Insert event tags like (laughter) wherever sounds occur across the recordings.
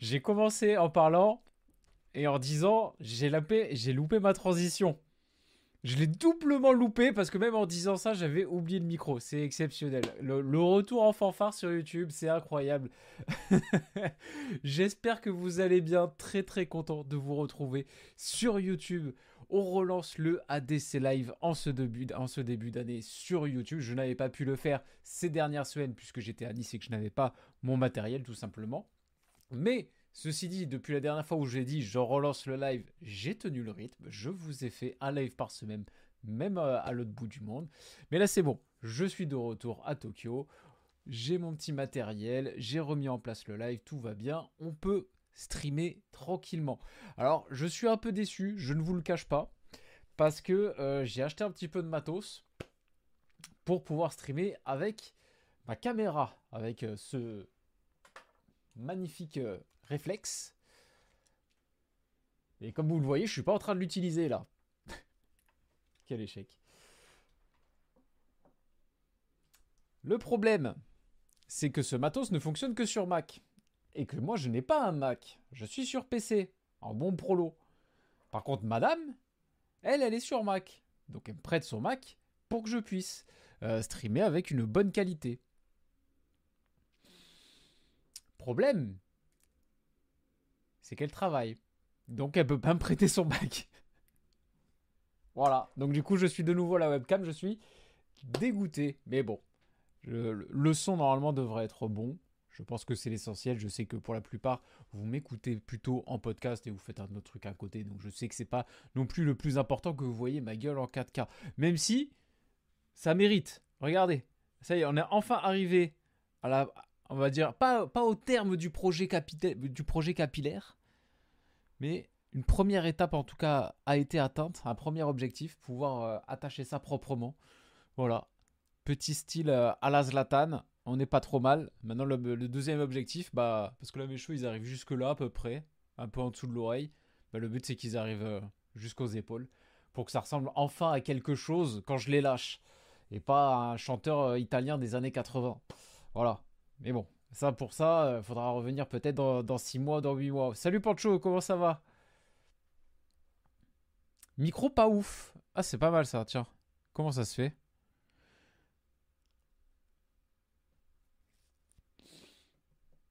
j'ai commencé en parlant et en disant j'ai loupé, j'ai loupé ma transition. Je l'ai doublement loupé parce que même en disant ça, j'avais oublié le micro. C'est exceptionnel. Le, retour en fanfare sur YouTube, c'est incroyable. (laughs) J'espère que vous allez bien. Très très content de vous retrouver sur YouTube. On relance le ADC Live en ce début, en ce début d'année sur YouTube. Je n'avais pas pu le faire ces dernières semaines puisque j'étais à Nice et que je n'avais pas mon matériel tout simplement. Mais Ceci dit, depuis la dernière fois où j'ai dit je relance le live, j'ai tenu le rythme. Je vous ai fait un live par semaine, même euh, à l'autre bout du monde. Mais là, c'est bon. Je suis de retour à Tokyo. J'ai mon petit matériel. J'ai remis en place le live. Tout va bien. On peut streamer tranquillement. Alors, je suis un peu déçu. Je ne vous le cache pas. Parce que euh, j'ai acheté un petit peu de matos pour pouvoir streamer avec ma caméra. Avec euh, ce magnifique réflexe. Et comme vous le voyez, je suis pas en train de l'utiliser là. (laughs) Quel échec. Le problème, c'est que ce matos ne fonctionne que sur Mac. Et que moi, je n'ai pas un Mac. Je suis sur PC, en bon prolo. Par contre, madame, elle, elle est sur Mac. Donc elle me prête son Mac pour que je puisse euh, streamer avec une bonne qualité. Problème, c'est qu'elle travaille. Donc elle peut pas me prêter son bac. (laughs) voilà. Donc du coup, je suis de nouveau à la webcam. Je suis dégoûté. Mais bon, le, son normalement devrait être bon. Je pense que c'est l'essentiel. Je sais que pour la plupart, vous m'écoutez plutôt en podcast et vous faites un autre truc à côté. Donc je sais que c'est pas non plus le plus important que vous voyez ma gueule en 4K. Même si ça mérite. Regardez. Ça y est, on est enfin arrivé à la, on va dire, pas, au terme du projet, du projet capillaire, mais une première étape en tout cas a été atteinte, un premier objectif, pouvoir euh, attacher ça proprement. Voilà, petit style euh, à la Zlatan, on n'est pas trop mal. Maintenant le, deuxième objectif, bah, parce que là mes cheveux ils arrivent jusque là à peu près, un peu en dessous de l'oreille, bah, le but c'est qu'ils arrivent euh, jusqu'aux épaules, pour que ça ressemble enfin à quelque chose quand je les lâche, et pas à un chanteur italien des années 80. Voilà, mais bon, ça pour ça, il euh, faudra revenir peut-être dans, 6 mois, dans 8 mois. Salut Pancho, comment ça va? Micro pas ouf. Ah, c'est pas mal ça, tiens. Comment ça se fait?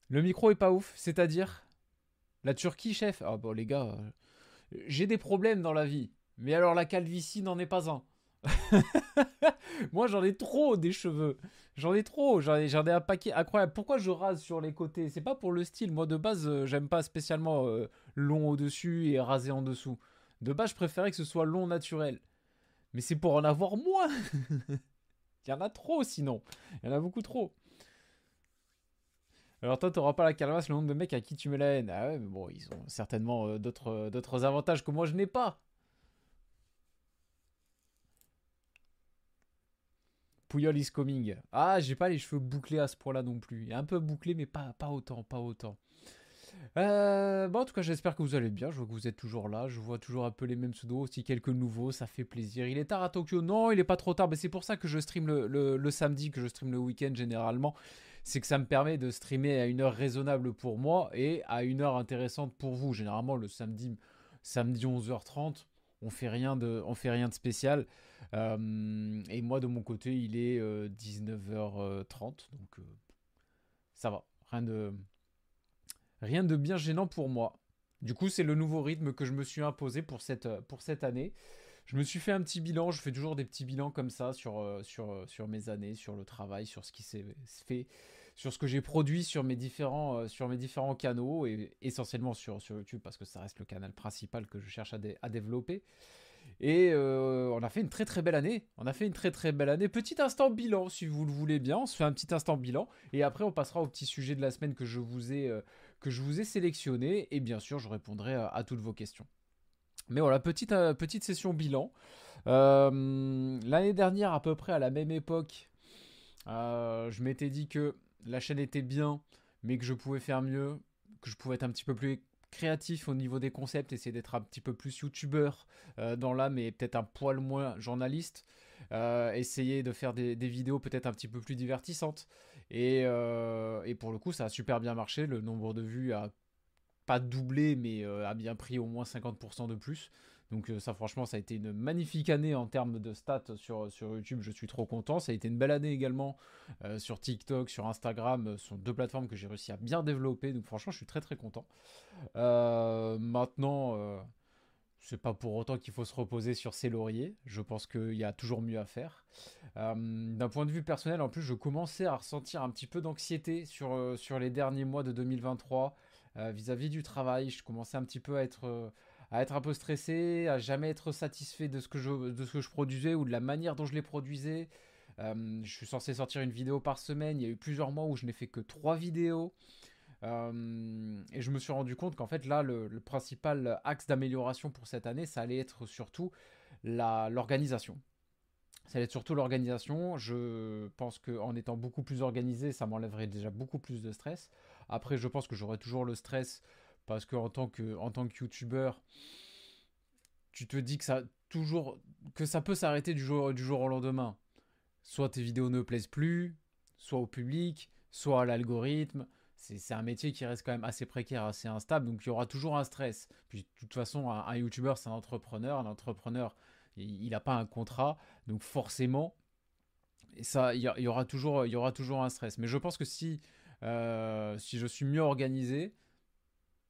Le micro est pas ouf, c'est-à-dire? La Turquie, chef? Ah bon, les gars, euh, j'ai des problèmes dans la vie. Mais alors la calvitie n'en est pas un. (laughs) Moi, j'en ai trop des cheveux. J'en ai trop. J'en ai, un paquet incroyable. Pourquoi je rase sur les côtés? C'est pas pour le style. Moi, de base, euh, j'aime pas spécialement euh, long au-dessus et rasé en dessous. De base, je préférais que ce soit long naturel. Mais c'est pour en avoir moins. Il (laughs) y en a trop sinon. Il y en a beaucoup trop. Alors toi, t'auras pas la calmasse le nombre de mecs à qui tu mets la haine. Ah ouais, mais bon, ils ont certainement euh, d'autres avantages que moi je n'ai pas. Pouyol is coming. Ah, j'ai pas les cheveux bouclés à ce point-là non plus. Un peu bouclé, mais pas, pas autant, pas autant. Euh, bon, en tout cas, j'espère que vous allez bien. Je vois que vous êtes toujours là. Je vois toujours un peu les mêmes pseudos, aussi quelques nouveaux. Ça fait plaisir. Il est tard à Tokyo. Non, il est pas trop tard. Mais c'est pour ça que je stream le, samedi, que je stream le week-end généralement. C'est que ça me permet de streamer à une heure raisonnable pour moi et à une heure intéressante pour vous. Généralement, le samedi, samedi 11h30, on fait rien de, on fait rien de spécial. Euh, et moi, de mon côté, il est 19h30. Euh, donc, euh, ça va. Rien de, rien de bien gênant pour moi. Du coup, c'est le nouveau rythme que je me suis imposé pour cette, pour cette année. Je me suis fait un petit bilan. Je fais toujours des petits bilans comme ça sur, sur, sur mes années, sur le travail, sur ce qui s'est fait, sur ce que j'ai produit sur mes différents, sur mes différents canaux et essentiellement sur, sur YouTube parce que ça reste le canal principal que je cherche à, à développer. Et euh, on a fait une très très belle année. On a fait une très très belle année. Petit instant bilan, si vous le voulez bien. On se fait un petit instant bilan. Et après, on passera au petit sujet de la semaine que je vous ai, euh, sélectionné. Et bien sûr, je répondrai à, toutes vos questions. Mais voilà, petite, euh, petite session bilan. L'année dernière, à peu près à la même époque, je m'étais dit que la chaîne était bien, mais que je pouvais faire mieux, que je pouvais être un petit peu plus créatif au niveau des concepts, essayer d'être un petit peu plus youtubeur euh, dans l'âme et peut-être un poil moins journaliste. Euh, essayer de faire des, vidéos peut-être un petit peu plus divertissantes. Euh, et, pour le coup, ça a super bien marché. Le nombre de vues a pas doublé, mais a bien pris au moins 50% de plus. Donc ça franchement ça a été une magnifique année en termes de stats sur, YouTube, je suis trop content. Ça a été une belle année également sur TikTok, sur Instagram, ce sont deux plateformes que j'ai réussi à bien développer. Donc franchement je suis très très content. maintenant c'est pas pour autant qu'il faut se reposer sur ses lauriers. Je pense qu'il y a toujours mieux à faire. D'un point de vue personnel, en plus, je commençais à ressentir un petit peu d'anxiété sur, les derniers mois de 2023 vis-à-vis -vis du travail. Je commençais un petit peu à être à être un peu stressé, à jamais être satisfait de ce que je, de ce que je produisais ou de la manière dont je les produisais. Euh, je suis censé sortir une vidéo par semaine. Il y a eu plusieurs mois où je n'ai fait que trois vidéos. Euh, et je me suis rendu compte qu'en fait, là, le, principal axe d'amélioration pour cette année, ça allait être surtout l'organisation. Ça allait être surtout l'organisation. Je pense qu'en étant beaucoup plus organisé, ça m'enlèverait déjà beaucoup plus de stress. Après, je pense que j'aurai toujours le stress parce que en tant que, en tant que youtubeur, tu te dis que ça, toujours, que ça peut s'arrêter du jour, du jour au lendemain. Soit tes vidéos ne plaisent plus, soit au public, soit à l'algorithme. C'est un métier qui reste quand même assez précaire, assez instable, donc il y aura toujours un stress. Puis de toute façon, un, youtubeur, c'est un entrepreneur. Un entrepreneur, il n'a pas un contrat, donc forcément, ça, il y, aura toujours, il y aura toujours un stress. Mais je pense que si, euh, si je suis mieux organisé,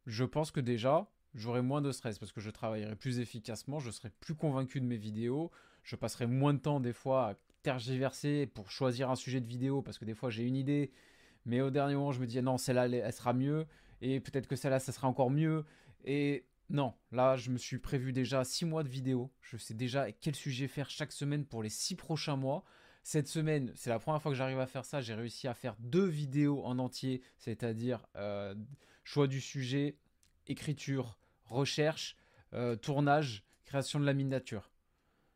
je pense que déjà, j'aurai moins de stress parce que je travaillerai plus efficacement, je serai plus convaincu de mes vidéos, je passerai moins de temps des fois à tergiverser pour choisir un sujet de vidéo parce que des fois j'ai une idée, mais au dernier moment je me dis non, celle-là elle sera mieux et peut-être que celle-là ça sera encore mieux et non, là je me suis prévu déjà 6 mois de vidéos, je sais déjà quel sujet faire chaque semaine pour les 6 prochains mois. Cette semaine, c'est la première fois que j'arrive à faire ça. J'ai réussi à faire deux vidéos en entier, c'est-à-dire euh, choix du sujet, écriture, recherche, euh, tournage, création de la miniature.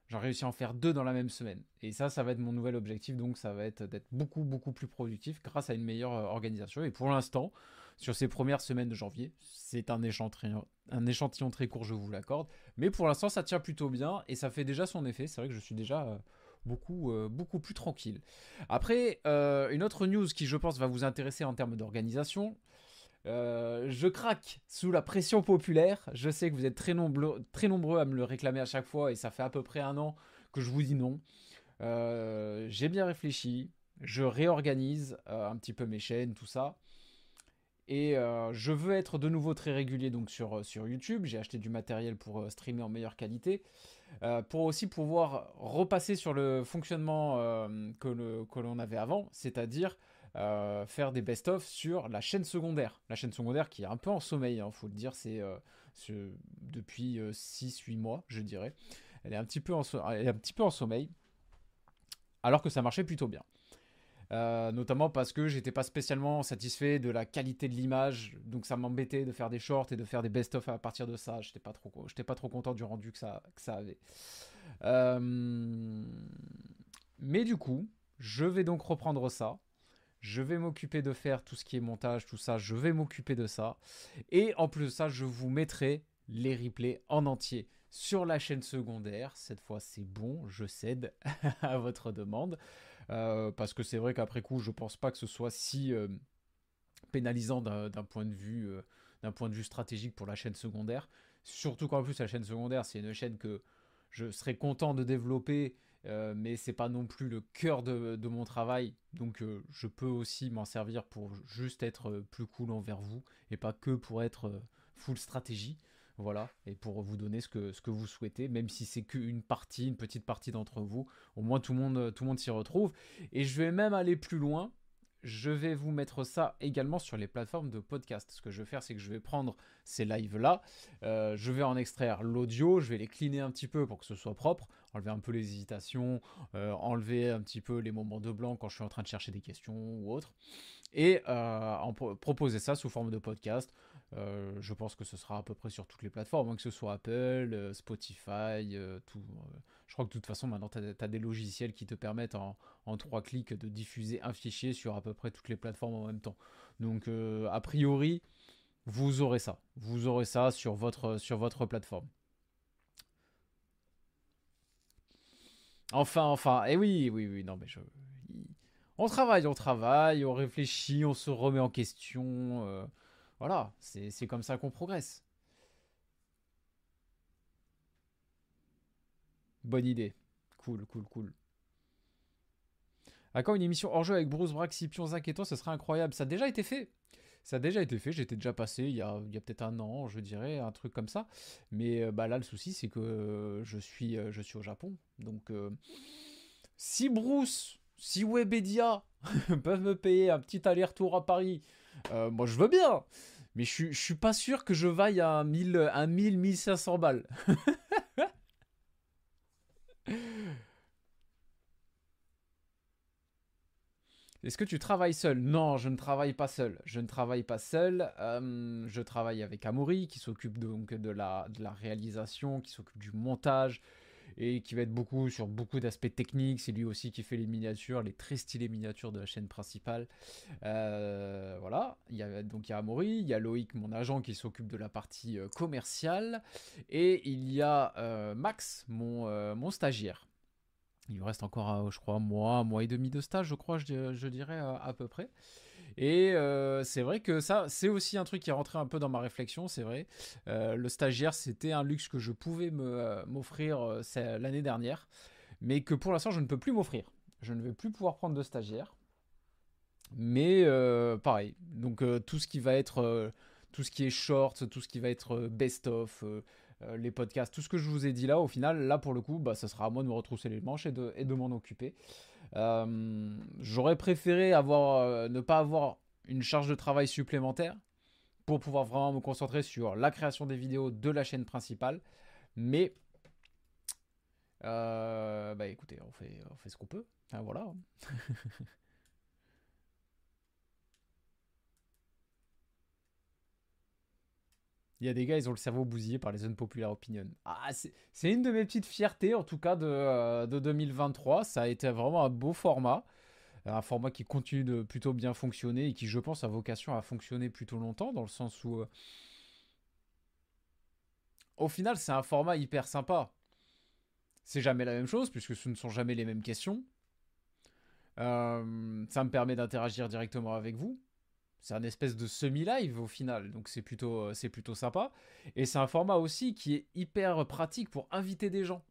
J'ai réussi à en faire deux dans la même semaine. Et ça, ça va être mon nouvel objectif. Donc, ça va être d'être beaucoup, beaucoup plus productif grâce à une meilleure euh, organisation. Et pour l'instant, sur ces premières semaines de janvier, c'est un échantillon, un échantillon très court, je vous l'accorde. Mais pour l'instant, ça tient plutôt bien et ça fait déjà son effet. C'est vrai que je suis déjà euh, beaucoup, beaucoup plus tranquille. Après, une autre news qui, je pense, va vous intéresser en termes d'organisation, euh, je craque sous la pression populaire. Je sais que vous êtes très, nombreux, à me le réclamer à chaque fois et ça fait à peu près un an que je vous dis non. Euh, j'ai bien réfléchi. Je réorganise euh, un petit peu mes chaînes, tout ça. Et je veux être de nouveau très régulier donc sur, sur YouTube. J'ai acheté du matériel pour streamer en meilleure qualité. pour aussi pouvoir repasser sur le fonctionnement que l'on avait avant, c'est-à-dire euh, faire des best-of sur la chaîne secondaire. La chaîne secondaire qui est un peu en sommeil, il hein, faut le dire, c'est euh, depuis 6-8 euh, mois, je dirais. Elle est, un petit peu en sommeil, alors que ça marchait plutôt bien. notamment parce que j'étais pas spécialement satisfait de la qualité de l'image, donc ça m'embêtait de faire des shorts et de faire des best-of à partir de ça. J'étais pas pas trop content du rendu que ça avait. Mais du coup, je vais donc reprendre ça je vais m'occuper de faire tout ce qui est montage, tout ça, je vais m'occuper de ça. Et en plus de ça, je vous mettrai les replays en entier sur la chaîne secondaire. Cette fois, c'est bon, je cède (laughs) à votre demande. Euh, parce que c'est vrai qu'après coup, je pense pas que ce soit si euh, pénalisant d'un point de vue euh, d'un point de vue stratégique pour la chaîne secondaire. Surtout qu'en plus la chaîne secondaire, c'est une chaîne que je serais content de développer euh, mais c'est pas non plus le cœur de, mon travail, donc euh, je peux aussi m'en servir pour juste être euh, plus cool envers vous et pas que pour être full stratégie, voilà, et pour vous donner ce que, ce que vous souhaitez, même si c'est qu'une partie, une petite partie d'entre vous, au moins tout le monde, tout le monde s'y retrouve. Et je vais même aller plus loin, je vais vous mettre ça également sur les plateformes de podcast. Ce que je vais faire, c'est que je vais prendre ces lives-là, euh, je vais en extraire l'audio, je vais les cleaner un petit peu pour que ce soit propre, enlever un peu les hésitations, euh, enlever un petit peu les moments de blanc quand je suis en train de chercher des questions ou autre, et euh, proposer ça sous forme de podcast. Je pense que ce sera à peu près sur toutes les plateformes, hein, que ce soit Apple, Spotify, tout. je crois que de toute façon, maintenant, tu as, des logiciels qui te permettent en, en trois clics de diffuser un fichier sur à peu près toutes les plateformes en même temps. Donc, a priori, vous aurez ça. Vous aurez ça sur votre, sur votre plateforme. Enfin, enfin, et eh oui, oui, oui, non, mais je... On travaille, on travaille, on réfléchit, on se remet en question. Euh, Voilà, c'est comme ça qu'on progresse. Bonne idée. Cool, cool, cool. À quand une émission hors jeu avec Bruce Brack, Scipion, Zach et toi Ce serait incroyable. Ça a déjà été fait. Ça a déjà été fait. J'étais déjà passé il y a, peut-être un an, je dirais, un truc comme ça. Mais euh, bah, là, le souci, c'est que je, suis, euh, je suis au Japon. Donc, euh, si Bruce, si Webedia (laughs) peuvent me payer un petit aller-retour à Paris, moi, je veux bien. Mais je, je suis pas sûr que je vaille à 1000, 1000 1500 balles. (laughs) Est-ce que tu travailles seul? Non, je ne travaille pas seul. Je ne travaille pas seul. Euh, je travaille avec Amaury qui s'occupe donc de la réalisation, qui s'occupe du montage et qui va être beaucoup sur beaucoup d'aspects techniques. C'est lui aussi qui fait les miniatures, les très stylées miniatures de la chaîne principale. Euh, voilà. Il y a, donc il y a Amaury, il y a Loïc, mon agent, qui s'occupe de la partie euh, commerciale, et il y a Max, mon, stagiaire. Il me reste encore, euh, je crois, mois, mois et demi de stage, je crois, je, dirais à, peu près. Et euh, c'est vrai que ça, c'est aussi un truc qui est rentré un peu dans ma réflexion, c'est vrai. Euh, le stagiaire, c'était un luxe que je pouvais m'offrir l'année dernière, mais que pour l'instant, je ne peux plus m'offrir. Je ne vais plus pouvoir prendre de stagiaire. Mais pareil, donc tout ce qui va être, tout ce qui est short, tout ce qui va être best-of, euh, les podcasts, tout ce que je vous ai dit là, au final, là pour le coup, bah, ça sera à moi de me retrousser les manches et de m'en occuper. Euh, j'aurais préféré avoir, euh, ne pas avoir une charge de travail supplémentaire pour pouvoir vraiment me concentrer sur la création des vidéos de la chaîne principale. Mais, bah écoutez, on fait, on fait ce qu'on peut. voilà. (laughs) Il y a des gars, ils ont le cerveau bousillé par les unpopular opinions. Ah, c'est une de mes petites fiertés, en tout cas, de, 2023. Euh, Ça a été vraiment un beau format. Un format qui continue de plutôt bien fonctionner et qui, je pense, a vocation à fonctionner plutôt longtemps, dans le sens où... Euh, au final, c'est un format hyper sympa. C'est jamais la même chose, puisque ce ne sont jamais les mêmes questions. Euh, ça me permet d'interagir directement avec vous. C'est un espèce de semi-live au final, donc c'est plutôt, euh, c'est plutôt sympa. Et c'est un format aussi qui est hyper pratique pour inviter des gens.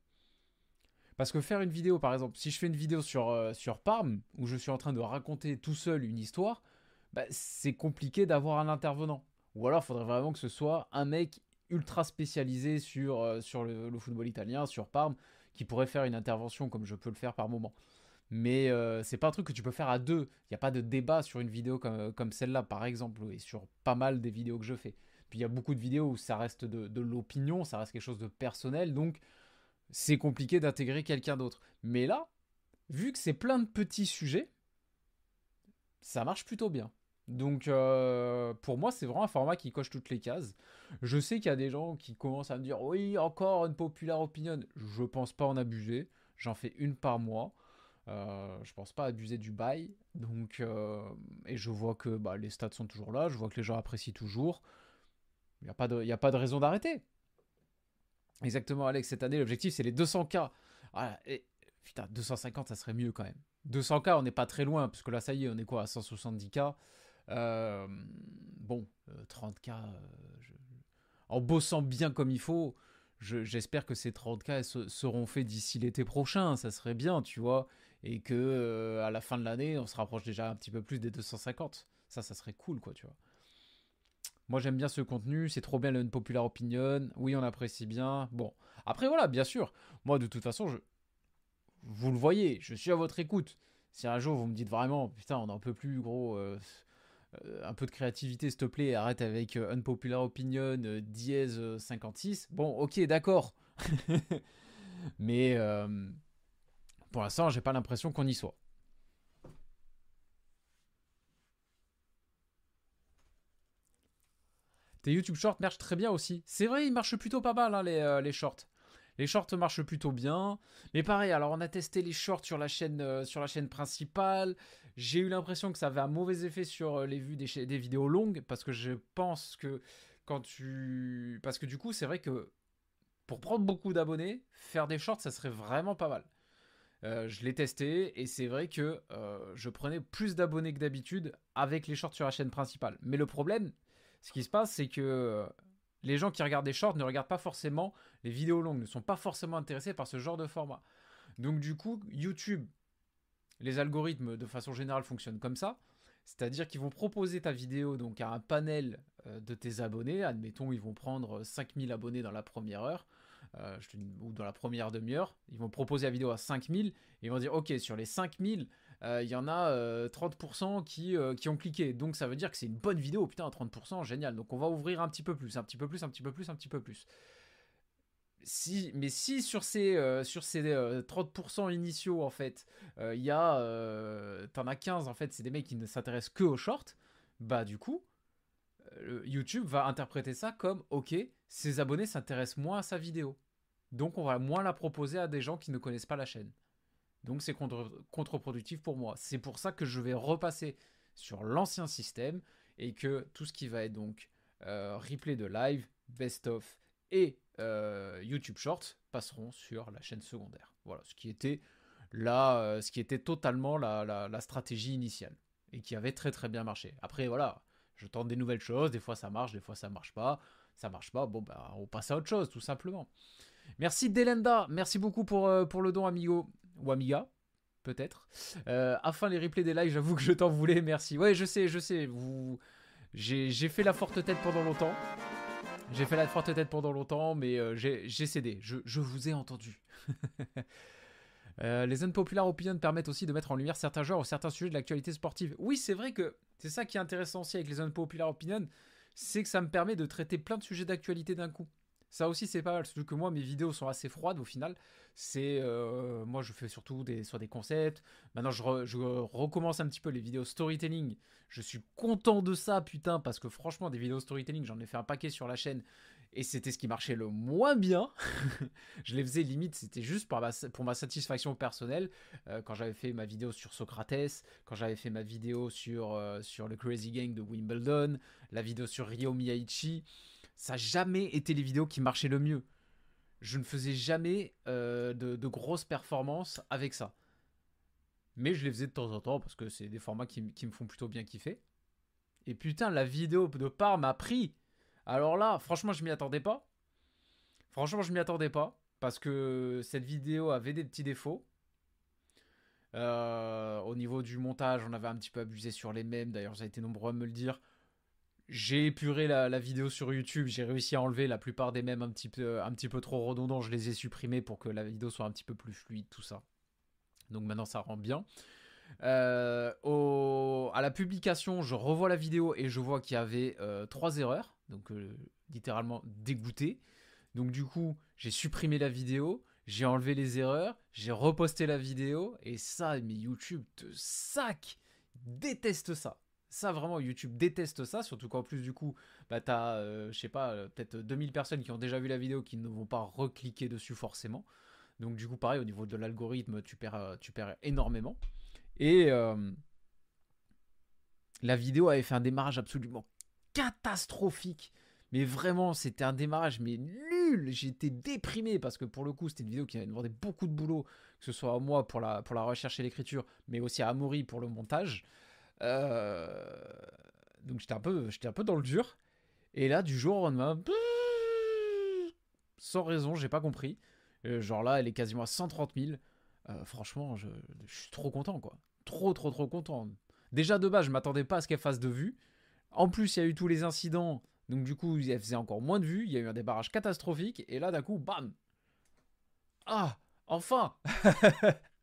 Parce que faire une vidéo, par exemple, si je fais une vidéo sur, euh, sur Parm, où je suis en train de raconter tout seul une histoire, bah, c'est compliqué d'avoir un intervenant. Ou alors, il faudrait vraiment que ce soit un mec ultra spécialisé sur, euh, le, football italien, sur Parme, qui pourrait faire une intervention comme je peux le faire par moment mais euh, c'est pas un truc que tu peux faire à deux. Il n'y a pas de débat sur une vidéo comme, comme celle-là, par exemple, et sur pas mal des vidéos que je fais. Puis il y a beaucoup de vidéos où ça reste de, de l'opinion, ça reste quelque chose de personnel, donc c'est compliqué d'intégrer quelqu'un d'autre. Mais là, vu que c'est plein de petits sujets, ça marche plutôt bien. Donc euh, pour moi, c'est vraiment un format qui coche toutes les cases. Je sais qu'il y a des gens qui commencent à me dire oui, encore une populaire opinion. Je pense pas en abuser. J'en fais une par mois. Euh, je pense pas abuser du bail. Donc, euh, et je vois que bah, les stats sont toujours là, je vois que les gens apprécient toujours. Il n'y a, pas de, a pas de raison d'arrêter. Exactement, Alex, cette année, l'objectif, c'est les 200K. Ah, putain, 250, ça serait mieux quand même. 200K, on n'est pas très loin, puisque là, ça y est, on est quoi, à 170K. Euh, bon, 30K, en bossant bien comme il faut, j'espère que ces 30K seront faits d'ici l'été prochain, ça serait bien, tu vois et que euh, à la fin de l'année, on se rapproche déjà un petit peu plus des 250. Ça, ça serait cool, quoi, tu vois. Moi, j'aime bien ce contenu, c'est trop bien le opinion. Oui, on apprécie bien. Bon, après, voilà, bien sûr. Moi, de toute façon, je... vous le voyez, je suis à votre écoute. Si un jour vous me dites vraiment, putain, on n'en peut plus, gros, euh, euh, un peu de créativité, s'il te plaît, arrête avec Unpopular Opinion, dièse 56. Bon, ok, d'accord. (laughs) Mais pour l'instant, j'ai pas l'impression qu'on y soit. Tes YouTube Shorts marchent très bien aussi. C'est vrai, ils marchent plutôt pas mal, hein, les, euh, les, shorts. Les shorts marchent plutôt bien. Mais pareil, alors on a testé les shorts sur la chaîne, euh, sur la chaîne principale. J'ai eu l'impression que ça avait un mauvais effet sur euh, les vues des, des, vidéos longues. Parce que je pense que quand tu. Parce que du coup, c'est vrai que pour prendre beaucoup d'abonnés, faire des shorts, ça serait vraiment pas mal. Euh, je l'ai testé et c'est vrai que euh, je prenais plus d'abonnés que d'habitude avec les shorts sur la chaîne principale. Mais le problème, Ce qui se passe, c'est que les gens qui regardent des shorts ne regardent pas forcément les vidéos longues, ne sont pas forcément intéressés par ce genre de format. Donc du coup, YouTube, les algorithmes de façon générale fonctionnent comme ça. C'est-à-dire qu'ils vont proposer ta vidéo donc à un panel euh, de tes abonnés. Admettons, ils vont prendre 5000 abonnés dans la première heure. Euh, ou dans la première demi-heure, ils vont proposer la vidéo à 5000 et ils vont dire ok sur les 5000 euh, il y en a 30% qui, qui ont cliqué donc ça veut dire que c'est une bonne vidéo putain 30% génial donc on va ouvrir un petit peu plus un petit peu plus un petit peu plus un petit peu plus si, mais si sur ces, euh, sur ces 30% euh, initiaux, en fait, il y a. T'en as 15, en fait, c'est des mecs qui ne s'intéressent que aux shorts, bah du coup, YouTube va interpréter ça comme ok, ses abonnés s'intéressent moins à sa vidéo. Donc on va moins la proposer à des gens qui ne connaissent pas la chaîne. Donc c'est contre-productif pour moi. C'est pour ça que je vais repasser sur l'ancien système et que tout ce qui va être donc replay de live, best of et euh, YouTube Shorts passeront sur la chaîne secondaire. Voilà, ce qui était, là, euh, ce qui était totalement la, stratégie initiale et qui avait très très bien marché. Après, voilà, je tente des nouvelles choses, des fois ça marche, des fois ça marche pas. Ça marche pas, bon, bah, on passe à autre chose, tout simplement. Merci Delenda, merci beaucoup pour, euh, pour le don, amigo ou amiga, peut-être. afin les replays des lives, j'avoue que je t'en voulais, merci. Ouais, je sais, je sais, vous... j'ai fait la forte tête pendant longtemps. J'ai fait la forte tête pendant longtemps, mais euh, j'ai cédé. Je, vous ai entendu. (laughs) Euh, les unpopular opinions permettent aussi de mettre en lumière certains genres ou certains sujets de l'actualité sportive. Oui, c'est vrai que c'est ça qui est intéressant aussi avec les unpopular opinions, c'est que ça me permet de traiter plein de sujets d'actualité d'un coup. Ça aussi, c'est pas mal. Surtout que moi, mes vidéos sont assez froides au final. C'est euh, moi, je fais surtout des, soit des concepts. Maintenant, je, recommence un petit peu les vidéos storytelling. Je suis content de ça, putain, parce que franchement, des vidéos storytelling, j'en ai fait un paquet sur la chaîne et c'était ce qui marchait le moins bien. (laughs) je les faisais limite, c'était juste pour ma, satisfaction personnelle. Euh, quand j'avais fait ma vidéo sur Socrates, quand j'avais fait ma vidéo sur, euh, sur le Crazy Gang de Wimbledon, la vidéo sur Ryo Miyaichi ça n'a jamais été les vidéos qui marchaient le mieux. Je ne faisais jamais euh, de, grosses performances avec ça. Mais je les faisais de temps en temps parce que c'est des formats qui, me font plutôt bien kiffer. Et putain, la vidéo de part m'a pris. Alors là, franchement, je m'y attendais pas. Franchement, je m'y attendais pas. Parce que cette vidéo avait des petits défauts. Euh, au niveau du montage, on avait un petit peu abusé sur les mêmes. D'ailleurs, j'ai été nombreux à me le dire. J'ai épuré la, vidéo sur YouTube, j'ai réussi à enlever la plupart des mêmes un petit peu, un petit peu trop redondants, je les ai supprimés pour que la vidéo soit un petit peu plus fluide, tout ça. Donc maintenant ça rend bien. Euh, à la publication, je revois la vidéo et je vois qu'il y avait euh, trois erreurs, donc euh, littéralement dégoûté. Donc du coup, j'ai supprimé la vidéo, j'ai enlevé les erreurs, j'ai reposté la vidéo et ça, mais YouTube te sac, déteste ça. Ça, vraiment, YouTube déteste ça, surtout qu'en plus, du coup, bah, t'as, euh, je sais pas, euh, peut-être 2000 personnes qui ont déjà vu la vidéo qui ne vont pas recliquer dessus forcément. Donc, du coup, pareil, au niveau de l'algorithme, tu perds, euh, énormément. Et la vidéo avait fait un démarrage absolument catastrophique. Mais vraiment, c'était un démarrage mais nul. J'étais déprimé parce que pour le coup, c'était une vidéo qui avait demandé beaucoup de boulot, que ce soit à moi pour la, pour la recherche et l'écriture, mais aussi à Amaury pour le montage. Euh, donc j'étais un, peu, un peu dans le dur. Et là, du jour au lendemain, sans raison, j'ai pas compris. Euh, genre là, elle est quasiment à 130 000. Euh, franchement, je, suis trop content, quoi. Trop, trop, trop content. Déjà de base, je m'attendais pas à ce qu'elle fasse de vues. En plus, il y a eu tous les incidents. Donc du coup, elle faisait encore moins de vues. Il y a eu un débarrage catastrophique. Et là, d'un coup, bam Ah Enfin (laughs)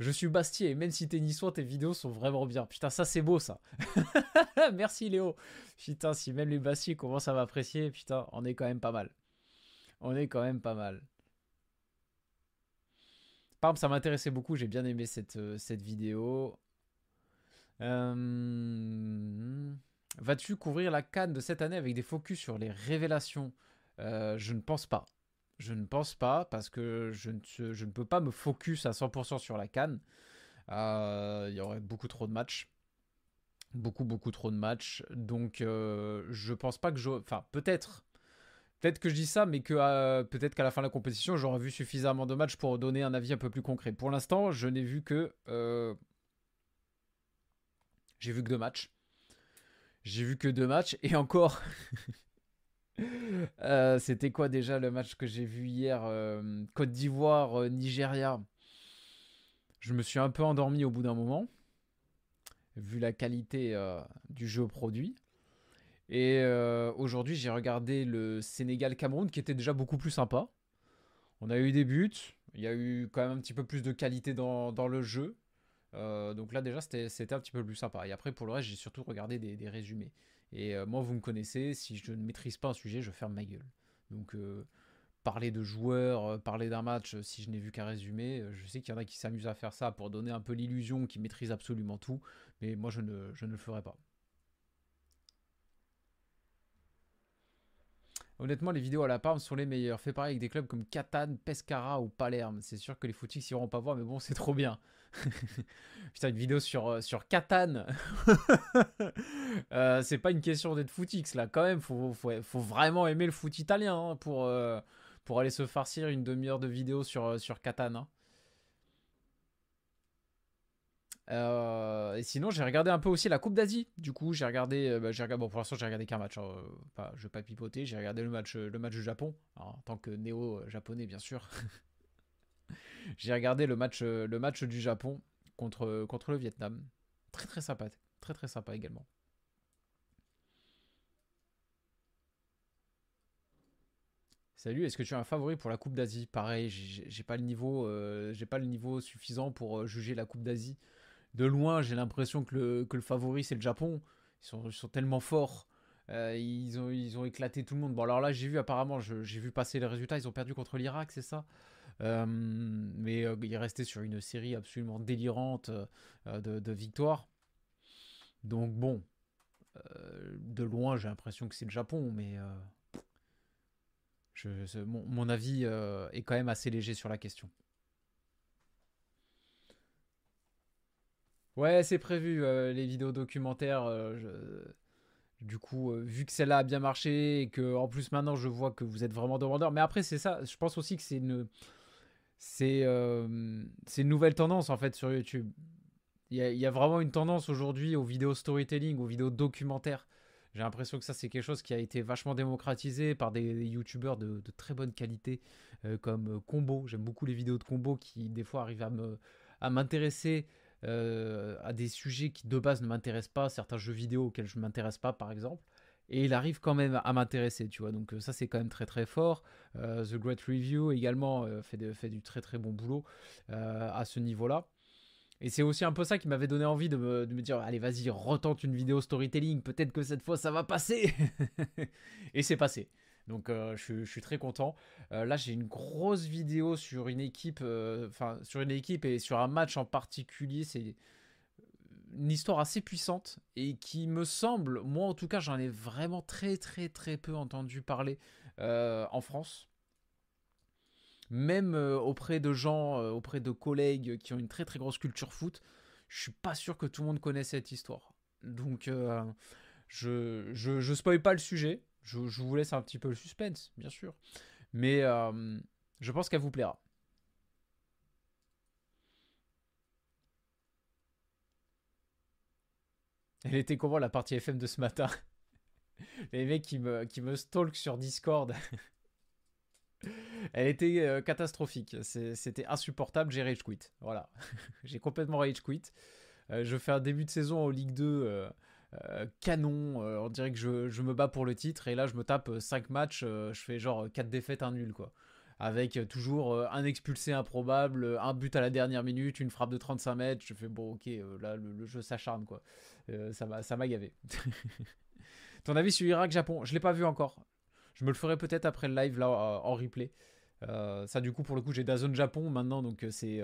Je suis Bastier, même si t'es niçois, tes vidéos sont vraiment bien. Putain, ça c'est beau ça. (laughs) Merci Léo. Putain, si même les Bastiers commencent à m'apprécier, putain, on est quand même pas mal. On est quand même pas mal. Par exemple, ça m'intéressait beaucoup, j'ai bien aimé cette, euh, vidéo. Euh, vas-tu couvrir la canne de cette année avec des focus sur les révélations? Euh, Je ne pense pas. Je ne pense pas parce que je ne, je ne peux pas me focus à 100% sur la canne. Euh, il y aurait beaucoup trop de matchs. Beaucoup, beaucoup trop de matchs. Donc, euh, je pense pas que je. Enfin, peut-être. Peut-être que je dis ça, mais que euh, peut-être qu'à la fin de la compétition, j'aurai vu suffisamment de matchs pour donner un avis un peu plus concret. Pour l'instant, je n'ai vu que. J'ai vu que deux matchs. J'ai vu que deux matchs et encore. (laughs) (laughs) Euh, c'était quoi déjà le match que j'ai vu hier euh, Côte d'Ivoire, euh, Nigeria? Je me suis un peu endormi au bout d'un moment, vu la qualité du jeu produit. Et aujourd'hui, j'ai regardé le Sénégal-Cameroun qui était déjà beaucoup plus sympa. On a eu des buts, il y a eu quand même un petit peu plus de qualité dans, le jeu. donc là, déjà, c'était un petit peu plus sympa. Et après, pour le reste, j'ai surtout regardé des résumés. Et euh, moi, vous me connaissez, si je ne maîtrise pas un sujet, je ferme ma gueule. Donc, euh, parler de joueurs, euh, parler d'un match, si je n'ai vu qu'un résumé, je sais qu'il y en a qui s'amusent à faire ça pour donner un peu l'illusion qu'ils maîtrisent absolument tout, mais moi, je ne, le ferai pas. Honnêtement, les vidéos à la Parme sont les meilleures. Fait pareil avec des clubs comme Catane, Pescara ou Palerme. C'est sûr que les footix iront pas voir, mais bon, c'est trop bien. (laughs) Putain, une vidéo sur, euh, sur Catane. (laughs) Euh, c'est pas une question d'être footix là, quand même. Faut, faut, vraiment aimer le foot italien hein, pour, euh, pour aller se farcir une demi-heure de vidéo sur, sur Catane. Hein. Et sinon, j'ai regardé un peu aussi la Coupe d'Asie. Du coup, j'ai regardé, bah, j'ai regardé, bon, pour l'instant, j'ai regardé qu'un match. Hein, pas, je vais pas pipoter. J'ai regardé le match, le match du Japon, en tant que néo-japonais, bien sûr. (laughs) j'ai regardé le match, le match du Japon contre, contre le Vietnam. Très très sympa, très très sympa également. Salut, est-ce que tu as un favori pour la Coupe d'Asie? Pareil, j'ai pas le niveau, euh, j'ai pas le niveau suffisant pour juger la Coupe d'Asie de loin, j'ai l'impression que le, que le favori, c'est le Japon. Ils sont, tellement forts. Euh, ils, ont, ils ont éclaté tout le monde. Bon, alors là, j'ai vu apparemment, j'ai vu passer les résultats. Ils ont perdu contre l'Irak, c'est ça? euh, Mais euh, il est resté sur une série absolument délirante de, de victoires. Donc, bon, de loin, j'ai l'impression que c'est le Japon, mais mon, avis est quand même assez léger sur la question. Ouais, c'est prévu, euh, les vidéos documentaires. Euh, du coup, euh, vu que celle-là a bien marché et que en plus maintenant je vois que vous êtes vraiment demandeur. Mais après, c'est ça. Je pense aussi que c'est une, c'est, c'est une nouvelle tendance en fait sur YouTube. Il y a, vraiment une tendance aujourd'hui aux vidéos storytelling, aux vidéos documentaires. J'ai l'impression que ça, c'est quelque chose qui a été vachement démocratisé par des, youtubeurs de, très bonne qualité, comme Combo. J'aime beaucoup les vidéos de Combo qui, des fois, arrivent à, à m'intéresser euh, à des sujets qui de base ne m'intéressent pas, certains jeux vidéo auxquels je ne m'intéresse pas par exemple, et il arrive quand même à m'intéresser, tu vois. Donc euh, ça c'est quand même très très fort. Euh, The Great Review également fait, fait, du très très bon boulot à ce niveau-là. Et c'est aussi un peu ça qui m'avait donné envie de me, dire allez vas-y retente une vidéo storytelling, peut-être que cette fois ça va passer. (laughs) et c'est passé. Donc euh, je, suis très content. Euh, là j'ai une grosse vidéo sur une équipe, euh, enfin sur une équipe et sur un match en particulier. C'est une histoire assez puissante et qui me semble, moi en tout cas j'en ai vraiment très très très peu entendu parler en France. Même auprès de gens, auprès de collègues qui ont une très très grosse culture foot, je suis pas sûr que tout le monde connaisse cette histoire. Donc je, je, je spoil pas le sujet, je, vous laisse un petit peu le suspense, bien sûr. Mais euh, je pense qu'elle vous plaira. Elle était comment la partie FM de ce matin? Les mecs qui me, qui me stalk sur Discord. Elle était euh, catastrophique. C'était insupportable. J'ai rage quit. Voilà. (laughs) J'ai complètement rage quit. Euh, je fais un début de saison en Ligue 2 euh, canon, on dirait que je, me bats pour le titre, et là je me tape 5 euh, matchs, je fais genre 4 défaites, un nul quoi. Avec toujours un expulsé improbable, un but à la dernière minute, une frappe de 35 mètres, je fais bon ok, là le, jeu s'acharne quoi. ça m'a gavé. (laughs) Ton avis sur Irak-Japon? Je l'ai pas vu encore. Je me le ferai peut-être après le live là en replay. ça du coup pour le coup j'ai Dazone Japon maintenant donc c'est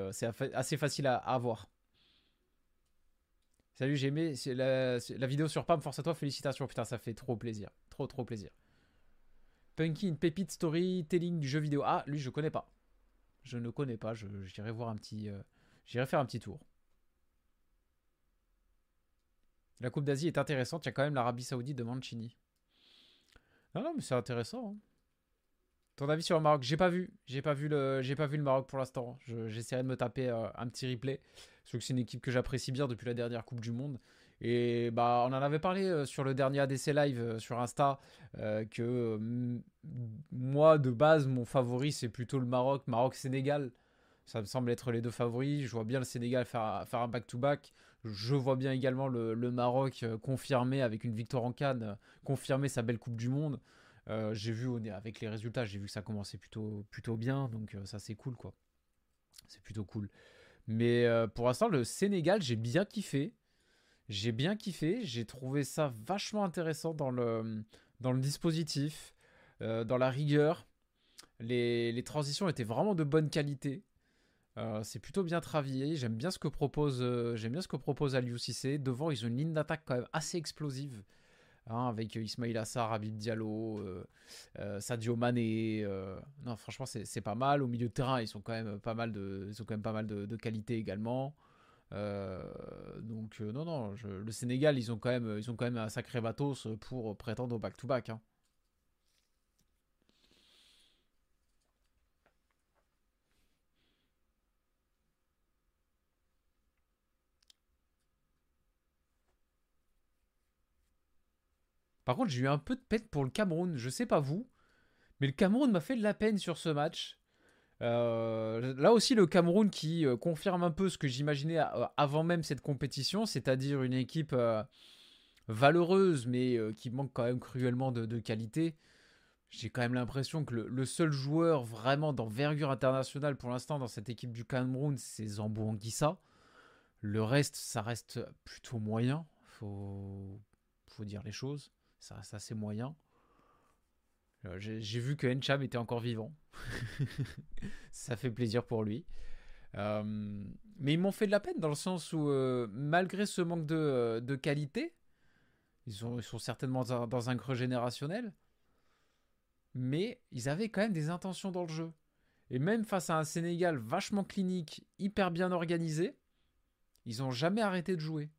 assez facile à, à voir. Salut, j'ai aimé la, la, vidéo sur Pam, force à toi, félicitations. Putain, ça fait trop plaisir. Trop, trop plaisir. Punky, une pépite storytelling du jeu vidéo. Ah, lui, je connais pas. Je ne connais pas. J'irai voir un petit. Euh, j'irai faire un petit tour. La Coupe d'Asie est intéressante. Il y a quand même l'Arabie Saoudite de Mancini. Non, non, mais c'est intéressant. Hein. Ton avis sur le Maroc? J'ai pas vu. J'ai pas vu le. Pas vu le Maroc pour l'instant. J'essaierai de me taper euh, un petit replay. Sauf que c'est une équipe que j'apprécie bien depuis la dernière Coupe du Monde. Et bah, on en avait parlé euh, sur le dernier ADC Live euh, sur Insta, que moi, de base, mon favori, c'est plutôt le Maroc, Maroc-Sénégal. Ça me semble être les deux favoris. Je vois bien le Sénégal faire, un back-to-back. Je vois bien également le, Maroc confirmer avec une victoire en Cannes, confirmer sa belle Coupe du Monde. j'ai vu avec les résultats, j'ai vu que ça commençait plutôt, plutôt bien, donc ça c'est cool quoi. C'est plutôt cool. Mais pour l'instant, le Sénégal, j'ai bien kiffé. J'ai bien kiffé, j'ai trouvé ça vachement intéressant dans le, dans le dispositif, euh, dans la rigueur. Les, les, transitions étaient vraiment de bonne qualité. Euh, c'est plutôt bien travaillé. J'aime bien ce que propose, euh, j'aime propose Aliou. Devant, ils ont une ligne d'attaque quand même assez explosive. Hein, avec Ismail Assar, Habib Diallo, Sadio Mané. non, franchement, c'est pas mal. Au milieu de terrain, ils sont quand même pas mal de, ils ont quand même pas mal de, de qualité également. Euh, donc euh, non, non, le Sénégal, ils ont, quand même, ils ont quand même un sacré matos pour prétendre au back-to-back. Hein. Par contre, j'ai eu un peu de peine pour le Cameroun. Je sais pas vous, mais le Cameroun m'a fait de la peine sur ce match. Euh, là aussi, le Cameroun qui euh, confirme un peu ce que j'imaginais euh, avant même cette compétition, c'est-à-dire une équipe valeureuse, mais qui manque quand même cruellement de, qualité. J'ai quand même l'impression que le, seul joueur vraiment d'envergure internationale pour l'instant dans cette équipe du Cameroun, c'est Zambo Anguissa. Le reste, ça reste plutôt moyen. Faut, faut dire les choses. Ça reste assez moyen. Euh, j'ai vu que Encham était encore vivant. (laughs) ça fait plaisir pour lui. Euh, mais ils m'ont fait de la peine dans le sens où, euh, malgré ce manque de, qualité, ils sont, certainement dans un, creux générationnel, mais ils avaient quand même des intentions dans le jeu. Et même face à un Sénégal vachement clinique, hyper bien organisé, ils n'ont jamais arrêté de jouer.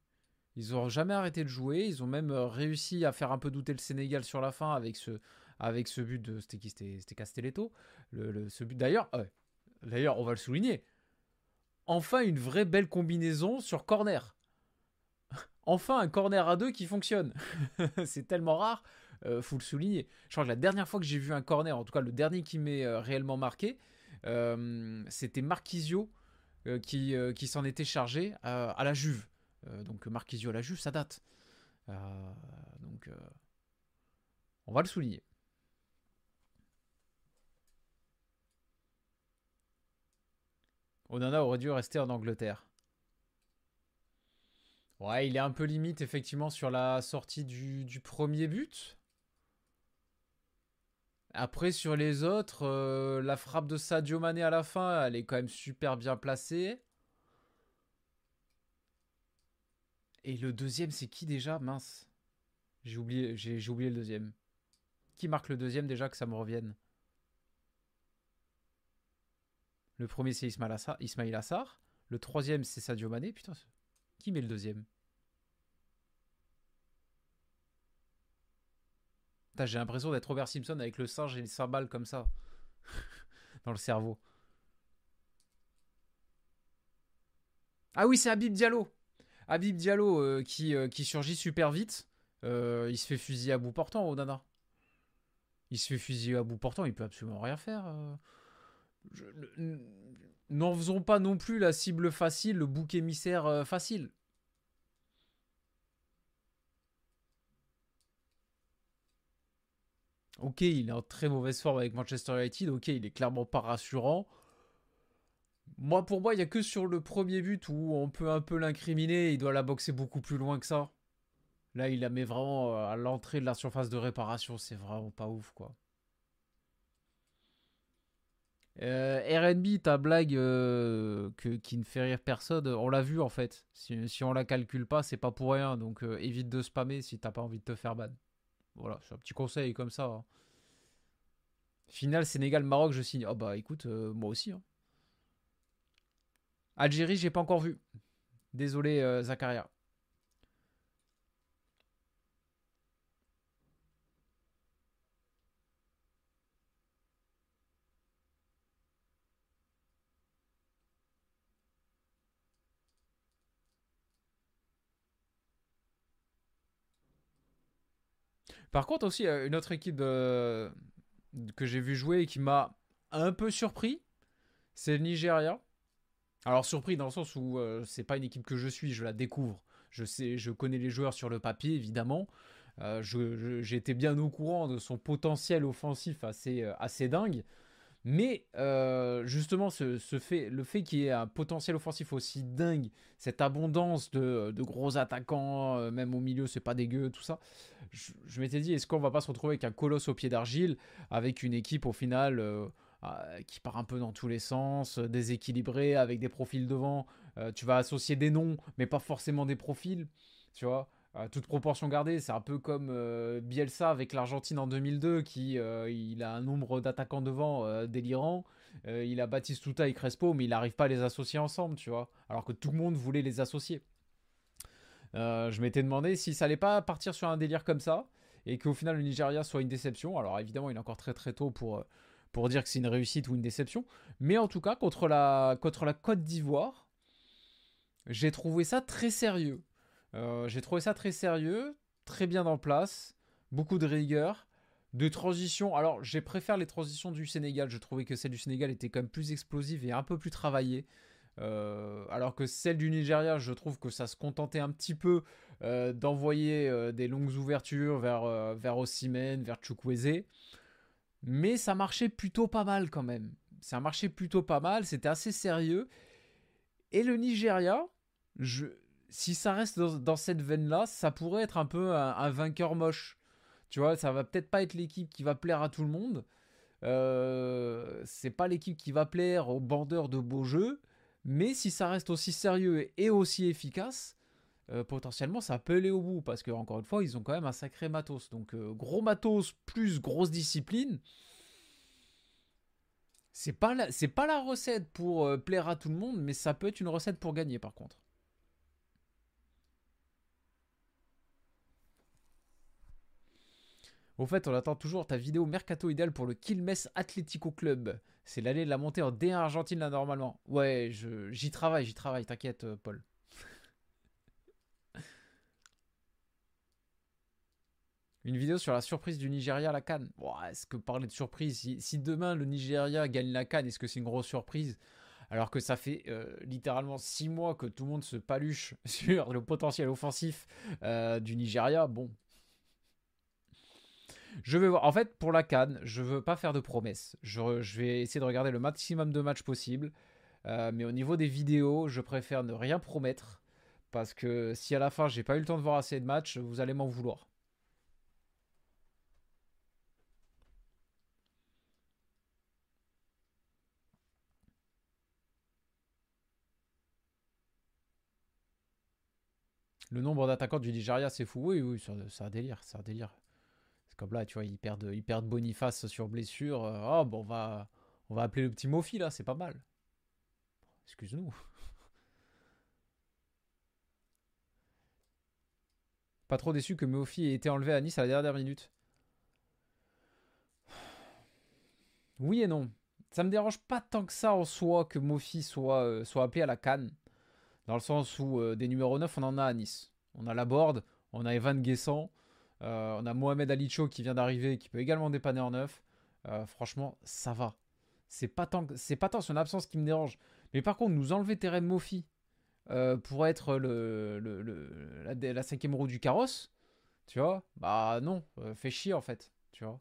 Ils n'ont jamais arrêté de jouer. Ils ont même réussi à faire un peu douter le Sénégal sur la fin avec ce, avec ce but de. C'était qui Castelletto. Le, ce but d'ailleurs, d'ailleurs, on va le souligner. Enfin, une vraie belle combinaison sur corner. (laughs) Enfin, un corner à deux qui fonctionne. (laughs) c'est tellement rare, euh, faut le souligner. Je crois que la dernière fois que j'ai vu un corner, en tout cas le dernier qui m'est euh, réellement marqué, euh, c'était Marquisio qui, qui s'en était chargé à la Juve. donc Marquisio à la Juve, ça date. donc on va le souligner. Onana aurait dû rester en Angleterre. Ouais, il est un peu limite effectivement sur la sortie du, premier but. Après, sur les autres, euh, la frappe de Sadio Mané à la fin, elle est quand même super bien placée. Et le deuxième, c'est qui déjà? Mince. J'ai oublié, j'ai oublié le deuxième. Qui marque le deuxième déjà que ça me revienne? Le premier, c'est Ismail Assar. Le troisième, c'est Sadio Mané. Putain, qui met le deuxième? J'ai l'impression d'être Robert Simpson avec le singe et les cymbales comme ça. (laughs) dans le cerveau. Ah oui, c'est Habib Diallo. Habib Diallo euh, qui, euh, qui surgit super vite. Euh, il se fait fusiller à bout portant, Onana. Il se fait fusiller à bout portant, il peut absolument rien faire n'en faisons pas non plus la cible facile, le bouc émissaire euh, facile. Ok, il est en très mauvaise forme avec Manchester United. Ok, il est clairement pas rassurant. Moi, pour moi, il n'y a que sur le premier but où on peut un peu l'incriminer. Il doit la boxer beaucoup plus loin que ça. Là, il la met vraiment euh, à l'entrée de la surface de réparation. C'est vraiment pas ouf, quoi. Euh, RB, ta blague euh, qui ne fait rire personne, on l'a vu en fait. Si, on la calcule pas, c'est pas pour rien. Donc euh, évite de spammer si t'as pas envie de te faire ban. Voilà, c'est un petit conseil comme ça. Hein. Final Sénégal-Maroc, je signe. Oh bah écoute, moi aussi. Hein. Algérie, j'ai pas encore vu. Désolé, Zakaria. Par contre, aussi, une autre équipe que j'ai vu jouer et qui m'a un peu surpris, c'est le Nigeria. Alors surpris dans le sens où c'est pas une équipe que je suis, je la découvre. Je sais, je connais les joueurs sur le papier évidemment. J'étais bien au courant de son potentiel offensif assez, assez dingue. Mais euh, justement, ce, fait, le fait qu'il y ait un potentiel offensif aussi dingue, cette abondance de, gros attaquants, euh, même au milieu, c'est pas dégueu, tout ça. Je, m'étais dit, est-ce qu'on va pas se retrouver avec un colosse au pied d'argile, avec une équipe au final euh, qui part un peu dans tous les sens, déséquilibrée, avec des profils devant. tu vas associer des noms, mais pas forcément des profils, tu vois toute proportion gardée, c'est un peu comme euh, Bielsa avec l'Argentine en 2002, qui euh, il a un nombre d'attaquants devant euh, délirant. il a Batistuta et Crespo, mais il n'arrive pas à les associer ensemble, tu vois. Alors que tout le monde voulait les associer. je m'étais demandé si ça allait pas partir sur un délire comme ça, et qu'au final le Nigeria soit une déception. Alors évidemment, il est encore très très tôt pour, pour dire que c'est une réussite ou une déception. Mais en tout cas, contre la, contre la Côte d'Ivoire, j'ai trouvé ça très sérieux. Euh, j'ai trouvé ça très sérieux, très bien en place, beaucoup de rigueur, de transitions. Alors, j'ai préféré les transitions du Sénégal. Je trouvais que celle du Sénégal était quand même plus explosive et un peu plus travaillée. Euh, alors que celle du Nigeria, je trouve que ça se contentait un petit peu euh, d'envoyer des longues ouvertures vers, vers Ossimène, vers Chukwueze. Mais ça marchait plutôt pas mal quand même. Ça marchait plutôt pas mal, c'était assez sérieux. Et le Nigeria, je, si ça reste dans, cette veine-là, ça pourrait être un peu un, vainqueur moche. Tu vois, ça va peut-être pas être l'équipe qui va plaire à tout le monde. Euh, c'est pas l'équipe qui va plaire aux bandeurs de beaux jeux. Mais si ça reste aussi sérieux et aussi efficace, euh, potentiellement ça peut aller au bout. Parce que, encore une fois, ils ont quand même un sacré matos. Donc, euh, gros matos plus grosse discipline. C'est pas, la, pas la recette pour plaire à tout le monde, mais ça peut être une recette pour gagner par contre. Au fait, on attend toujours ta vidéo mercato idéal pour le Quilmes Atlético Club. C'est l'année de la montée en D1 Argentine là normalement. Ouais, j'y travaille, j'y travaille, t'inquiète euh, Paul. (laughs) Une vidéo sur la surprise du Nigeria à la Cannes. est-ce que parler de surprise si, demain le Nigeria gagne la Cannes, est-ce que c'est une grosse surprise? Alors que ça fait euh, littéralement six mois que tout le monde se paluche (laughs) sur le potentiel offensif euh, du Nigeria. Bon, je vais voir. En fait, pour la Cannes, je veux pas faire de promesses. Je, vais essayer de regarder le maximum de matchs possible. Euh, mais au niveau des vidéos, je préfère ne rien promettre. Parce que si à la fin j'ai pas eu le temps de voir assez de matchs, vous allez m'en vouloir. Le nombre d'attaquants du Nigeria, c'est fou. Oui, oui, c'est un délire, c'est un délire. Comme là, tu vois, ils perdent, Boniface sur blessure. Oh, bon, on va, on va appeler le petit Mofi là, c'est pas mal. Excuse-nous. (laughs) Pas trop déçu que Mofi ait été enlevé à Nice à la dernière minute. (sighs) Oui et non. Ça me dérange pas tant que ça en soi que Mofi soit, euh, soit appelé à la canne. Dans le sens où euh, des numéros 9, on en a à Nice. On a la board, on a Evan Guessant, euh, on a Mohamed Alicho qui vient d'arriver, qui peut également dépanner en neuf. Euh, franchement, ça va. C'est pas tant, c'est pas tant son absence qui me dérange. Mais par contre, nous enlever Terem Mofi euh, pour être la, cinquième roue du carrosse, tu vois, bah non, fait chier en fait, tu vois.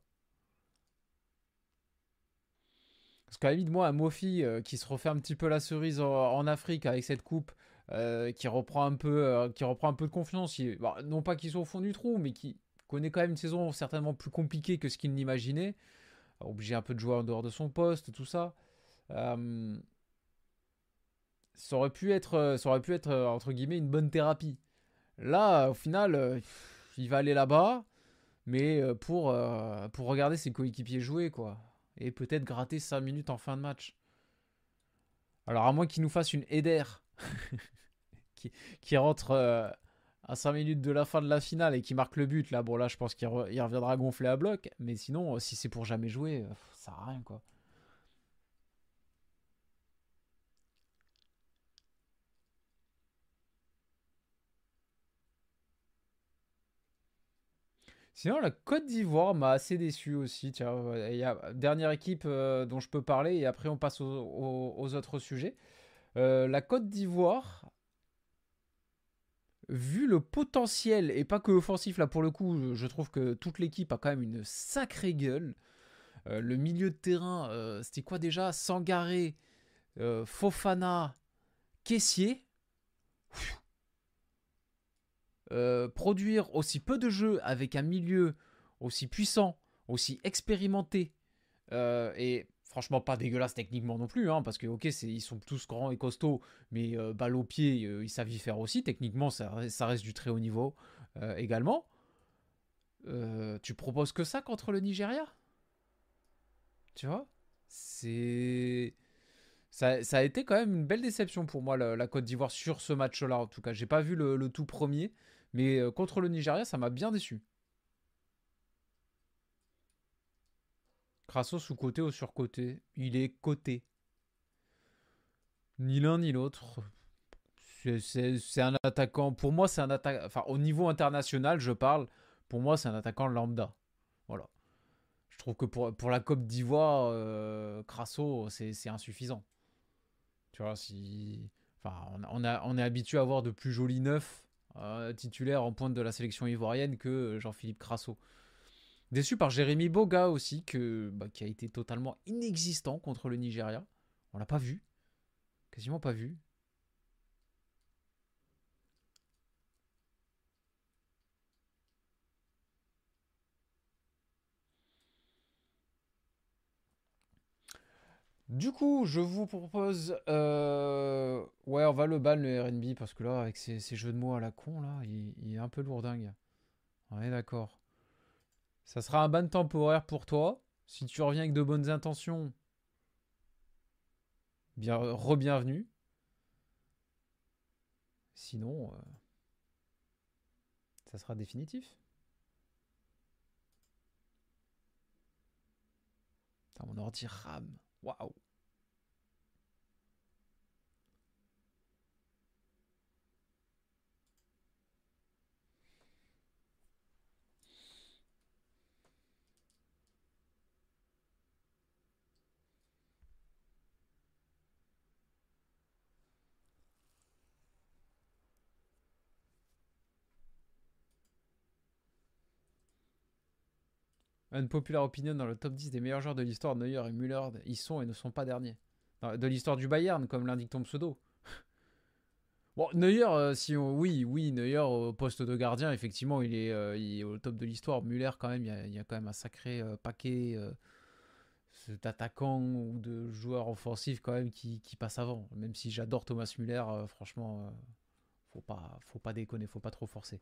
Parce qu'à la limite, moi, un Mofi qui se refait un petit peu la cerise en, Afrique avec cette coupe, qui reprend un peu, qui reprend un peu de confiance, bah, non pas qu'il soit au fond du trou, mais qui, connaît quand même une saison certainement plus compliquée que ce qu'il n'imaginait. Obligé un peu de jouer en dehors de son poste, tout ça. Euh, ça aurait pu être, euh, ça aurait pu être euh, entre guillemets une bonne thérapie. Là, au final, il va aller là-bas, mais pour, pour regarder ses coéquipiers jouer, quoi. Et peut-être gratter 5 minutes en fin de match. Alors, à moins qu'il nous fasse une Eder (laughs) qui, qui, rentre à 5 minutes de la fin de la finale et qui marque le but, là, bon, là, je pense qu'il reviendra gonfler à bloc. Mais sinon, si c'est pour jamais jouer, euh, ça sert à rien, quoi. Sinon, la Côte d'Ivoire m'a assez déçu aussi. Tiens, il y a dernière équipe euh, dont je peux parler et après on passe aux, autres sujets. Euh, la Côte d'Ivoire, vu le potentiel et pas que offensif là pour le coup, je trouve que toute l'équipe a quand même une sacrée gueule. Euh, le milieu de terrain, c'était quoi déjà? Sangaré, Fofana, Caissier. Euh, produire aussi peu de jeux avec un milieu aussi puissant, aussi expérimenté, euh, et franchement pas dégueulasse techniquement non plus, hein, parce que ok, ils sont tous grands et costauds, mais euh, balle au pied, ils savent y faire aussi. Techniquement, ça, reste du très haut niveau également. tu proposes que ça contre le Nigeria? Tu vois? C'est. Ça, a été quand même une belle déception pour moi, la, Côte d'Ivoire, sur ce match-là. En tout cas, j'ai pas vu le, tout premier. Mais euh, contre le Nigeria, ça m'a bien déçu. Crasso sous-côté ou sur-côté Il est côté. Ni l'un ni l'autre. C'est un attaquant. Pour moi, c'est un attaquant. Au niveau international, je parle. Pour moi, c'est un attaquant lambda. Voilà. Je trouve que pour, la Côte d'Ivoire, euh, c'est insuffisant. Tu vois, si. On, a, est habitué à avoir de plus jolis neufs euh, titulaire en pointe de la sélection ivoirienne que Jean-Philippe Crasso. Déçu par Jérémy Boga aussi, que, bah, qui a été totalement inexistant contre le Nigeria. On l'a pas vu. Quasiment pas vu. Du coup, je vous propose. Euh, ouais, on va le ban le RB parce que là, avec ces, jeux de mots à la con, là, il, est un peu lourdingue. On est d'accord. Ça sera un ban temporaire pour toi. Si tu reviens avec de bonnes intentions, bien re-bienvenue. Sinon, euh, ça sera définitif. mon ordi RAM. Waouh Une populaire opinion dans le top 10 des meilleurs joueurs de l'histoire, Neuer et Müller, ils sont et ne sont pas derniers. De l'histoire du Bayern, comme l'indique ton pseudo. (laughs) bon, Neuer, euh, si on... oui, oui, Neuer au poste de gardien, effectivement, il est, euh, au top de l'histoire. Müller, quand même, il y, a, quand même un sacré euh, paquet d'attaquants ou de joueurs offensifs quand même qui, qui passent avant. Même si j'adore Thomas Müller, franchement, faut pas, faut pas déconner, faut pas trop forcer.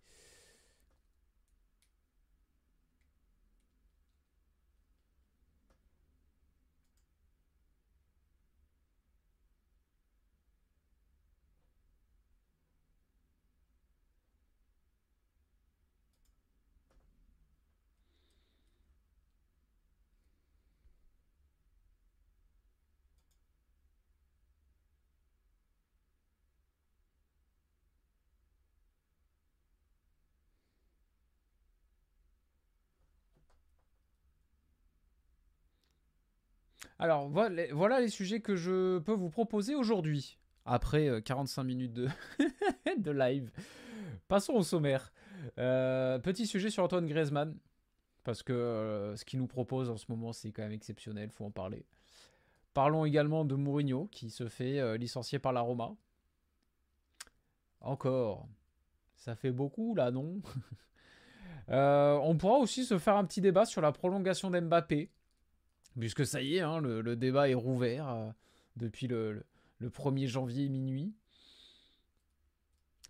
Alors, voilà, les sujets que je peux vous proposer aujourd'hui, après 45 euh, minutes (laughs) de, live. Passons au sommaire. Euh, petit sujet sur Antoine Griezmann, parce que euh, ce qu'il nous propose en ce moment, c'est quand même exceptionnel, faut en parler. Parlons également de Mourinho, qui se fait licencier par la Roma. Encore. Ça fait beaucoup, là, non? (laughs) On pourra aussi se faire un petit débat sur la prolongation d'Mbappé. Puisque ça y est, hein, le, débat est rouvert euh, depuis le, 1er janvier minuit.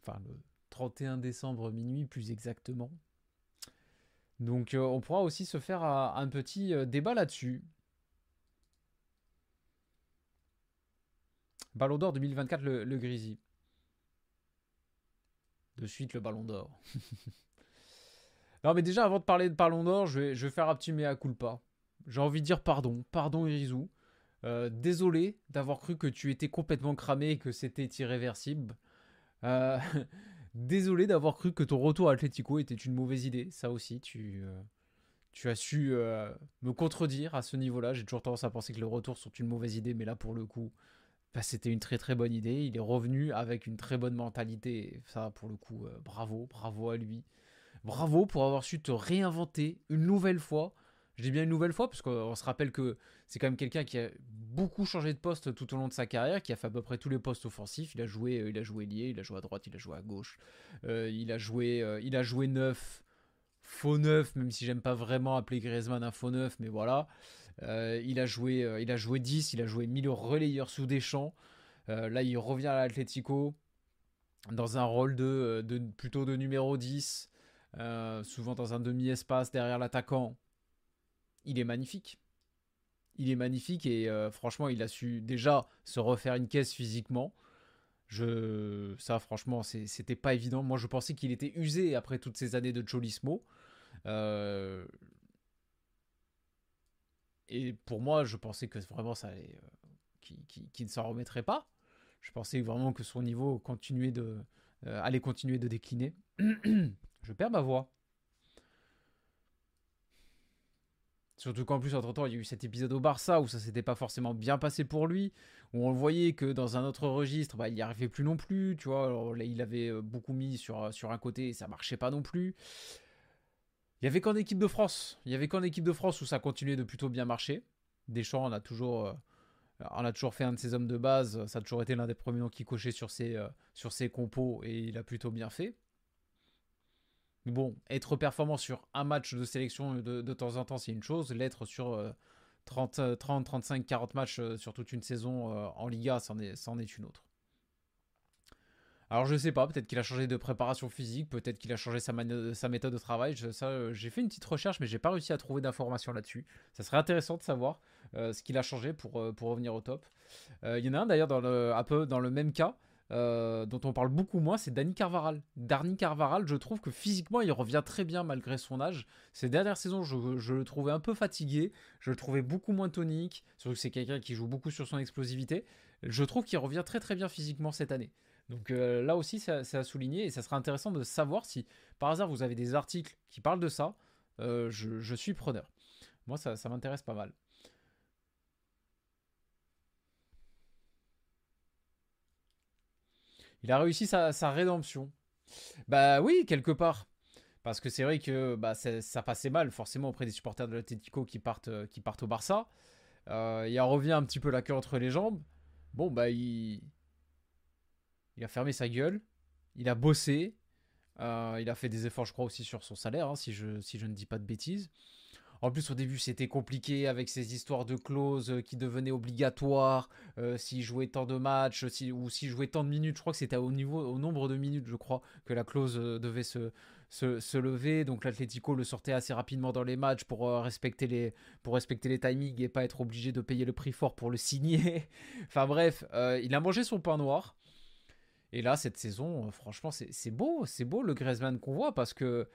Enfin, le 31 décembre minuit, plus exactement. Donc, euh, on pourra aussi se faire euh, un petit débat là-dessus. Ballon d'or 2024, le, le Grisi. De suite, le ballon d'or. (laughs) non, mais déjà, avant de parler de ballon d'or, je vais, je vais faire un petit mea culpa j'ai envie de dire pardon. Pardon, Irizou. Euh, désolé d'avoir cru que tu étais complètement cramé et que c'était irréversible. Euh, (laughs) Désolé d'avoir cru que ton retour à Atletico était une mauvaise idée. Ça aussi, tu, euh, tu as su me contredire à ce niveau-là. J'ai toujours tendance à penser que les retours sont une mauvaise idée, mais là, pour le coup, bah, c'était une très très bonne idée. Il est revenu avec une très bonne mentalité. ça, pour le coup, bravo, bravo à lui. Bravo pour avoir su te réinventer une nouvelle fois. Je dis bien une nouvelle fois, parce qu'on se rappelle que c'est quand même quelqu'un qui a beaucoup changé de poste tout au long de sa carrière, qui a fait à peu près tous les postes offensifs. Il a joué, euh, il a joué lié, il a joué à droite, il a joué à gauche, euh, il a joué, euh, il a joué neuf, faux neuf, même si j'aime pas vraiment appeler Griezmann un faux neuf, mais voilà. il a joué, il a joué 10, il a joué milieu relayeur sous des champs. là, il revient à l'Atlético dans un rôle de, de, plutôt de numéro 10, souvent dans un demi-espace derrière l'attaquant. Il est magnifique il est magnifique et euh, franchement, il a su déjà se refaire une caisse physiquement. Je, ça, franchement, c'était pas évident. Moi, je pensais qu'il était usé après toutes ces années de Cholismo. Euh, et pour moi, je pensais que vraiment ça allait, euh, qu'il ne s'en remettrait pas. Je pensais vraiment que son niveau continuait de, allait continuer de décliner. (clears throat) je perds ma voix. Surtout qu'en plus, entre-temps, il y a eu cet épisode au Barça où ça s'était pas forcément bien passé pour lui, où on le voyait que dans un autre registre, bah, il n'y arrivait plus non plus, tu vois. Il avait euh, beaucoup mis sur, euh, sur un côté et ça marchait pas non plus. Il y avait qu'en équipe de France. Il y avait qu'en équipe de France où ça continuait de plutôt bien marcher. Deschamps, on a toujours, euh, on a toujours fait un de ses hommes de base. Ça a toujours été l'un des premiers noms qui cochait sur ses, sur ses compos et il a plutôt bien fait. Bon, être performant sur un match de sélection de, temps en temps, c'est une chose. L'être sur 30, 30, 35, 40 matchs euh, sur toute une saison euh, en Liga, c'en est, une autre. Alors je sais pas, peut-être qu'il a changé de préparation physique, peut-être qu'il a changé sa, méthode de travail. Euh, j'ai fait une petite recherche, mais j'ai pas réussi à trouver d'informations là-dessus. Ça serait intéressant de savoir ce qu'il a changé pour, pour revenir au top. Il y en a un d'ailleurs un peu dans le même cas. Euh, dont on parle beaucoup moins, c'est Danny Carvaral. Danny Carvaral, je trouve que physiquement, il revient très bien malgré son âge. Ces dernières saisons, je, le trouvais un peu fatigué, je le trouvais beaucoup moins tonique, surtout que c'est quelqu'un qui joue beaucoup sur son explosivité. Je trouve qu'il revient très très bien physiquement cette année. Donc euh, là aussi, c'est à souligner et ça sera intéressant de savoir si par hasard vous avez des articles qui parlent de ça. Euh, je, suis preneur. Moi, ça m'intéresse pas mal. Il a réussi sa, rédemption. Bah oui, quelque part. Parce que c'est vrai que bah, ça passait mal, forcément, auprès des supporters de l'Atletico qui partent, euh, qui partent au Barça. Euh, il a revient un petit peu la queue entre les jambes. Bon, bah, il, il a fermé sa gueule. Il a bossé. Euh, il a fait des efforts, je crois, aussi sur son salaire, hein, si, je, si je ne dis pas de bêtises. En plus, au début, c'était compliqué avec ces histoires de clauses euh, qui devenaient obligatoires euh, s'il jouait tant de matchs ou s'il jouait tant de minutes. Je crois que c'était au niveau, au nombre de minutes, je crois, que la clause euh, devait se, se, lever. Donc l'Atlético le sortait assez rapidement dans les matchs pour, respecter les, pour respecter les timings et pas être obligé de payer le prix fort pour le signer. (laughs) enfin bref, il a mangé son pain noir. Et là, cette saison, franchement, c'est beau, c'est beau le Griezmann qu'on voit parce que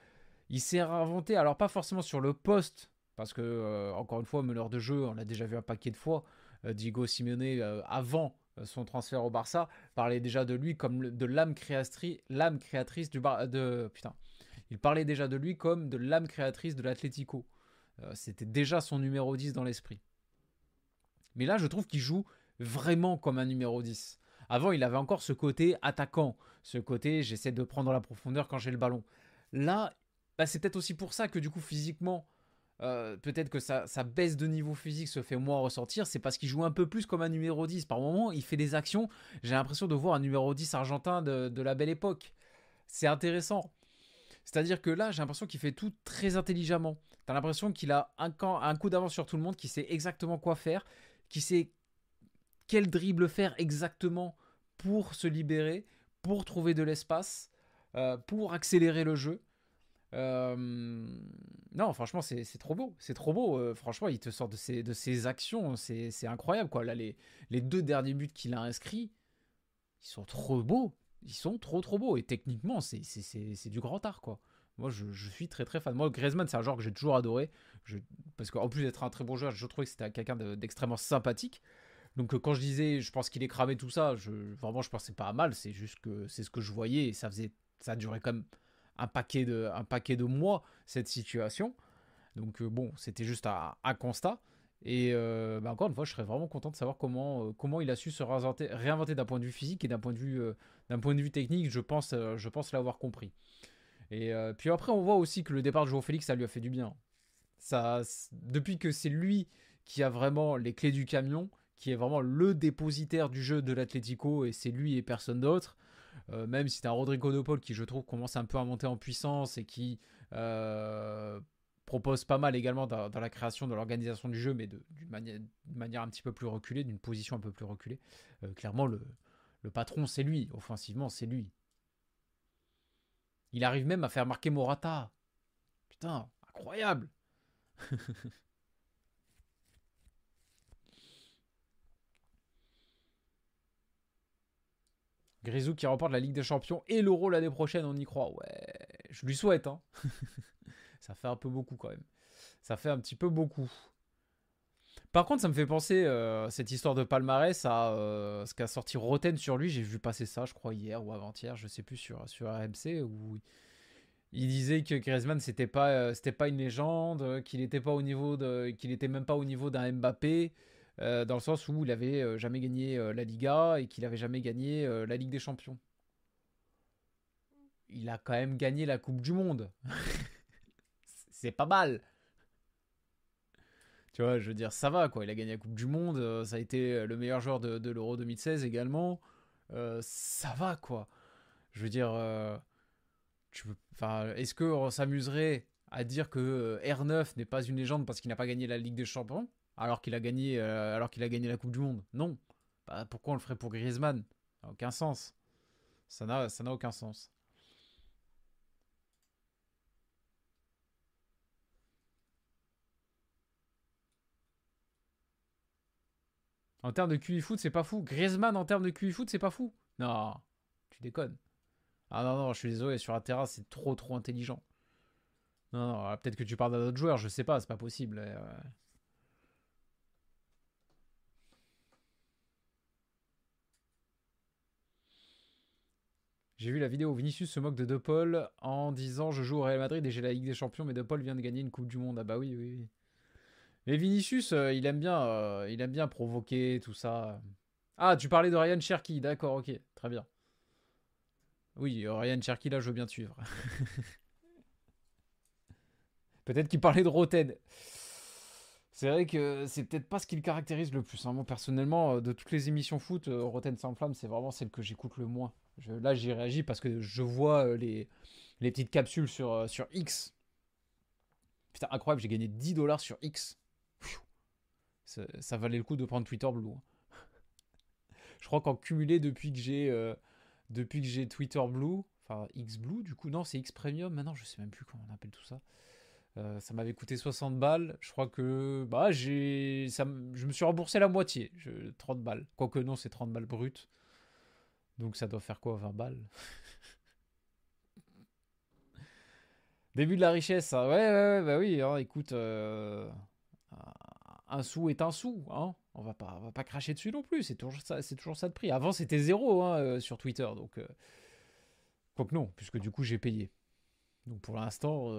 il s'est réinventé. Alors pas forcément sur le poste parce que, euh, encore une fois, meneur de jeu, on l'a déjà vu un paquet de fois. Euh, Diego Simeone, euh, avant son transfert au Barça, parlait déjà de lui comme de l'âme créatrice, créatrice du Bar de putain. Il parlait déjà de lui comme de l'âme créatrice de l'Atlético. C'était déjà son numéro 10 dans l'esprit. Mais là, je trouve qu'il joue vraiment comme un numéro 10. Avant, il avait encore ce côté attaquant, ce côté j'essaie de prendre la profondeur quand j'ai le ballon. Là, bah, c'est peut-être aussi pour ça que du coup, physiquement, euh, peut-être que sa, baisse de niveau physique se fait moins ressentir, c'est parce qu'il joue un peu plus comme un numéro 10. Par moment, il fait des actions, j'ai l'impression de voir un numéro 10 argentin de, la belle époque. C'est intéressant. C'est-à-dire que là, j'ai l'impression qu'il fait tout très intelligemment. T'as l'impression qu'il a un, un coup d'avance sur tout le monde, qu'il sait exactement quoi faire, qu'il sait quel dribble faire exactement pour se libérer, pour trouver de l'espace, euh, pour accélérer le jeu. Euh, non, franchement, c'est trop beau. C'est trop beau. Euh, franchement, il te sort de ses, de ses actions. C'est incroyable. Quoi. Là, les, les deux derniers buts qu'il a inscrits, ils sont trop beaux. Ils sont trop, trop beaux. Et techniquement, c'est du grand art. Quoi. Moi, je, je, suis très, très fan. Moi, Griezmann, c'est un joueur que j'ai toujours adoré. Je, parce qu'en plus d'être un très bon joueur, je trouvais que c'était quelqu'un d'extrêmement sympathique. Donc, euh, quand je disais, je pense qu'il est cramé tout ça, vraiment, je pensais pas à mal. C'est juste que c'est ce que je voyais et ça faisait ça a duré comme un paquet de, un paquet de mois, cette situation. Donc bon, c'était juste un, constat. Et bah, encore une fois, je serais vraiment content de savoir comment, comment il a su se réinventer, d'un point de vue physique et d'un point, de vue, d'un point de vue technique. Je pense, pense l'avoir compris. Et puis après, on voit aussi que le départ de Joao Félix, ça lui a fait du bien. Ça, depuis que c'est lui qui a vraiment les clés du camion, qui est vraiment le dépositaire du jeu de l'Atlético, et c'est lui et personne d'autre. Euh, même si c'est un Rodrigo De Paul qui, je trouve, commence un peu à monter en puissance et qui euh, propose pas mal également dans, la création de l'organisation du jeu, mais d'une manière, un petit peu plus reculée, d'une position un peu plus reculée. Euh, clairement, le patron, c'est lui. Offensivement, c'est lui. Il arrive même à faire marquer Morata. Putain, incroyable (laughs) Grisou qui remporte la Ligue des Champions et l'Euro l'année prochaine, on y croit. Ouais, je lui souhaite. Hein. (laughs) ça fait un peu beaucoup quand même. Ça fait un petit peu beaucoup. Par contre, ça me fait penser, euh, cette histoire de palmarès, à euh, ce qu'a sorti Roten sur lui. J'ai vu passer ça, je crois, hier ou avant-hier, je sais plus, sur, sur RMC, où il disait que Griezmann, c'était pas, euh, pas une légende, qu'il n'était pas au niveau de, qu'il même pas au niveau d'un Mbappé. Euh, dans le sens où il avait euh, jamais gagné euh, la Liga et qu'il avait jamais gagné la Ligue des Champions. Il a quand même gagné la Coupe du Monde. (laughs) c'est pas mal. Tu vois, je veux dire, ça va quoi. Il a gagné la Coupe du Monde. ça a été le meilleur joueur de, l'Euro 2016 également. ça va quoi. Je veux dire, est-ce qu'on s'amuserait à dire que R9 n'est pas une légende parce qu'il n'a pas gagné la Ligue des Champions? Alors qu'il a gagné euh, alors qu'il a gagné la Coupe du Monde. Non. Bah, pourquoi on le ferait pour Griezmann? Ça n'a aucun sens. Ça n'a ça n'a aucun sens. En termes de QI foot, c'est pas fou. Griezmann en termes de QI foot, c'est pas fou. Non, tu déconnes. Ah non, non, je suis désolé, sur la terrasse, c'est trop trop intelligent. Non, non peut-être que tu parles d'un autre joueur, je sais pas, c'est pas possible. Euh. J'ai vu la vidéo où Vinicius se moque de De Paul en disant je joue au Real Madrid et j'ai la Ligue des Champions, mais De Paul vient de gagner une Coupe du Monde. Ah bah oui, oui. Mais Vinicius, euh, il aime bien, euh, il aime bien provoquer tout ça. Ah, tu parlais de Ryan Cherky, d'accord, ok, très bien. Oui, euh, Ryan Cherky, là, je veux bien te suivre. (laughs) Peut-être qu'il parlait de Roten. C'est vrai que c'est peut-être pas ce qui le caractérise le plus. Hein. Moi, personnellement, de toutes les émissions foot, Roten sans flamme, c'est vraiment celle que j'écoute le moins là, j'y réagis parce que je vois euh, les, les petites capsules sur, euh, sur X. Putain, incroyable, j'ai gagné 10 dollars sur X. Ça, valait le coup de prendre Twitter Blue. Hein. (laughs) je crois qu'en cumulé depuis que j'ai euh, depuis que j'ai Twitter Blue, enfin X Blue, du coup, non, c'est X Premium. Maintenant, je sais même plus comment on appelle tout ça. ça m'avait coûté 60 balles. Je crois que bah, j'ai, ça, je me suis remboursé la moitié, je, 30 balles. Quoique non, c'est 30 balles brutes. Donc ça doit faire quoi 20 balles? Début de la richesse, hein. ouais, ouais, ouais, bah oui, hein, écoute, euh, un sou est un sou, hein, on va pas, on va pas cracher dessus non plus, c'est toujours ça, de prix. Avant c'était zéro euh, sur Twitter, donc euh, quoique non, puisque du coup j'ai payé. Donc pour l'instant,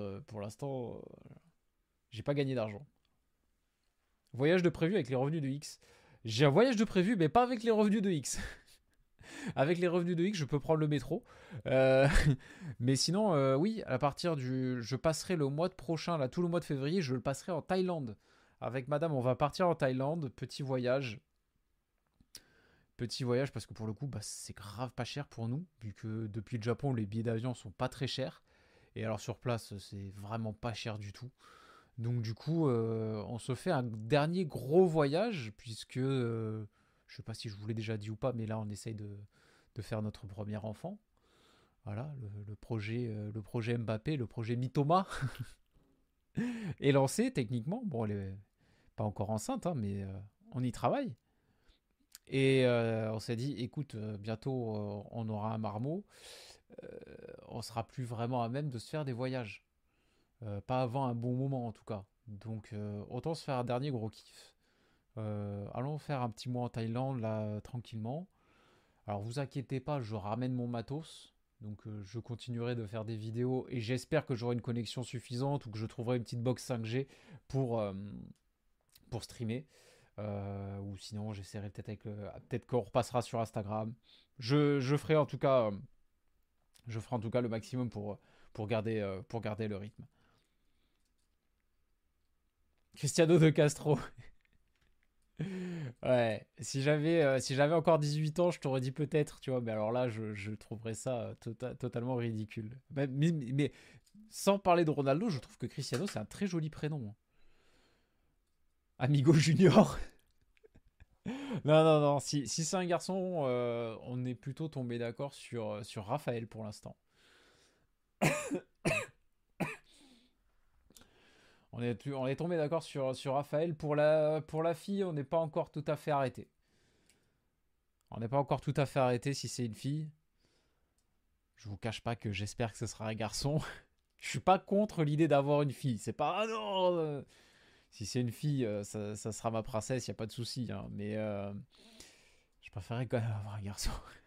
j'ai pas gagné d'argent. Voyage de prévu avec les revenus de X. J'ai un voyage de prévu, mais pas avec les revenus de X. (laughs) (laughs) avec les revenus de X, je peux prendre le métro. Euh, (laughs) mais sinon, euh, oui, à partir du. Je passerai le mois de prochain, là, tout le mois de février, je le passerai en Thaïlande. Avec madame, on va partir en Thaïlande, petit voyage. Petit voyage parce que pour le coup, bah, c'est grave pas cher pour nous, vu que depuis le Japon, les billets d'avion sont pas très chers. Et alors sur place, c'est vraiment pas cher du tout. Donc du coup, euh, on se fait un dernier gros voyage, puisque je sais pas si je vous l'ai déjà dit ou pas, mais là on essaye de, faire notre premier enfant. Voilà, le, projet, euh, le projet Mbappé, le projet Mitoma (laughs) est lancé techniquement. Bon, elle est pas encore enceinte, hein, mais euh, on y travaille. Et euh, on s'est dit, écoute, bientôt on aura un marmot, on sera plus vraiment à même de se faire des voyages. pas avant un bon moment en tout cas. Donc autant se faire un dernier gros kiff. Euh, allons faire un petit mois en Thaïlande, là, tranquillement. Alors, vous inquiétez pas, je ramène mon matos. Donc je continuerai de faire des vidéos et j'espère que j'aurai une connexion suffisante ou que je trouverai une petite box 5G pour, pour streamer. ou sinon j'essaierai peut-être avec peut-être qu'on repassera sur Instagram. Je, ferai en tout cas le maximum pour, pour, pour garder le rythme. Cristiano de Castro. (laughs) ouais, si j'avais euh, si j'avais encore 18 ans, je t'aurais dit peut-être, tu vois, mais alors là, je, trouverais ça euh, tota-, totalement ridicule. Mais, sans parler de Ronaldo, je trouve que Cristiano, c'est un très joli prénom. Hein. Amigo Junior. (laughs) non, non, non, si, c'est un garçon, euh, on est plutôt tombé d'accord sur Raphaël pour l'instant. On est, tombé d'accord sur, Raphaël. Pour la, pour la fille, on n'est pas encore tout à fait arrêté. On n'est pas encore tout à fait arrêté si c'est une fille. Je vous cache pas que j'espère que ce sera un garçon. (laughs) Je suis pas contre l'idée d'avoir une fille. C'est pas ah non. Euh, si c'est une fille, euh, ça, sera ma princesse, y a pas de souci. Hein. Mais euh, je préférerais quand même avoir un garçon. (laughs)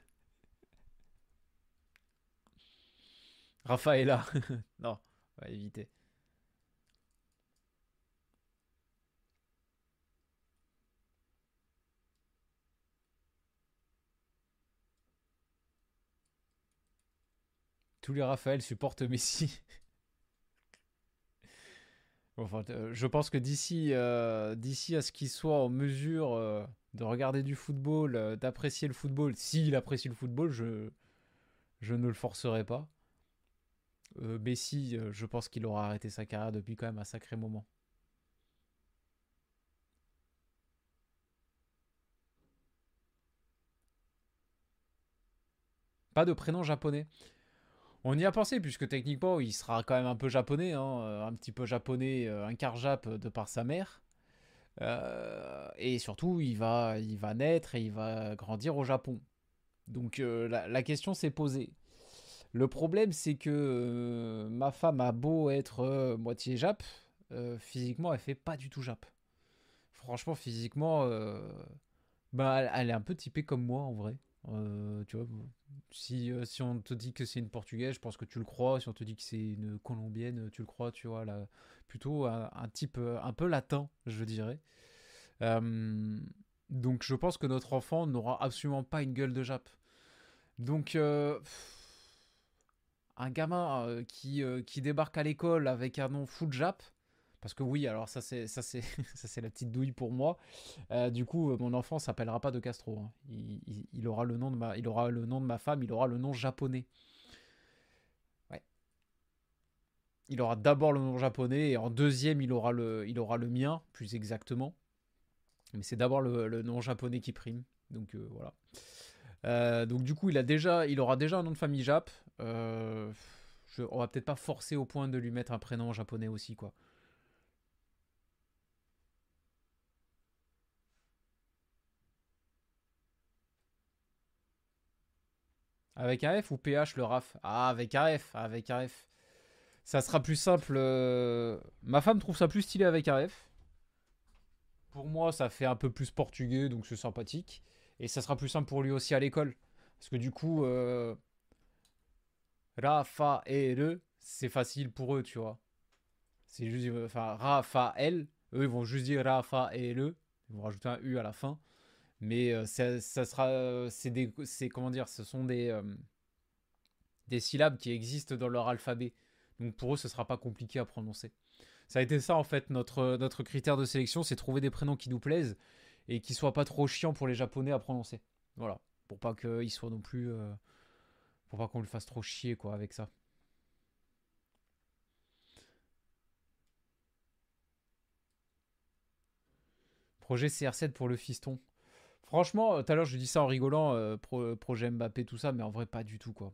Raphaëla. (laughs) non, on va éviter. Tous les Raphaël supportent Messi. (laughs) euh, je pense que d'ici euh, d'ici à ce qu'il soit en mesure euh, de regarder du football, d'apprécier le football, s'il apprécie le football, je, je ne le forcerai pas. Messi, je pense qu'il aura arrêté sa carrière depuis quand même un sacré moment. Pas de prénom japonais. On y a pensé, puisque techniquement, il sera quand même un peu japonais, hein, euh, un petit peu japonais, euh, un quart jap de par sa mère. Euh, et surtout, il va, il va naître et il va grandir au Japon. Donc la, question s'est posée. Le problème, c'est que ma femme a beau être moitié jap, physiquement, elle fait pas du tout jap. Franchement, physiquement, bah, elle, est un peu typée comme moi en vrai. Tu vois, si, euh, si on te dit que c'est une portugaise, je pense que tu le crois. Si on te dit que c'est une colombienne, tu le crois, tu vois. Là, plutôt un, type euh, un peu latin, je dirais. Euh, donc je pense que notre enfant n'aura absolument pas une gueule de Jap. Donc un gamin qui, qui débarque à l'école avec un nom full Jap, parce que oui, alors ça c'est ça c'est (laughs) ça c'est la petite douille pour moi. Euh, du coup, euh, mon enfant s'appellera pas de Castro. Hein. Il, aura le nom de ma il aura le nom de ma femme. Il aura le nom japonais. Ouais. Il aura d'abord le nom japonais et en deuxième il aura le il aura le mien plus exactement. Mais c'est d'abord le, nom japonais qui prime. Donc euh, voilà. donc du coup, il a déjà il aura déjà un nom de famille Jap. Je, on va peut-être pas forcer au point de lui mettre un prénom japonais aussi quoi. Avec un F ou PH le RAF? Ah, avec un F, avec un F. Ça sera plus simple. Euh, ma femme trouve ça plus stylé avec un F. Pour moi, ça fait un peu plus portugais, donc c'est sympathique. Et ça sera plus simple pour lui aussi à l'école. Parce que du coup, euh... Le, c'est facile pour eux, tu vois. C'est juste, enfin, eux, ils vont juste dire le. Ils vont rajouter un U à la fin mais ça, sera c'est comment dire ce sont des des syllabes qui existent dans leur alphabet. Donc pour eux ce sera pas compliqué à prononcer. Ça a été ça en fait notre notre critère de sélection c'est trouver des prénoms qui nous plaisent et qui soient pas trop chiants pour les japonais à prononcer. Voilà. Pour pas qu'ils soient non plus pour pas qu'on le fasse trop chier quoi avec ça. Projet CR7 pour le fiston. Franchement, euh, tout à l'heure, je dis ça en rigolant, euh, projet Mbappé, tout ça, mais en vrai, pas du tout, quoi.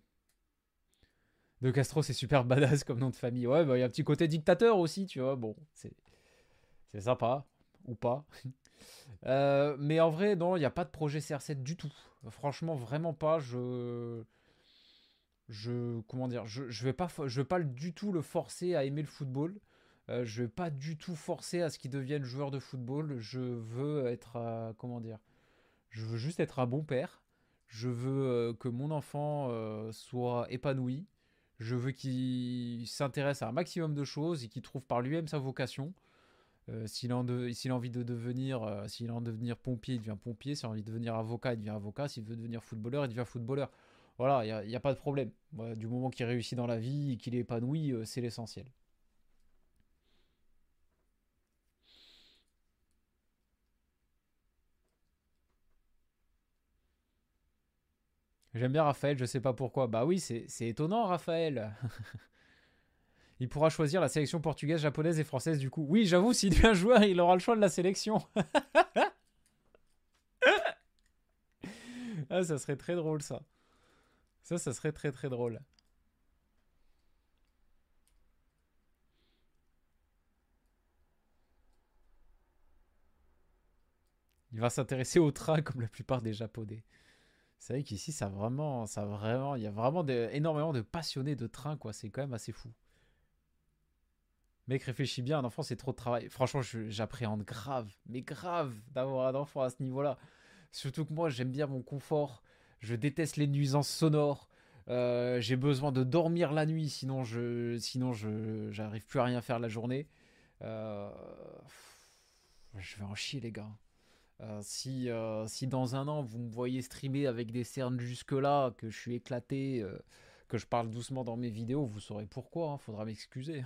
De Castro, c'est super (laughs) badass comme nom de famille. Ouais, bah, il y a un petit côté dictateur aussi, tu vois. Bon, c'est sympa, ou pas. (laughs) Euh, mais en vrai, non, il n'y a pas de projet CR7 du tout. Franchement, vraiment pas. Je. Je. Comment dire Je, je vais pas, du tout le forcer à aimer le football. Euh, je vais pas du tout forcer à ce qu'il devienne joueur de football. Je veux être. comment dire je veux juste être un bon père. Je veux que mon enfant soit épanoui. Je veux qu'il s'intéresse à un maximum de choses et qu'il trouve par lui-même sa vocation. s'il, a envie de devenir, pompier, il devient pompier. S'il a envie de devenir avocat, il devient avocat. S'il veut devenir footballeur, il devient footballeur. Voilà, il n'y a, pas de problème. du moment qu'il réussit dans la vie et qu'il est épanoui, c'est l'essentiel. J'aime bien Raphaël, je sais pas pourquoi. Bah oui, c'est étonnant, Raphaël. (laughs) il pourra choisir la sélection portugaise, japonaise et française du coup. Oui, j'avoue, s'il devient joueur, il aura le choix de la sélection. (laughs) ah, ça serait très drôle, ça. Ça, ça serait très très drôle. Il va s'intéresser au train comme la plupart des Japonais. C'est vrai qu'ici, ça vraiment, ça vraiment, il y a vraiment énormément de passionnés de train, quoi. C'est quand même assez fou. Mec, réfléchis bien, un enfant, c'est trop de travail. Franchement, j'appréhende grave, mais grave, d'avoir un enfant à ce niveau-là. Surtout que moi, j'aime bien mon confort. Je déteste les nuisances sonores. Euh, j'ai besoin de dormir la nuit, sinon je, sinon je, j'arrive plus à rien faire la journée. Euh, je vais en chier, les gars. Euh, si, euh, si dans un an vous me voyez streamer avec des cernes jusque-là, que je suis éclaté, euh, que je parle doucement dans mes vidéos, vous saurez pourquoi, hein, faudra m'excuser.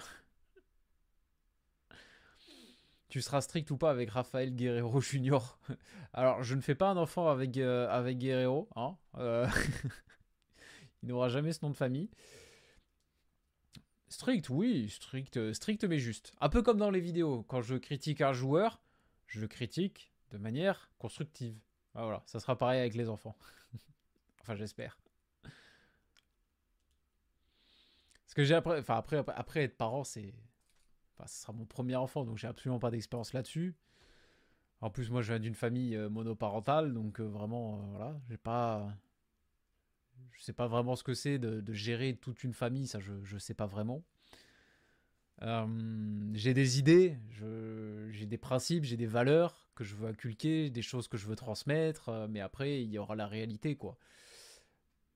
(laughs) tu seras strict ou pas avec Raphaël Guerrero Junior? (laughs) Alors, je ne fais pas un enfant avec, avec Guerrero. Hein (laughs) Il n'aura jamais ce nom de famille. Strict, oui, strict, strict mais juste. Un peu comme dans les vidéos. Quand je critique un joueur, je critique de manière constructive. Ah, voilà, ça sera pareil avec les enfants. (laughs) enfin, j'espère. Parce que j'ai après, enfin après, être parent, c'est, ce sera mon premier enfant, donc j'ai absolument pas d'expérience là-dessus. En plus, moi, je viens d'une famille euh, monoparentale, donc euh, vraiment, euh, voilà, j'ai pas, je sais pas vraiment ce que c'est de, de, gérer toute une famille, ça, je, je sais pas vraiment. Euh, j'ai des idées, j'ai des principes, j'ai des valeurs que je veux inculquer, des choses que je veux transmettre, euh, mais après, il y aura la réalité, quoi.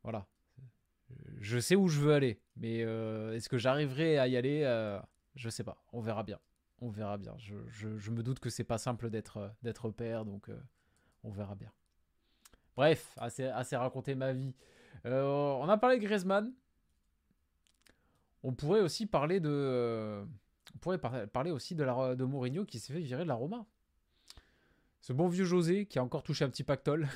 Voilà. Je sais où je veux aller, mais euh, est-ce que j'arriverai à y aller Je sais pas. On verra bien. On verra bien. Je, me doute que c'est pas simple d'être d'être père, donc on verra bien. Bref, assez, assez raconté ma vie. on a parlé de Griezmann. On pourrait aussi parler de, euh, on pourrait aussi de, la, Mourinho qui s'est fait virer de la Roma. Ce bon vieux José qui a encore touché un petit pactole.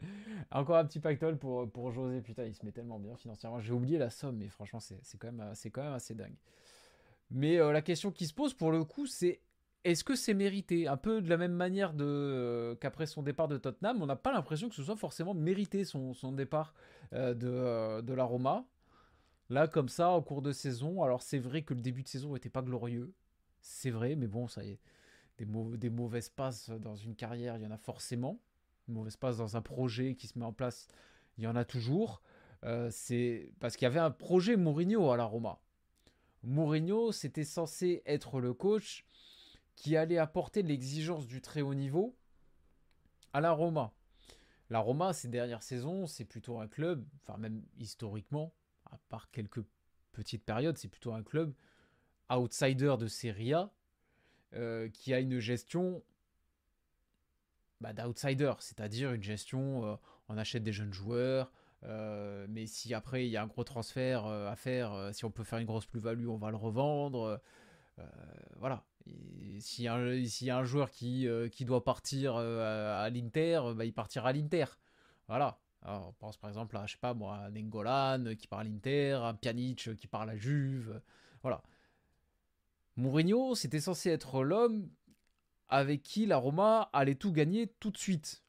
(laughs) encore un petit pactole pour, José. Putain, il se met tellement bien financièrement. J'ai oublié la somme, mais franchement, c'est quand, même, quand même assez dingue. Mais euh, la question qui se pose pour le coup, c'est est-ce que c'est mérité? Un peu de la même manière euh, qu'après son départ de Tottenham, on n'a pas l'impression que ce soit forcément mérité son, son départ de, de la Roma. Là, comme ça, au cours de saison, alors c'est vrai que le début de saison n'était pas glorieux. C'est vrai, mais bon, ça y est. Des, mauvaises passes dans une carrière, il y en a forcément. Des mauvaises passes dans un projet qui se met en place, il y en a toujours. Euh, c'est parce qu'il y avait un projet Mourinho à la Roma. Mourinho, c'était censé être le coach qui allait apporter l'exigence du très haut niveau à la Roma. La Roma, ces dernières saisons, c'est plutôt un club, enfin même historiquement, à part quelques petites périodes, c'est plutôt un club outsider de Serie A euh, qui a une gestion bah, d'outsider, c'est-à-dire une gestion, euh, on achète des jeunes joueurs, euh, mais si après il y a un gros transfert à faire, si on peut faire une grosse plus-value, on va le revendre. voilà. S'il y, a un joueur qui, qui doit partir à, l'Inter, bah, il partira à l'Inter. Voilà. On pense par exemple à, je sais pas moi, Nengolan qui parle à l'Inter, Pjanic qui parle à Juve. Voilà. Mourinho, c'était censé être l'homme avec qui la Roma allait tout gagner tout de suite.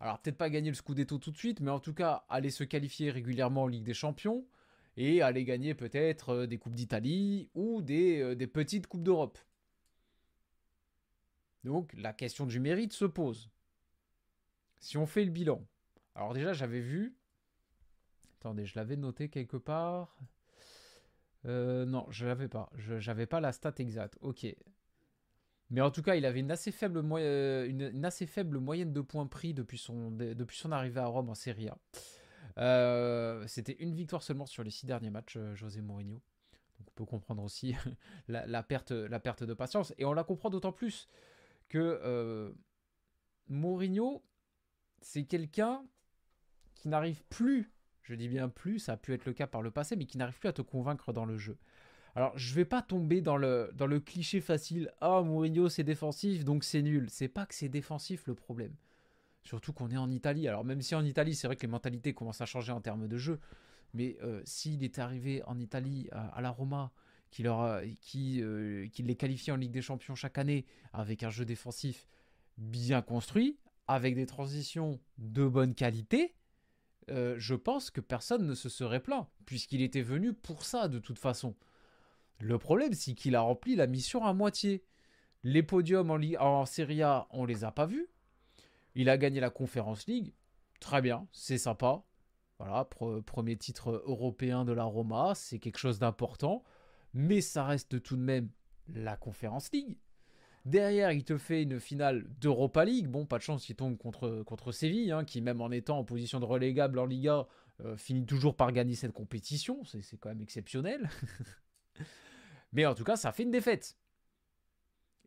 Alors, peut-être pas gagner le Scudetto tout de suite, mais en tout cas, aller se qualifier régulièrement en Ligue des Champions et aller gagner peut-être euh, des Coupes d'Italie ou euh, des petites Coupes d'Europe. Donc, la question du mérite se pose. Si on fait le bilan, alors déjà, j'avais vu... Attendez, je l'avais noté quelque part. Euh, non, je l'avais pas. Je n'avais pas la stat exacte. Ok. Mais en tout cas, il avait une assez faible, euh, moyenne de points pris depuis son, arrivée à Rome en Serie A. Euh, c'était une victoire seulement sur les six derniers matchs, José Mourinho. Donc on peut comprendre aussi (laughs) la perte de patience. Et on la comprend d'autant plus que Mourinho, c'est quelqu'un qui n'arrive plus, je dis bien plus, ça a pu être le cas par le passé, mais qui n'arrive plus à te convaincre dans le jeu. Alors, je vais pas tomber dans le, dans le cliché facile. Ah, Mourinho, c'est défensif, donc c'est nul. C'est pas que c'est défensif le problème. Surtout qu'on est en Italie. Alors, même si en Italie, c'est vrai que les mentalités commencent à changer en termes de jeu. Mais euh, s'il était arrivé en Italie à, la Roma, qui, leur qui, euh, qui les qualifie en Ligue des Champions chaque année avec un jeu défensif bien construit, avec des transitions de bonne qualité, euh, je pense que personne ne se serait plaint, puisqu'il était venu pour ça de toute façon. Le problème, c'est qu'il a rempli la mission à moitié. Les podiums en, en Serie A, on les a pas vus. Il a gagné la Conference League. Très bien, c'est sympa. Voilà, premier titre européen de la Roma, c'est quelque chose d'important. Mais ça reste tout de même la Conference League. Derrière, il te fait une finale d'Europa League. Bon, pas de chance, il tombe contre, Séville, hein, qui même en étant en position de relégable en Liga, euh, finit toujours par gagner cette compétition. C'est quand même exceptionnel. (laughs) Mais en tout cas, ça fait une défaite.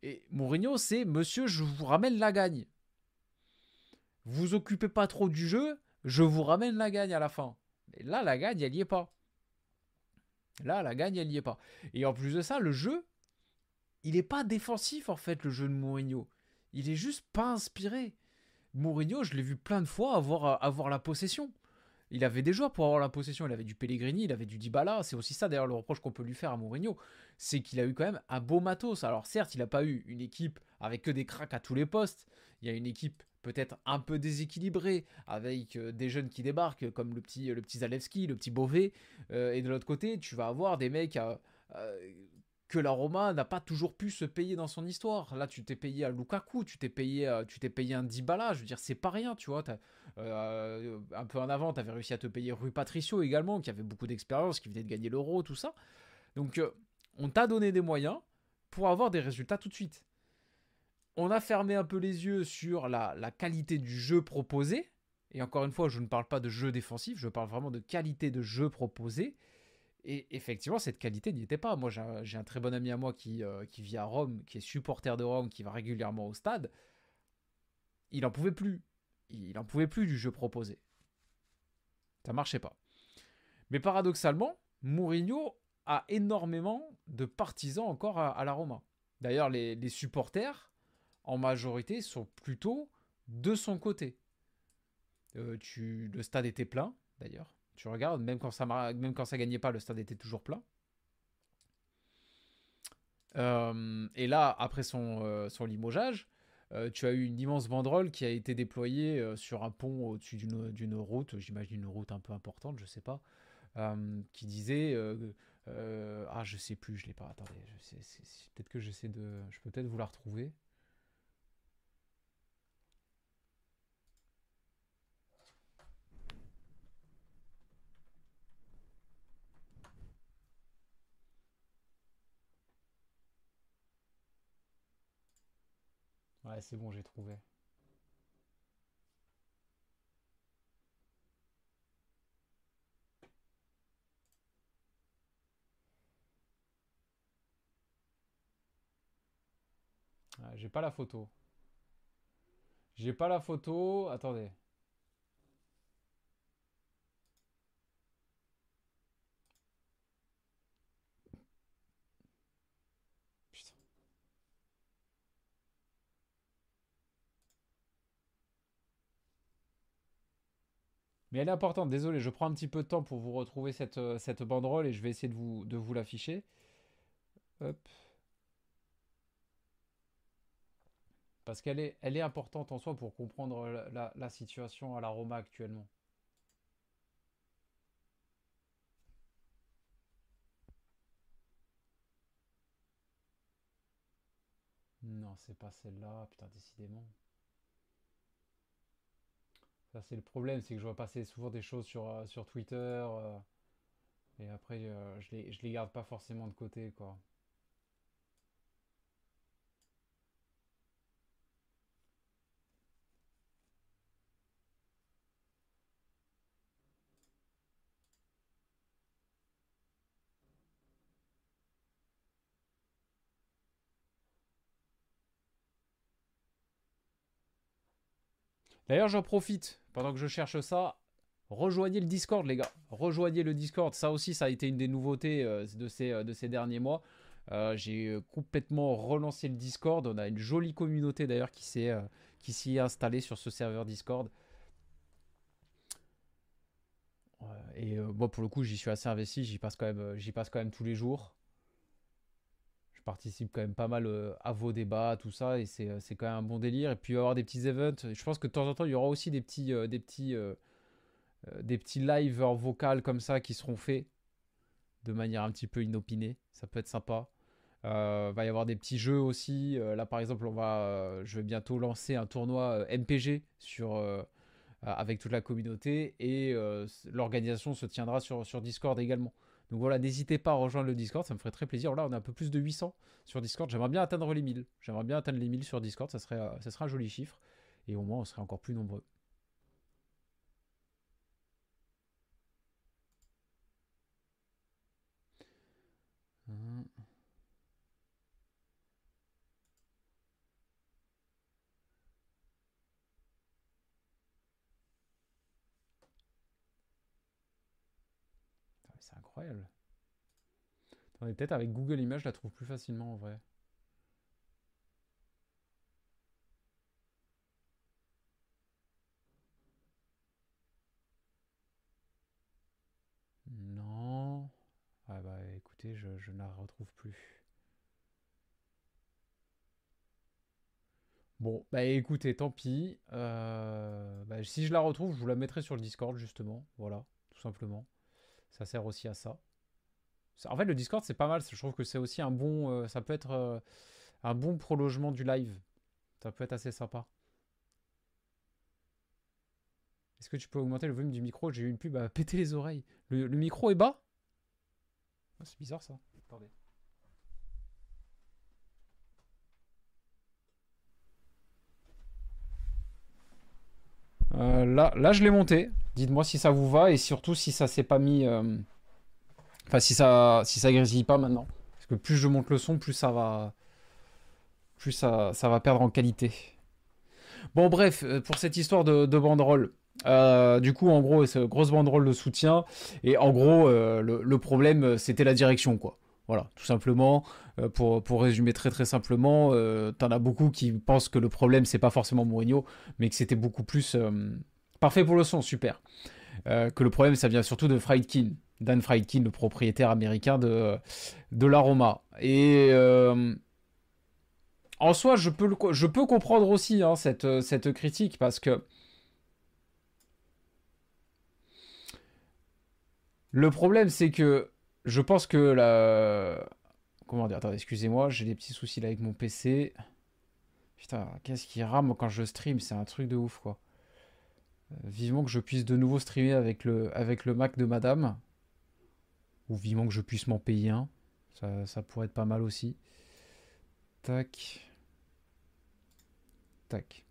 Et Mourinho, c'est monsieur, je vous ramène la gagne. Vous occupez pas trop du jeu, je vous ramène la gagne à la fin. Et là, la gagne, elle n'y est pas. Là, la gagne, elle n'y est pas. Et en plus de ça, le jeu, il n'est pas défensif en fait, le jeu de Mourinho. Il est juste pas inspiré. Mourinho, je l'ai vu plein de fois avoir, avoir la possession. Il avait des joueurs pour avoir la possession. Il avait du Pellegrini, il avait du Dybala. C'est aussi ça d'ailleurs le reproche qu'on peut lui faire à Mourinho. C'est qu'il a eu quand même un beau matos. Alors certes, il n'a pas eu une équipe avec que des cracks à tous les postes. Il y a une équipe peut-être un peu déséquilibrée avec euh, des jeunes qui débarquent comme le petit, le Zalewski, le petit Beauvais. Euh, et de l'autre côté, tu vas avoir des mecs euh, que la Roma n'a pas toujours pu se payer dans son histoire. Là, tu t'es payé à Lukaku, tu t'es payé, euh, tu t'es payé un. Je veux dire, c'est pas rien, tu vois. Euh, un peu en avant, tu avais réussi à te payer Rui Patricio également, qui avait beaucoup d'expérience, qui venait de gagner l'Euro, tout ça. Donc, euh, on t'a donné des moyens pour avoir des résultats tout de suite. On a fermé un peu les yeux sur la qualité du jeu proposé. Et encore une fois, je ne parle pas de jeu défensif, je parle vraiment de qualité de jeu proposé. Et effectivement, cette qualité n'y était pas. Moi, j'ai un, très bon ami à moi qui, euh, qui vit à Rome, qui est supporter de Rome, qui va régulièrement au stade. Il n'en pouvait plus. Il n'en pouvait plus du jeu proposé. Ça marchait pas. Mais paradoxalement, Mourinho a énormément de partisans encore à, la Roma. D'ailleurs, les, supporters, en majorité, sont plutôt de son côté. Euh, le stade était plein, d'ailleurs. Tu regardes, même quand ça même quand ça gagnait pas, le stade était toujours plein. Euh, et là, après son, euh, son limogeage, euh, tu as eu une immense banderole qui a été déployée sur un pont au-dessus d'une route, j'imagine une route un peu importante, je sais pas, qui disait ah je sais plus, je l'ai pas. Attendez, peut-être que j'essaie de, je peux peut-être vous la retrouver. Ouais, c'est bon, j'ai trouvé. j'ai pas la photo. J'ai pas la photo. Attendez. Mais elle est importante, désolé, je prends un petit peu de temps pour vous retrouver cette, euh, cette banderole et je vais essayer de vous, de vous l'afficher. Hop. Parce qu'elle est, elle est importante en soi pour comprendre la, situation à la Roma actuellement. Non, c'est pas celle-là, putain, décidément. Ça, c'est le problème, c'est que je vois passer souvent des choses sur, euh, Twitter. Euh, et après, euh, je, les, je les garde pas forcément de côté, quoi. D'ailleurs, j'en profite pendant que je cherche ça. Rejoignez le Discord, les gars. Rejoignez le Discord. Ça aussi, ça a été une des nouveautés euh, de, ces, euh, de ces derniers mois. Euh, j'ai complètement relancé le Discord. On a une jolie communauté d'ailleurs qui s'y est installée sur ce serveur Discord. Et moi, pour le coup, j'y suis assez investi. J'y passe quand même, tous les jours participe quand même pas mal à vos débats, tout ça, et c'est quand même un bon délire. Et puis il va y avoir des petits events. Je pense que de temps en temps, il y aura aussi des petits, des petits, euh, des petits lives vocales comme ça qui seront faits de manière un petit peu inopinée. Ça peut être sympa. Euh, va y avoir des petits jeux aussi. Euh, là, par exemple, on va, je vais bientôt lancer un tournoi MPG sur, avec toute la communauté et l'organisation se tiendra sur, sur Discord également. Donc voilà, n'hésitez pas à rejoindre le Discord, ça me ferait très plaisir. Là, on a un peu plus de 800 sur Discord. J'aimerais bien atteindre les 1000. J'aimerais bien atteindre les 1000 sur Discord, ça serait, ça serait un joli chiffre. Et au moins, on serait encore plus nombreux. Incroyable. peut-être avec Google Images, je la trouve plus facilement en vrai. je, ne la retrouve plus. Bon, bah écoutez, tant pis. Euh, bah, si je la retrouve, je vous la mettrai sur le Discord, justement. Voilà, tout simplement. Ça sert aussi à ça. En fait, le Discord, c'est pas mal. Je trouve que c'est aussi un bon... Euh, ça peut être euh, un bon prolongement du live. Ça peut être assez sympa. Est-ce que tu peux augmenter le volume du micro? J'ai eu une pub à (laughs) péter les oreilles. le micro est bas? Ah, c'est bizarre ça. Attendez. Euh, là, je l'ai monté. Dites-moi si ça vous va et surtout si ça s'est pas mis. Euh, enfin, si ça, si ça grésille pas maintenant. Parce que plus je monte le son, plus ça va, plus ça, ça va perdre en qualité. Bon, bref, euh, pour cette histoire de, de banderole. Du coup, en gros, grosse banderole de soutien. Et en gros, le, problème, c'était la direction, quoi. Voilà, tout simplement. Euh, pour, résumer très très simplement, t'en as beaucoup qui pensent que le problème, c'est pas forcément Mourinho, mais que c'était beaucoup plus. Parfait pour le son, super. que le problème, ça vient surtout de Friedkin. Dan Friedkin, le propriétaire américain de, de l'Aroma. Et. en soi, je peux, comprendre aussi hein, cette critique parce que Le problème, c'est que je pense que la. Comment dire Attendez, excusez-moi, j'ai des petits soucis là avec mon PC. Putain, qu'est-ce qui rame quand je stream C'est un truc de ouf, quoi. Euh, vivement que je puisse de nouveau streamer avec le, avec le Mac de madame. Ou vivement que je puisse m'en payer un. Ça, ça pourrait être pas mal aussi. Tac. Tac.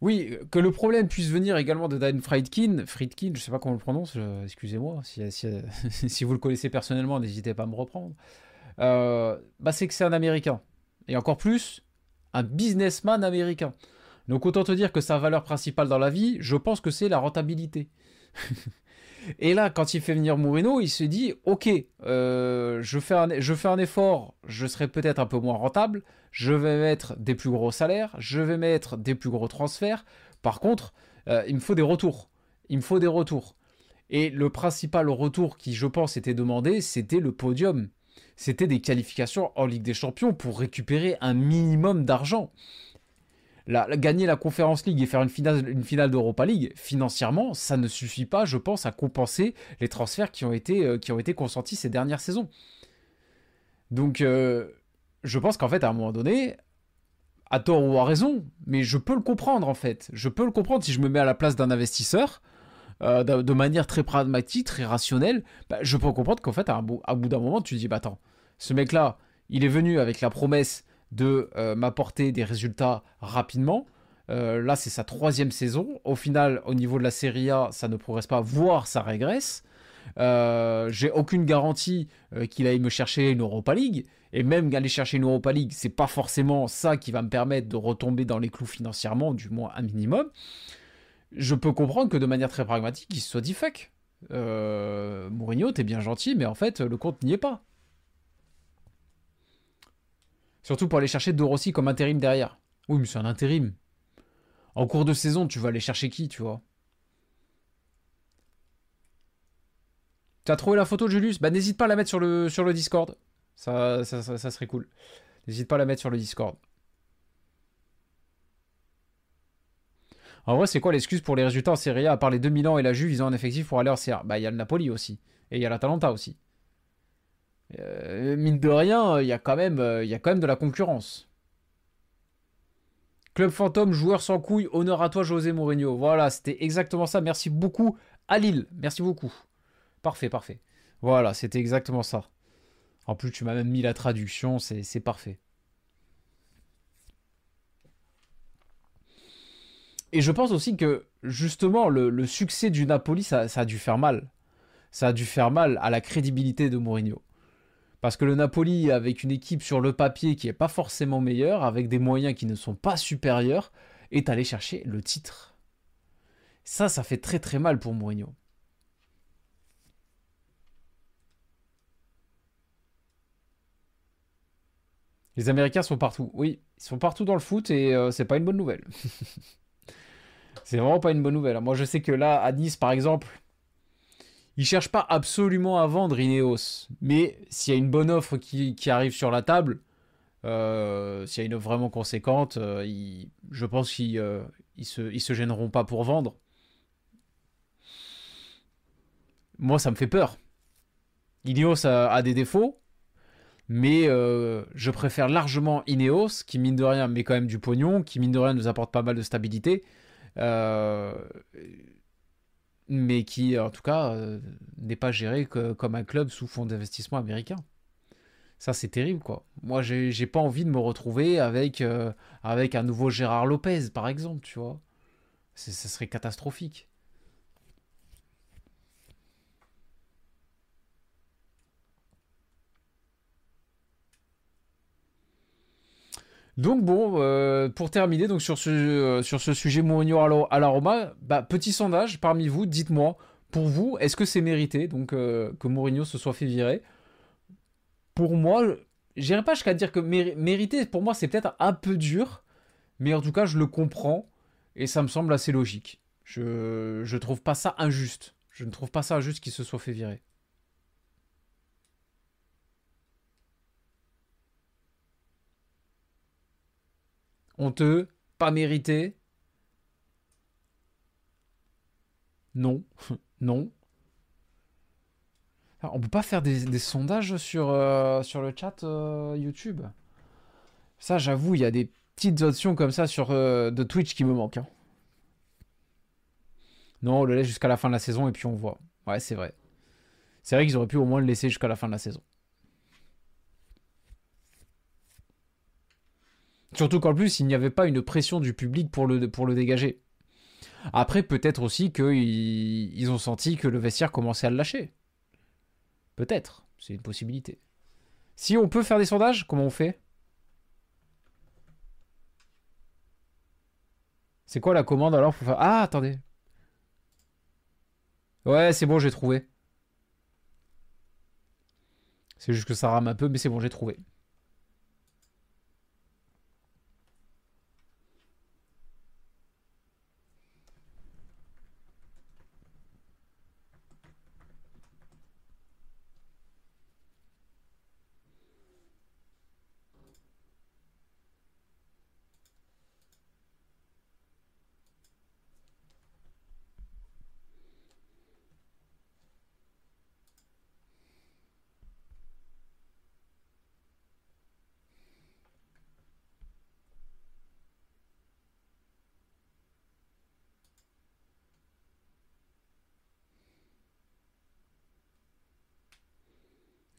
Oui, que le problème puisse venir également de Dan Friedkin, Friedkin, je sais pas comment on le prononce, excusez-moi, (laughs) si, vous le connaissez personnellement, n'hésitez pas à me reprendre. Euh, bah c'est que c'est un Américain. Et encore plus, un businessman américain. Donc autant te dire que sa valeur principale dans la vie, je pense que c'est la rentabilité. (laughs) Et là, quand il fait venir Mourinho, il se dit Ok, euh, je, fais un, effort, je serai peut-être un peu moins rentable, je vais mettre des plus gros salaires, je vais mettre des plus gros transferts. Par contre, euh, il me faut des retours. Il me faut des retours. Et le principal retour qui, je pense, était demandé, c'était le podium. C'était des qualifications en Ligue des Champions pour récupérer un minimum d'argent gagner la Conférence League et faire une finale, une finale d'Europa League, financièrement, ça ne suffit pas, je pense, à compenser les transferts qui ont été, euh, qui ont été consentis ces dernières saisons. Donc, euh, je pense qu'en fait, à un moment donné, à tort ou à raison, mais je peux le comprendre en fait. Je peux le comprendre si je me mets à la place d'un investisseur. Euh, de, manière très pragmatique, très rationnelle, bah, je peux comprendre qu'en fait, à, bout, à bout d'un moment, tu te dis, bah attends, ce mec-là, il est venu avec la promesse de euh, m'apporter des résultats rapidement. Euh, là, c'est sa troisième saison. Au final, au niveau de la Serie A, ça ne progresse pas, voire ça régresse. Euh, j'ai aucune garantie qu'il aille me chercher une Europa League. Et même aller chercher une Europa League, c'est pas forcément ça qui va me permettre de retomber dans les clous financièrement, du moins un minimum. Je peux comprendre que de manière très pragmatique, il se soit dit fuck. Mourinho, t'es bien gentil, mais en fait, le compte n'y est pas. Surtout pour aller chercher De Rossi comme intérim derrière. Oui, mais c'est un intérim. En cours de saison, tu vas aller chercher qui, tu vois? Tu as trouvé la photo de Julius? Bah n'hésite pas à la mettre sur le, sur Discord. Ça, ça, serait cool. N'hésite pas à la mettre sur le Discord. En vrai, c'est quoi l'excuse pour les résultats en Serie A? À part les 2000 ans et la Juve, ils ont un effectif pour aller en Serie Bah, il y a le Napoli aussi. Et il y a l'Atalanta aussi. Euh, mine de rien, il y, a quand même, euh, y a quand même de la concurrence. Club fantôme, joueur sans couilles, honneur à toi José Mourinho. Voilà, c'était exactement ça. Merci beaucoup à Lille. Merci beaucoup. Parfait, parfait. Voilà, c'était exactement ça. En plus, tu m'as même mis la traduction, c'est parfait. Et je pense aussi que justement le, succès du Napoli, ça, a dû faire mal. Ça a dû faire mal à la crédibilité de Mourinho. Parce que le Napoli, avec une équipe sur le papier qui n'est pas forcément meilleure, avec des moyens qui ne sont pas supérieurs, est allé chercher le titre. Ça, ça fait très très mal pour Mourinho. Les Américains sont partout. Oui, ils sont partout dans le foot et euh, c'est pas une bonne nouvelle. (laughs) c'est vraiment pas une bonne nouvelle. Moi, je sais que là, à Nice, par exemple, ils cherchent pas absolument à vendre Ineos. Mais s'il y a une bonne offre qui, arrive sur la table, euh, s'il y a une offre vraiment conséquente, euh, je pense qu'ils ne se, gêneront pas pour vendre. Moi, ça me fait peur. Ineos a des défauts, mais euh, je préfère largement Ineos, qui mine de rien met quand même du pognon, qui mine de rien nous apporte pas mal de stabilité, euh, mais qui en tout cas euh, n'est pas géré comme un club sous fonds d'investissement américain. Ça c'est terrible quoi. Moi j'ai pas envie de me retrouver avec, avec un nouveau Gérard Lopez par exemple, tu vois. Ce serait catastrophique. Donc bon, euh, pour terminer donc sur ce, euh, sur ce sujet Mourinho à la Roma, bah, petit sondage parmi vous, dites-moi, pour vous, est-ce que c'est mérité donc euh, que Mourinho se soit fait virer? Pour moi, j'irai pas jusqu'à dire que mérité, pour moi c'est peut-être un peu dur, mais en tout cas je le comprends et ça me semble assez logique. Je, je trouve pas ça injuste. Je ne trouve pas ça injuste qu'il se soit fait virer. Honteux Pas mérité Non. (laughs) non. on peut pas faire des, sondages sur, euh, sur le chat euh, YouTube? Ça, j'avoue, il y a des petites options comme ça sur euh, de Twitch qui me manquent. Hein. Non, on le laisse jusqu'à la fin de la saison et puis on voit. Ouais, c'est vrai. C'est vrai qu'ils auraient pu au moins le laisser jusqu'à la fin de la saison. Surtout qu'en plus, il n'y avait pas une pression du public pour le, dégager. Après, peut-être aussi qu'ils ils ont senti que le vestiaire commençait à le lâcher. Peut-être, c'est une possibilité. Si on peut faire des sondages, comment on fait? C'est quoi la commande alors. Ah, attendez. Ouais, c'est bon, j'ai trouvé. C'est juste que ça rame un peu, mais c'est bon, j'ai trouvé.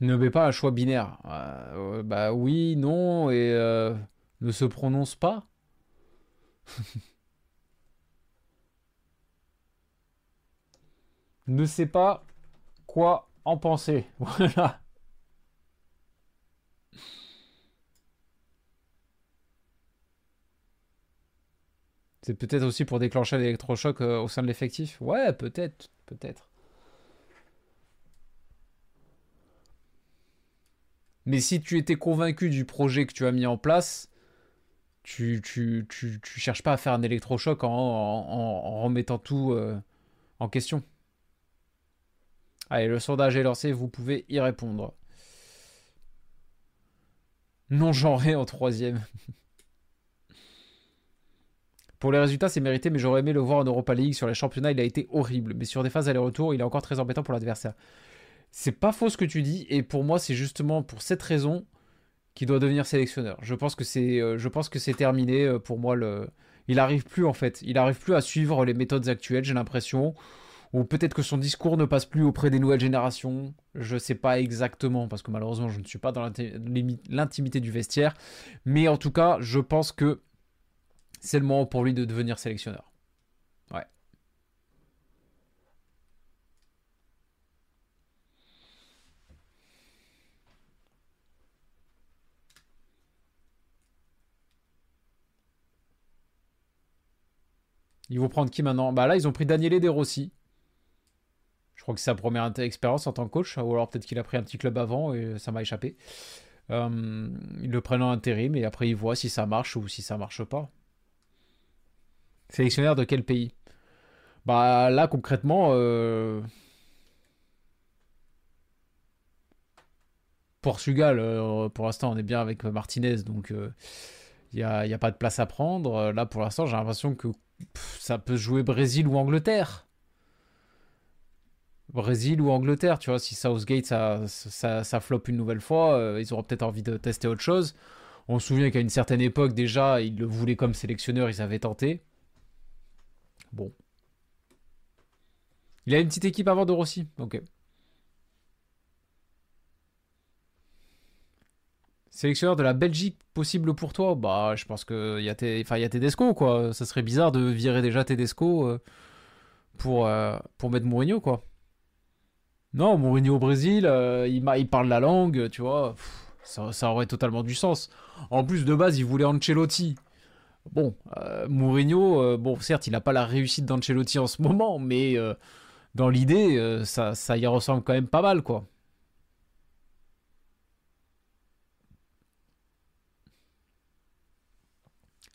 Ne met pas un choix binaire. Euh, bah oui, non, et euh, ne se prononce pas. (laughs) ne sait pas quoi en penser. (laughs) Voilà. C'est peut-être aussi pour déclencher l'électrochoc euh, au sein de l'effectif? Ouais, peut-être, peut-être. Mais si tu étais convaincu du projet que tu as mis en place, tu, tu, cherches pas à faire un électrochoc en, en, remettant tout euh, en question. Allez, le sondage est lancé, vous pouvez y répondre. Non genré en troisième. (laughs) Pour les résultats, c'est mérité, mais j'aurais aimé le voir en Europa League. Sur les championnats, il a été horrible. Mais sur des phases aller-retour, il est encore très embêtant pour l'adversaire. C'est pas faux ce que tu dis, et pour moi, c'est justement pour cette raison qu'il doit devenir sélectionneur. Je pense que c'est, euh, terminé euh, pour moi. Le... Il arrive plus en fait, il arrive plus à suivre les méthodes actuelles. J'ai l'impression, ou peut-être que son discours ne passe plus auprès des nouvelles générations. Je sais pas exactement parce que malheureusement, je ne suis pas dans l'intimité du vestiaire. Mais en tout cas, je pense que c'est le moment pour lui de devenir sélectionneur. Ouais. Ils vont prendre qui maintenant? Bah là, ils ont pris Daniele De Rossi. Je crois que c'est sa première expérience en tant que coach, ou alors peut-être qu'il a pris un petit club avant et ça m'a échappé. Euh, ils le prennent en intérim et après ils voient si ça marche ou si ça marche pas. Sélectionnaire de quel pays? Bah là concrètement, euh... Portugal, euh, pour l'instant on est bien avec Martinez, donc il n'y a, pas de place à prendre. Là pour l'instant j'ai l'impression que ça peut jouer Brésil ou Angleterre. Brésil ou Angleterre, tu vois, si Southgate ça, ça, ça une nouvelle fois, euh, ils auront peut-être envie de tester autre chose. On se souvient qu'à une certaine époque déjà, ils le voulaient comme sélectionneur, ils avaient tenté. Bon. Il a une petite équipe avant de Rossi. Ok. Sélectionneur de la Belgique possible pour toi Bah, je pense qu'il y, a y a Tedesco, quoi. Ça serait bizarre de virer déjà Tedesco euh, pour, euh, pour mettre Mourinho, quoi. Non, Mourinho au Brésil, euh, il, parle la langue, tu vois. ça, aurait totalement du sens. En plus, de base, il voulait Ancelotti. Bon, Mourinho, bon, certes, il n'a pas la réussite d'Ancelotti en ce moment, mais dans l'idée, ça, ça y ressemble quand même pas mal, quoi.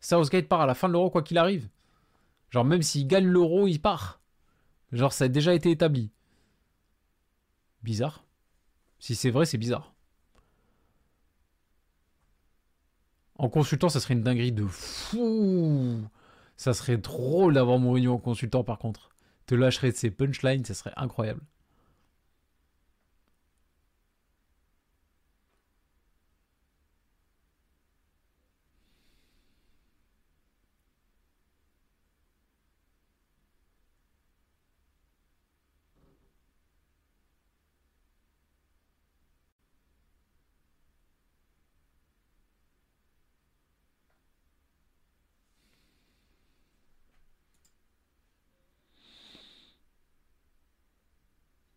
Southgate part à la fin de l'euro, quoi qu'il arrive. Genre, même s'il gagne l'euro, il part. Genre, ça a déjà été établi. Bizarre. Si c'est vrai, c'est bizarre. En consultant, ça serait une dinguerie de fou. Ça serait drôle d'avoir Mourinho en consultant par contre. Te lâcherais de ses punchlines, ça serait incroyable.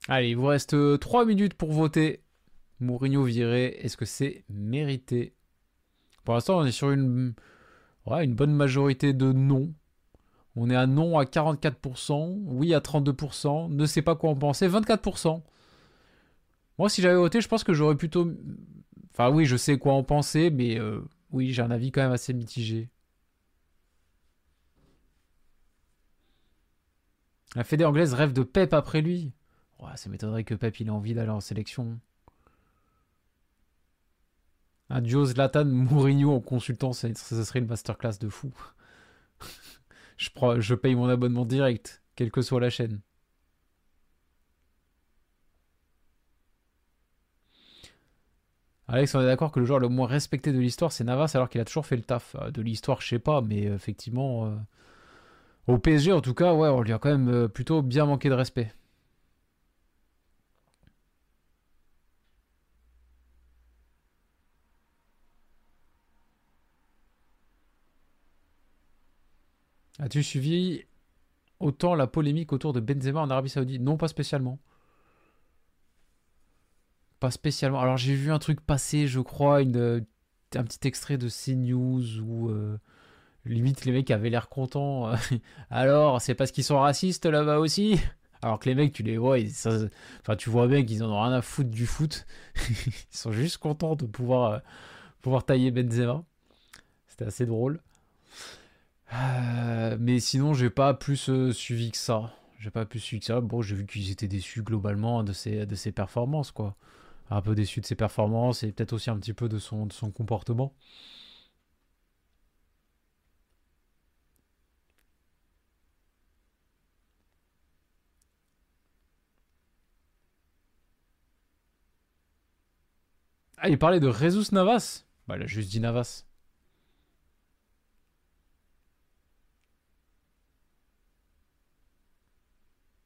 Allez, il vous reste 3 euh, minutes pour voter. Mourinho viré, est-ce que c'est mérité? Pour l'instant, on est sur une, bonne majorité de non. On est à non à 44%, oui à 32%, ne sais pas quoi en penser, 24%. Moi, si j'avais voté, je pense que j'aurais plutôt... Enfin oui, je sais quoi en penser, mais euh, oui, j'ai un avis quand même assez mitigé. La fédé anglaise rêve de Pep après lui. Ouais, ça m'étonnerait que Pep il ait envie d'aller en sélection. Un duo Zlatan Mourinho en consultant, ça, serait une masterclass de fou. (laughs) je, je paye mon abonnement direct, quelle que soit la chaîne. Alex, on est d'accord que le joueur le moins respecté de l'histoire, c'est Navas, alors qu'il a toujours fait le taf. Euh, de l'histoire, je sais pas, mais euh, effectivement, euh, au PSG, en tout cas, ouais, on lui a quand même plutôt bien manqué de respect. As-tu suivi autant la polémique autour de Benzema en Arabie Saoudite? Non, pas spécialement. Pas spécialement. Alors j'ai vu un truc passer, je crois, une, un petit extrait de CNews où euh, limite les mecs avaient l'air contents. (laughs) Alors, c'est parce qu'ils sont racistes là-bas aussi? Alors que les mecs, tu les vois, enfin tu vois bien qu'ils en ont rien à foutre du foot. (laughs) ils sont juste contents de pouvoir, euh, pouvoir tailler Benzema. C'était assez drôle. Euh, mais sinon, j'ai pas plus suivi que ça. J'ai pas plus suivi que ça. Bon, j'ai vu qu'ils étaient déçus globalement de ses, de ses performances, quoi un peu déçu de ses performances et peut-être aussi un petit peu de son, de son comportement. Ah, il parlait de Jesus Navas Bah, il a juste dit Navas.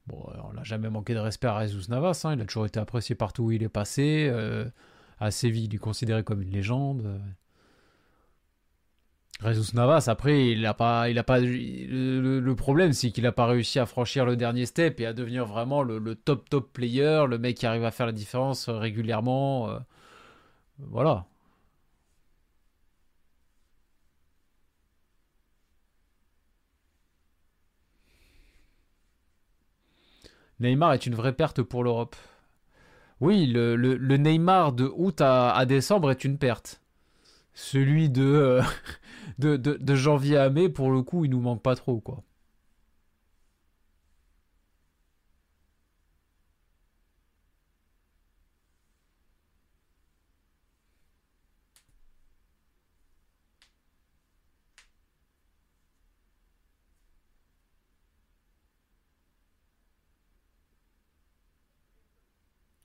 Bon, on jamais manqué de respect à Jesus Navas, hein. il a toujours été apprécié partout où il est passé. Euh, à Séville, il est considéré comme une légende. Jesus Navas, après, il a pas, il a pas, le, problème, c'est qu'il n'a pas réussi à franchir le dernier step et à devenir vraiment le, top top player, le mec qui arrive à faire la différence régulièrement. Euh, voilà. Neymar est une vraie perte pour l'Europe. Oui, le, Neymar de août à, décembre est une perte. Celui (laughs) de, de, de, janvier à mai, pour le coup, il nous manque pas trop, quoi.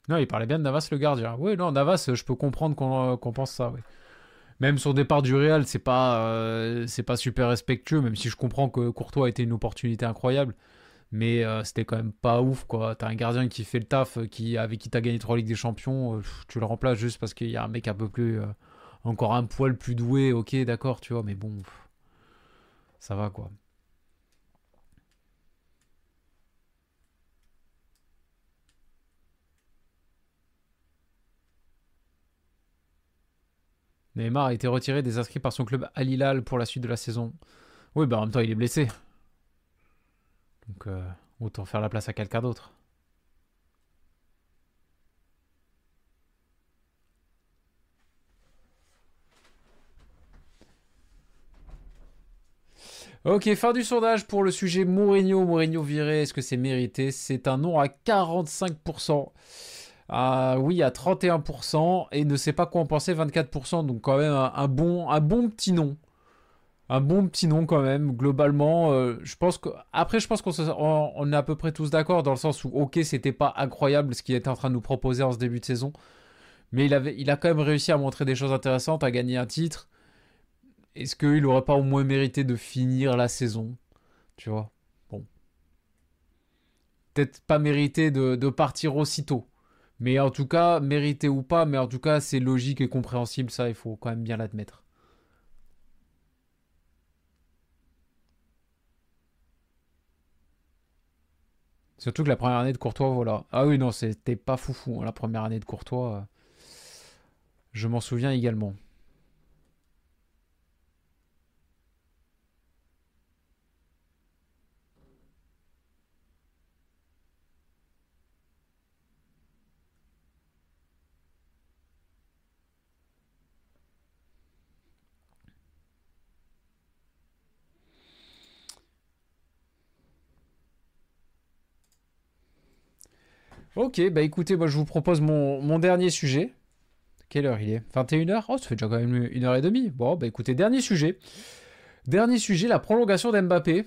Non, il parlait bien de Navas le gardien. Oui, non, Navas, je peux comprendre qu'on pense ça. Même sur départ du Real, c'est pas, euh, pas super respectueux, même si je comprends que Courtois a été une opportunité incroyable. Mais euh, c'était quand même pas ouf, quoi. T'as un gardien qui fait le taf, qui, avec qui t'as gagné trois Ligues des Champions, euh, tu le remplaces juste parce qu'il y a un mec un peu plus. encore un poil plus doué, ok, d'accord, tu vois, mais bon. ça va, quoi. Neymar a été retiré des inscrits par son club Al Hilal pour la suite de la saison. Oui, bah en même temps, il est blessé. Donc, euh, autant faire la place à quelqu'un d'autre. Ok, fin du sondage pour le sujet Mourinho. Mourinho viré, est-ce que c'est mérité? C'est un non à 45%. Ah oui, à 31% et ne sait pas quoi en penser 24%. Donc quand même un, bon, un bon petit nom. Un bon petit nom quand même. Globalement, euh, je pense que après je pense qu'on on est à peu près tous d'accord dans le sens où ok c'était pas incroyable ce qu'il était en train de nous proposer en ce début de saison, mais il a quand même réussi à montrer des choses intéressantes, à gagner un titre. Est-ce qu'il aurait pas au moins mérité de finir la saison, tu vois? Bon, peut-être pas mérité de partir aussitôt. Mais en tout cas, mérité ou pas, mais en tout cas, c'est logique et compréhensible, ça, il faut quand même bien l'admettre. Surtout que la première année de Courtois, voilà. Ah oui, non, c'était pas foufou, hein, la première année de Courtois. Je m'en souviens également. Ok, bah écoutez, moi je vous propose mon, dernier sujet. Quelle heure il est? 21h Oh, ça fait déjà quand même une heure et demie. Bon, bah écoutez, dernier sujet. Dernier sujet, la prolongation d'Mbappé.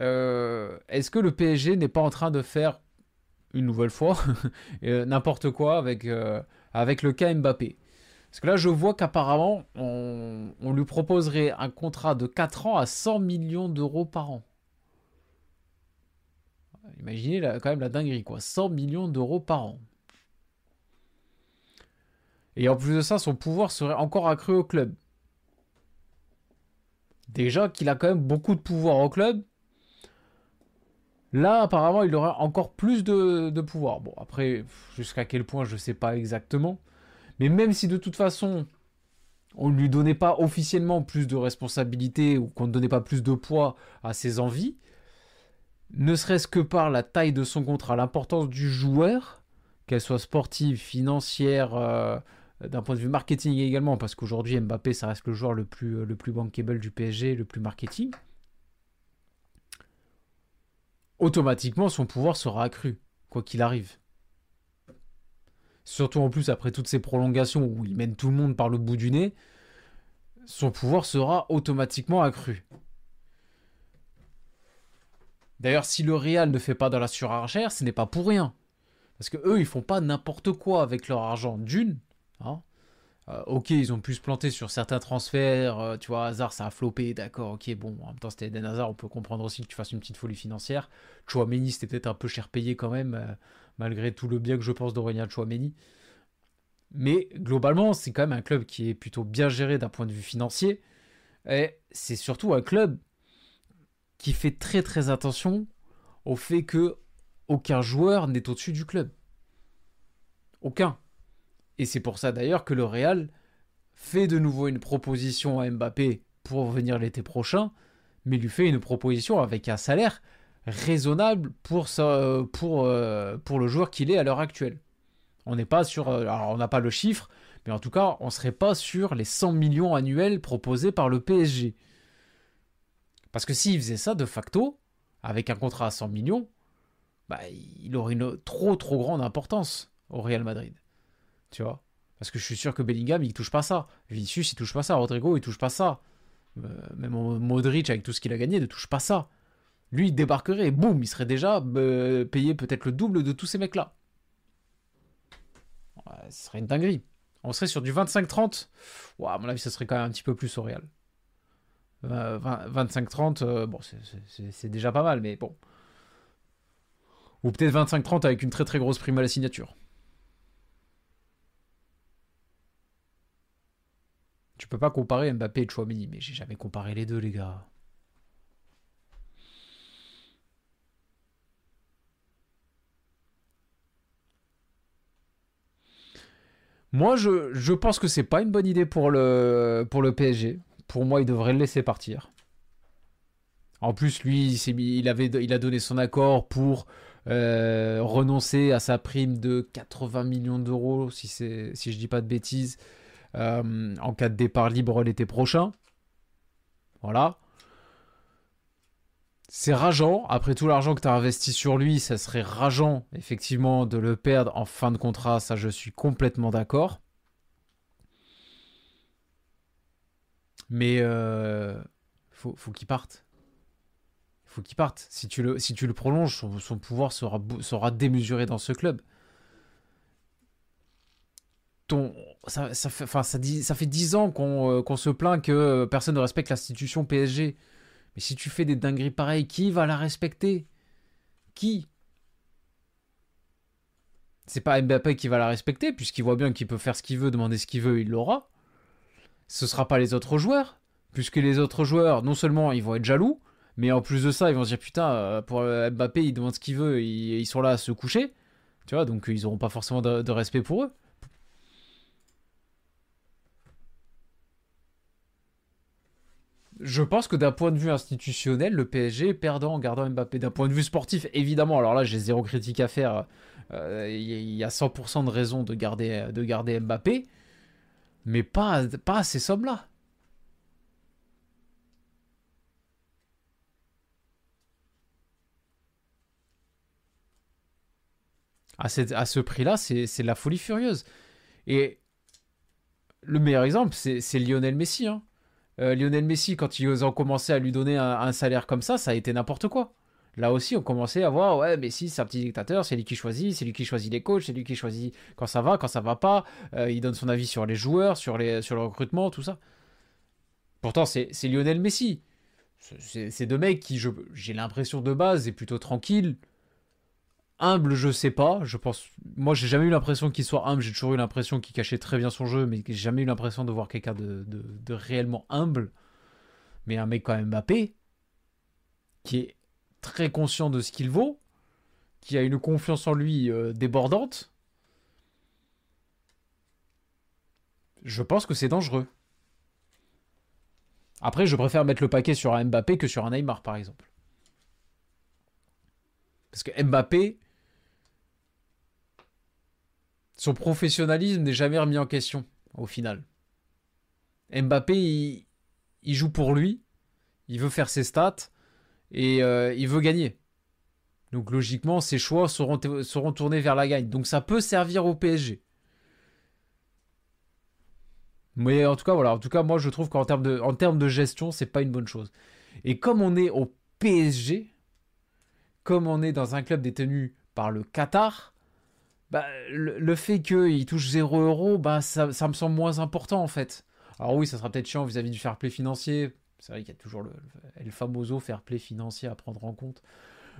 Euh, est-ce que le PSG n'est pas en train de faire une nouvelle fois (laughs) euh, n'importe quoi avec, euh, avec le cas Mbappé? Parce que là, je vois qu'apparemment, on, on lui proposerait un contrat de 4 ans à 100 millions d'euros par an. Imaginez quand même la dinguerie, quoi. 100 millions d'euros par an. Et en plus de ça, son pouvoir serait encore accru au club. Déjà qu'il a quand même beaucoup de pouvoir au club. Là, apparemment, il aura encore plus de, de pouvoir. Bon, après, jusqu'à quel point, je ne sais pas exactement. Mais même si de toute façon, on ne lui donnait pas officiellement plus de responsabilités ou qu'on ne donnait pas plus de poids à ses envies, ne serait-ce que par la taille de son contrat, l'importance du joueur, qu'elle soit sportive, financière, euh, d'un point de vue marketing également, parce qu'aujourd'hui Mbappé, ça reste le joueur le plus, le plus bankable du PSG, le plus marketing, automatiquement son pouvoir sera accru, quoi qu'il arrive. Surtout en plus après toutes ces prolongations où il mène tout le monde par le bout du nez, son pouvoir sera automatiquement accru. D'ailleurs, si le Real ne fait pas dans la surenchère, ce n'est pas pour rien. Parce que eux, ils font pas n'importe quoi avec leur argent. D'une, hein. euh, ok, ils ont pu se planter sur certains transferts. Euh, tu vois, Hazard, ça a floppé, d'accord, ok, bon, en même temps, c'était Eden Hazard, on peut comprendre aussi que tu fasses une petite folie financière. Chouameni, c'était peut-être un peu cher payé quand même, euh, malgré tout le bien que je pense d'Aurélien Chouameni. Mais globalement, c'est quand même un club qui est plutôt bien géré d'un point de vue financier. Et c'est surtout un club qui fait très très attention au fait que aucun joueur n'est au-dessus du club. Aucun. Et c'est pour ça d'ailleurs que le Real fait de nouveau une proposition à Mbappé pour venir l'été prochain, mais lui fait une proposition avec un salaire raisonnable pour, pour, euh, pour le joueur qu'il est à l'heure actuelle. On n'est pas sur. Euh, alors, on n'a pas le chiffre, mais en tout cas, on ne serait pas sur les 100 millions annuels proposés par le PSG. Parce que s'il faisait ça de facto, avec un contrat à 100 millions, bah, il aurait une trop trop grande importance au Real Madrid. Tu vois? Parce que je suis sûr que Bellingham, il touche pas ça. Vinicius, il touche pas ça. Rodrigo, il touche pas ça. Euh, même Modric, avec tout ce qu'il a gagné, ne touche pas ça. Lui, il débarquerait et boum, il serait déjà euh, payé peut-être le double de tous ces mecs-là ce serait une dinguerie. On serait sur du 25-30. à mon avis, ce serait quand même un petit peu plus au Real. 25-30, euh, bon, c'est déjà pas mal, mais bon. Ou peut-être 25-30 avec une très très grosse prime à la signature. Tu peux pas comparer Mbappé et Chouamini, mais j'ai jamais comparé les deux, les gars. Moi, je, pense que c'est pas une bonne idée pour le, pour le PSG. Pour moi, il devrait le laisser partir. En plus, lui, il, a donné son accord pour euh, renoncer à sa prime de 80 millions d'euros, si, si je dis pas de bêtises, euh, en cas de départ libre l'été prochain. Voilà. C'est rageant. Après tout l'argent que tu as investi sur lui, ça serait rageant, effectivement, de le perdre en fin de contrat. Ça, je suis complètement d'accord. Mais euh, faut, qu'il parte. faut qu'il parte. Si tu le, prolonges, son, pouvoir sera, démesuré dans ce club. Ton, ça, fait, enfin, ça, dit, ça fait 10 ans qu'on euh, se plaint que personne ne respecte l'institution PSG. Mais si tu fais des dingueries pareilles, qui va la respecter? Qui? C'est pas Mbappé qui va la respecter, puisqu'il voit bien qu'il peut faire ce qu'il veut, demander ce qu'il veut, il l'aura. Ce sera pas les autres joueurs, puisque les autres joueurs, non seulement ils vont être jaloux, mais en plus de ça, ils vont se dire putain, euh, pour Mbappé, il demande ce qu'il veut, ils, sont là à se coucher. Tu vois, donc ils n'auront pas forcément de respect pour eux. je pense que d'un point de vue institutionnel, le PSG perdant en gardant Mbappé. D'un point de vue sportif, évidemment, alors là j'ai zéro critique à faire. Euh, il y a 100% de raison de garder, de garder Mbappé, mais pas, pas à ces sommes-là. À, ce prix-là, c'est la folie furieuse. Et le meilleur exemple, c'est Lionel Messi. Hein. Euh, Lionel Messi, quand ils ont commencé à lui donner un, salaire comme ça, ça a été n'importe quoi. Là aussi, on commençait à voir, ouais, Messi, c'est un petit dictateur, c'est lui qui choisit, c'est lui qui choisit les coachs, c'est lui qui choisit quand ça va, quand ça va pas. Euh, il donne son avis sur les joueurs, sur le recrutement, tout ça. Pourtant, c'est Lionel Messi. C'est deux mecs qui, j'ai l'impression de base, est plutôt tranquille, Humble, je sais pas. Je pense. Moi, j'ai jamais eu l'impression qu'il soit humble. J'ai toujours eu l'impression qu'il cachait très bien son jeu, mais j'ai jamais eu l'impression de voir quelqu'un de, réellement humble. Mais un mec quand même Mbappé, qui est très conscient de ce qu'il vaut, qui a une confiance en lui euh, débordante, je pense que c'est dangereux. Après, je préfère mettre le paquet sur un Mbappé que sur un Neymar, par exemple. Parce que Mbappé, son professionnalisme n'est jamais remis en question, au final. Mbappé, il, joue pour lui, il veut faire ses stats, et euh, il veut gagner. Donc logiquement, ses choix seront, tournés vers la gagne. Donc ça peut servir au PSG. Mais en tout cas, voilà. En tout cas, moi, je trouve qu'en termes de, en termes de gestion, c'est pas une bonne chose. Et comme on est au PSG, comme on est dans un club détenu par le Qatar, bah, le, fait qu'il touche 0 euros, bah, ça, me semble moins important en fait. Alors oui, ça sera peut-être chiant vis-à-vis du fair play financier. C'est vrai qu'il y a toujours le, famoso fair play financier à prendre en compte.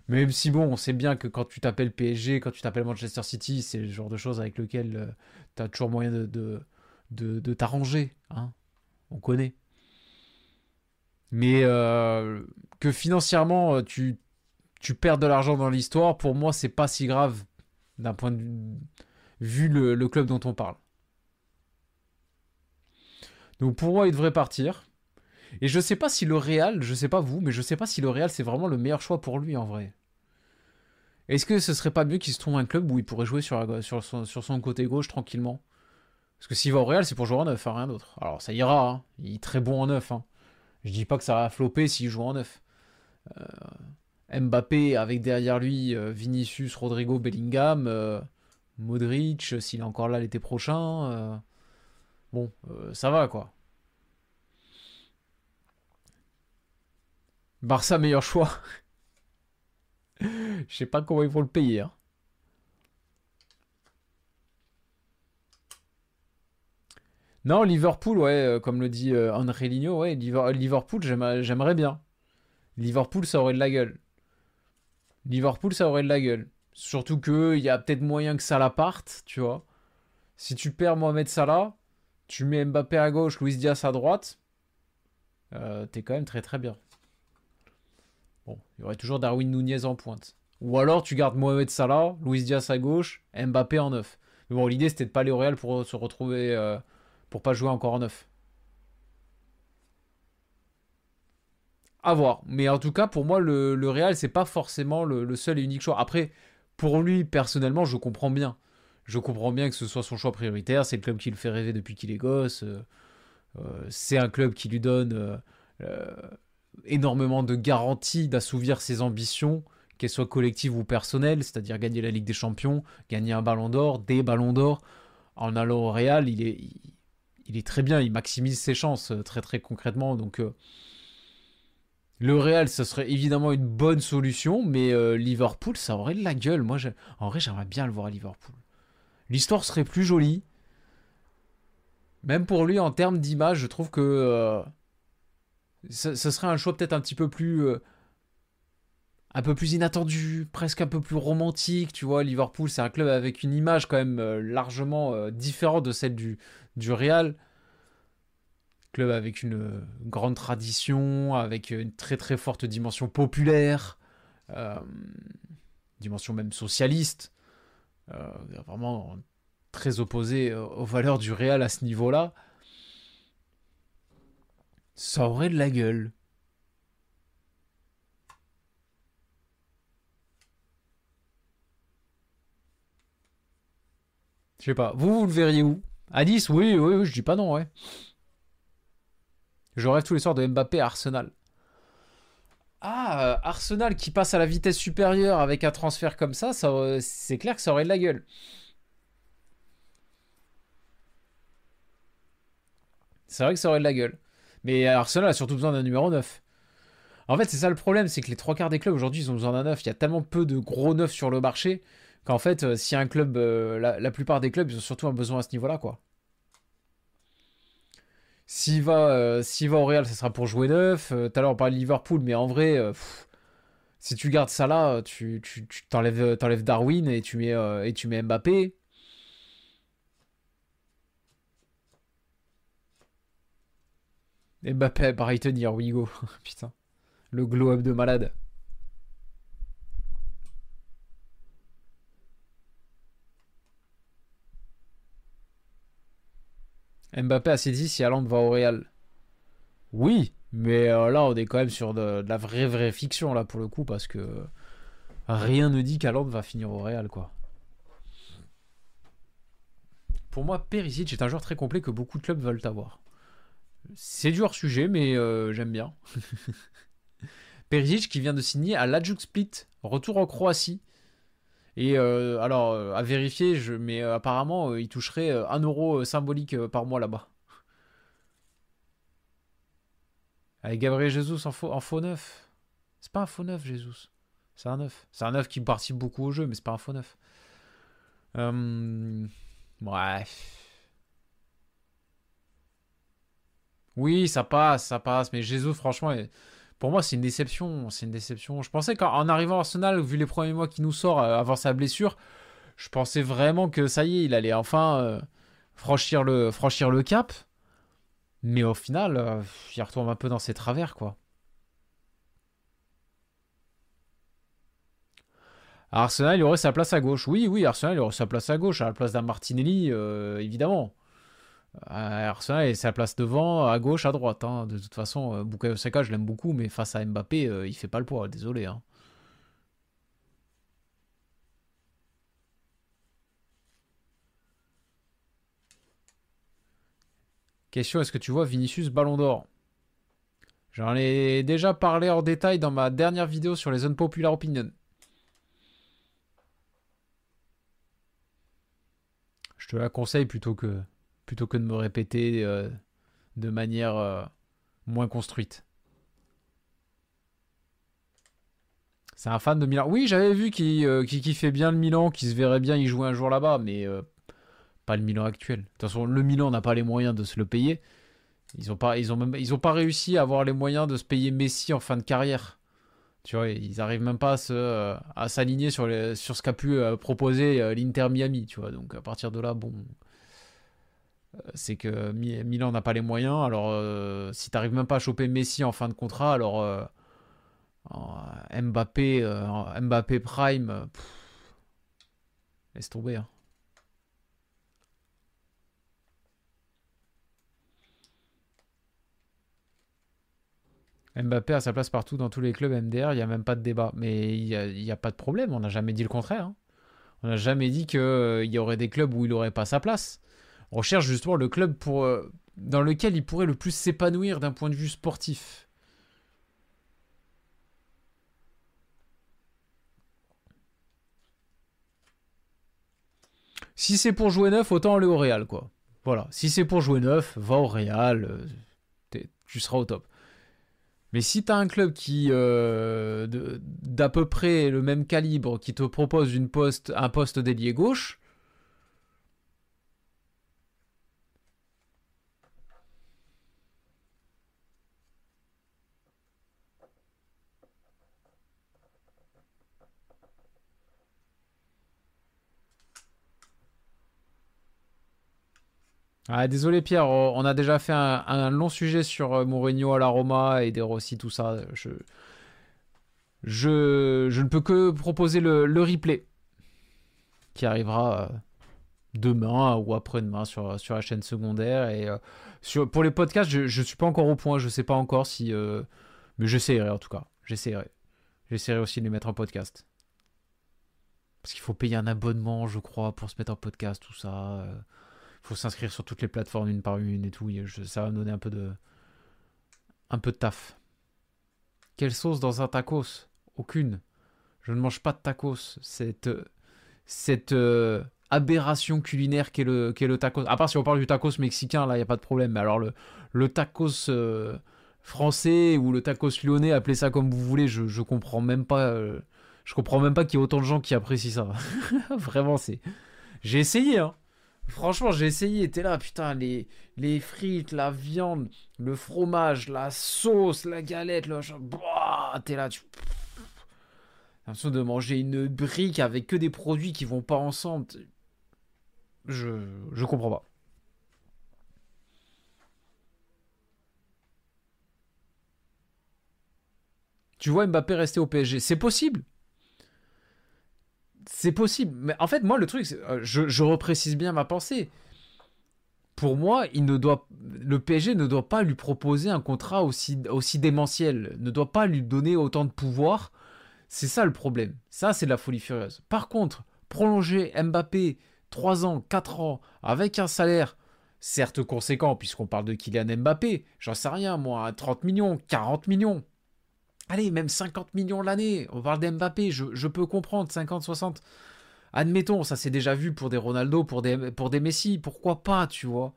Même si bon, on sait bien que quand tu t'appelles PSG, quand tu t'appelles Manchester City, c'est le genre de choses avec lequel euh, tu as toujours moyen de de, t'arranger. Hein On connaît. Mais euh, que financièrement, euh, tu, tu perds de l'argent dans l'histoire, pour moi, c'est pas si grave d'un point de vue vu le, club dont on parle. Donc pour moi, il devrait partir. Et je sais pas si le Real, je sais pas vous, mais je sais pas si le Real c'est vraiment le meilleur choix pour lui en vrai. Est-ce que ce serait pas mieux qu'il se trouve un club où il pourrait jouer sur, son côté gauche tranquillement? Parce que s'il va au Real, c'est pour jouer en neuf, hein, rien d'autre. Alors ça ira, hein. il est très bon en neuf. Hein. Je dis pas que ça va flopper s'il joue en neuf. Euh, Mbappé avec derrière lui euh, Vinicius, Rodrigo, Bellingham, euh, Modric, s'il est encore là l'été prochain. bon, ça va quoi. Barça, meilleur choix. (laughs) Je sais pas comment ils vont le payer. Hein. Non, Liverpool, ouais, euh, comme le dit euh, André Ligno, ouais, Liverpool, j'aimerais bien. Liverpool, ça aurait de la gueule. Liverpool, ça aurait de la gueule. Surtout qu'il y a peut-être moyen que Salah parte, tu vois. Si tu perds Mohamed Salah, tu mets Mbappé à gauche, Luis Diaz à droite, euh, t'es quand même très très bien. Bon, il y aurait toujours Darwin Nunez en pointe. Ou alors tu gardes Mohamed Salah, Luis Diaz à gauche, Mbappé en neuf. Mais bon, l'idée c'était de pas aller au Real pour se retrouver pour pas jouer encore en neuf. À voir. Mais en tout cas, pour moi, le, le Real, c'est pas forcément le, seul et unique choix. Après, pour lui, personnellement, je comprends bien. Je comprends bien que ce soit son choix prioritaire. C'est le club qui le fait rêver depuis qu'il est gosse. Euh, euh, c'est un club qui lui donne euh, énormément de garanties d'assouvir ses ambitions, qu'elles soient collectives ou personnelles, c'est-à-dire gagner la Ligue des Champions, gagner un ballon d'or, des ballons d'or. En allant au Real, il est, il est très bien, il maximise ses chances euh, très très concrètement. Donc euh, le Real, ce serait évidemment une bonne solution, mais euh, Liverpool, ça aurait de la gueule. Moi, en vrai, j'aimerais bien le voir à Liverpool. L'histoire serait plus jolie. Même pour lui, en termes d'image, je trouve que ce, serait un choix peut-être un petit peu plus un peu plus inattendu, presque un peu plus romantique, tu vois. Liverpool, c'est un club avec une image quand même largement différente de celle du, du Real. Club avec une grande tradition, avec une très très forte dimension populaire, euh, dimension même socialiste, euh, vraiment très opposé aux valeurs du Real à ce niveau-là. Ça aurait de la gueule. Je sais pas. Vous, vous le verriez où? À 10, oui, oui, je dis pas non, ouais. Je rêve tous les soirs de Mbappé à Arsenal. Ah, euh, Arsenal qui passe à la vitesse supérieure avec un transfert comme ça, ça c'est clair que ça aurait de la gueule. C'est vrai que ça aurait de la gueule. Mais Arsenal a surtout besoin d'un numéro 9. En fait, c'est ça le problème, c'est que les trois quarts des clubs aujourd'hui, ils ont besoin d'un 9. Il y a tellement peu de gros neufs sur le marché qu'en fait, euh, si un club, euh, la, plupart des clubs, ils ont surtout un besoin à ce niveau-là, quoi. S'il va, euh, va au Real, ça sera pour jouer neuf. Tout à l'heure, on parlait de Liverpool, mais en vrai, si tu gardes ça là, tu, tu, t'enlèves, Darwin et tu mets, et tu mets Mbappé. Mbappé à Brighton, here we go. Putain. Le glow-up de malade. Mbappé a saisi si Haaland va au Real. Oui, mais euh, là on est quand même sur de, la vraie vraie fiction là pour le coup parce que rien ne dit qu'Haaland va finir au Real quoi. Pour moi, Perisic est un joueur très complet que beaucoup de clubs veulent avoir. C'est du hors-sujet, mais euh, j'aime bien. (laughs) Perisic qui vient de signer à l'Adjuk Split, retour en Croatie. Et euh, alors, à vérifier, mais apparemment, il toucherait un euro symbolique par mois là-bas. Avec Gabriel Jesus en faux, neuf. C'est pas un faux neuf, Jesus. C'est un neuf. C'est un neuf qui participe beaucoup au jeu, mais c'est pas un faux neuf. Euh... Bref. Oui, ça passe, ça passe. Mais Jesus, franchement, pour moi, c'est une déception. C'est une déception. Je pensais qu'en arrivant à Arsenal, vu les premiers mois qui nous sort euh, avant sa blessure, je pensais vraiment que ça y est, il allait enfin euh, franchir, le, franchir le cap. Mais au final, euh, il retombe un peu dans ses travers, quoi. Arsenal, il aurait sa place à gauche. Oui, oui, Arsenal, il aurait sa place à gauche, à la place d'un Martinelli, évidemment. Euh, Arsenal, il sa place devant, à gauche, à droite. Hein. De toute façon, Bukayo Saka, je l'aime beaucoup, mais face à Mbappé, il fait pas le poids, désolé. Hein. Question est-ce que tu vois Vinicius Ballon d'Or? J'en ai déjà parlé en détail dans ma dernière vidéo sur les zones populaires opinion. Je te la conseille plutôt que, plutôt que de me répéter euh, de manière euh, moins construite. C'est un fan de Milan. Oui, j'avais vu qu'il euh, kiffait bien le Milan, qu'il se verrait bien y jouer un jour là-bas, mais pas le Milan actuel. De toute façon, le Milan n'a pas les moyens de se le payer. Ils n'ont pas, ils ont même, ils ont pas réussi à avoir les moyens de se payer Messi en fin de carrière. Tu vois, ils arrivent même pas à, s'aligner sur, sur ce qu'a pu euh, proposer euh, l'Inter Miami. Tu vois, donc à partir de là, bon, euh, c'est que Milan n'a pas les moyens. Alors, si tu même pas à choper Messi en fin de contrat, alors Mbappé, Mbappé Prime, laisse tomber. Hein. Mbappé a sa place partout dans tous les clubs MDR, il n'y a même pas de débat. Mais il n'y a, pas de problème, on n'a jamais dit le contraire. Hein. On n'a jamais dit qu'il euh, y aurait des clubs où il n'aurait pas sa place. On recherche justement le club pour, euh, dans lequel il pourrait le plus s'épanouir d'un point de vue sportif. Si c'est pour jouer neuf, autant aller au Real, quoi. Voilà. Si c'est pour jouer neuf, va au Real. Euh, tu seras au top. Mais si tu as un club qui euh, d'à peu près le même calibre qui te propose une poste, un poste d'ailier gauche, Ah, désolé Pierre, on a déjà fait un, long sujet sur euh, Mourinho à la Roma et des Rossi, tout ça. Je, je, ne peux que proposer le, replay qui arrivera euh, demain ou après-demain sur, sur la chaîne secondaire. Et euh, sur, pour les podcasts, je ne suis pas encore au point, je ne sais pas encore si... mais j'essaierai en tout cas, j'essaierai. J'essaierai aussi de les mettre en podcast. Parce qu'il faut payer un abonnement, je crois, pour se mettre en podcast, tout ça faut s'inscrire sur toutes les plateformes une par une et tout. ça va me donner un peu de, un peu de taf. Quelle sauce dans un tacos? Aucune. Je ne mange pas de tacos. Cette, cette euh, aberration culinaire qu'est le, qu'est le tacos. À part si on parle du tacos mexicain, là, il n'y a pas de problème. Mais alors, le, le tacos euh, français ou le tacos lyonnais, appelez ça comme vous voulez, je, je comprends même pas. Euh, je comprends même pas qu'il y ait autant de gens qui apprécient ça. (laughs) Vraiment, c'est. J'ai essayé, hein. Franchement, j'ai essayé. T'es là, putain, les, les frites, la viande, le fromage, la sauce, la galette, le. T'es là, tu. l'impression de manger une brique avec que des produits qui vont pas ensemble. Je, je comprends pas. Tu vois Mbappé rester au PSG. C'est possible. C'est possible. Mais en fait, moi, le truc, euh, je, je reprécise bien ma pensée. pour moi, il ne doit, le PSG ne doit pas lui proposer un contrat aussi, aussi démentiel, ne doit pas lui donner autant de pouvoir. C'est ça le problème. Ça, c'est de la folie furieuse. Par contre, prolonger Mbappé 3 ans, 4 ans, avec un salaire certes conséquent, puisqu'on parle de Kylian Mbappé, j'en sais rien, moi, 30 millions, 40 millions. Allez, même 50 millions l'année. On parle d'Mbappé, je, peux comprendre, 50, 60. Admettons, ça s'est déjà vu pour des Ronaldo, pour des, pour Messi, pourquoi pas, tu vois?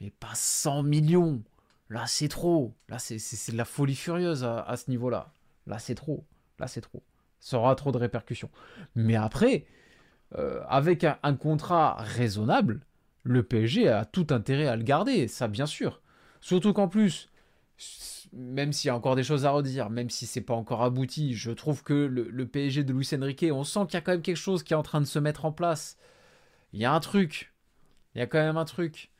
Mais pas 100 millions. Là, c'est trop. Là, c'est de la folie furieuse à, ce niveau-là. Là, c'est trop. Là, c'est trop. Ça aura trop de répercussions. Mais après, euh, avec un, contrat raisonnable, le PSG a tout intérêt à le garder, ça bien sûr. Surtout qu'en plus, même s'il y a encore des choses à redire, même si c'est pas encore abouti, je trouve que le, PSG de Luis Enrique, on sent qu'il y a quand même quelque chose qui est en train de se mettre en place. Il y a un truc. Il y a quand même un truc.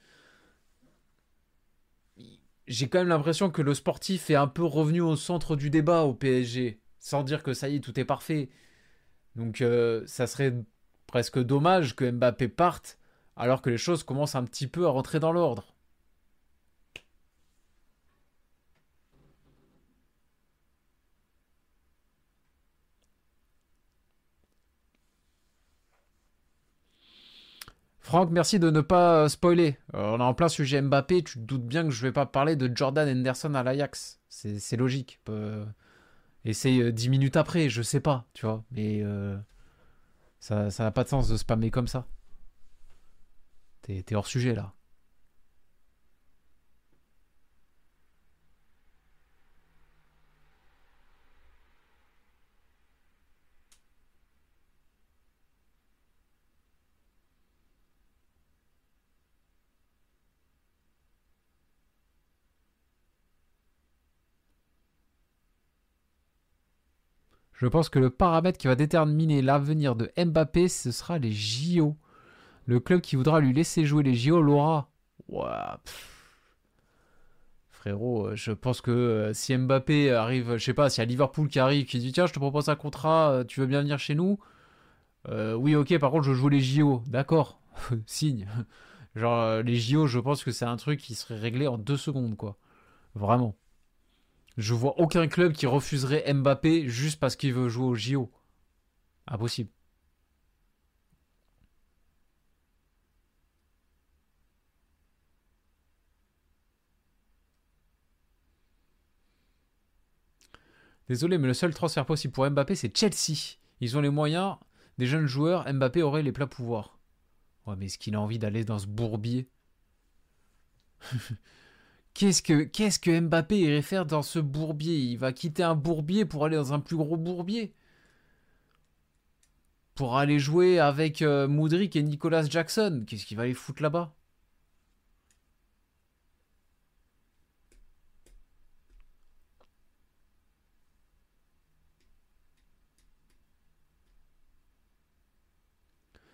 J'ai quand même l'impression que le sportif est un peu revenu au centre du débat au PSG, sans dire que ça y est, tout est parfait. Donc euh, ça serait presque dommage que Mbappé parte alors que les choses commencent un petit peu à rentrer dans l'ordre. Franck, merci de ne pas euh, spoiler. Euh, on est en plein sujet Mbappé, tu te doutes bien que je vais pas parler de Jordan Henderson à l'Ajax. C'est logique. Euh, essaye 10 minutes après, je sais pas, tu vois. Mais ça n'a pas de sens de spammer comme ça. T'es hors sujet là. Je pense que le paramètre qui va déterminer l'avenir de Mbappé, ce sera les JO. Le club qui voudra lui laisser jouer les JO l'aura. Frérot, euh, je pense que euh, si Mbappé arrive, je sais pas, s'il y a Liverpool qui arrive, qui dit tiens, je te propose un contrat, euh, tu veux bien venir chez nous? Oui, ok, par contre, je joue les JO. D'accord, (laughs) signe. Genre, les JO, je pense que c'est un truc qui serait réglé en deux secondes, quoi. Vraiment. Je vois aucun club qui refuserait Mbappé juste parce qu'il veut jouer au JO. Impossible. Désolé, mais le seul transfert possible pour Mbappé, c'est Chelsea. Ils ont les moyens, des jeunes joueurs, Mbappé aurait les plats pouvoirs. Ouais, mais est-ce qu'il a envie d'aller dans ce bourbier? (laughs) Qu'est-ce que, qu'est-ce que Mbappé irait faire dans ce bourbier? Il va quitter un bourbier pour aller dans un plus gros bourbier. Pour aller jouer avec euh, et Nicolas Jackson. Qu'est-ce qu'il va aller foutre là-bas?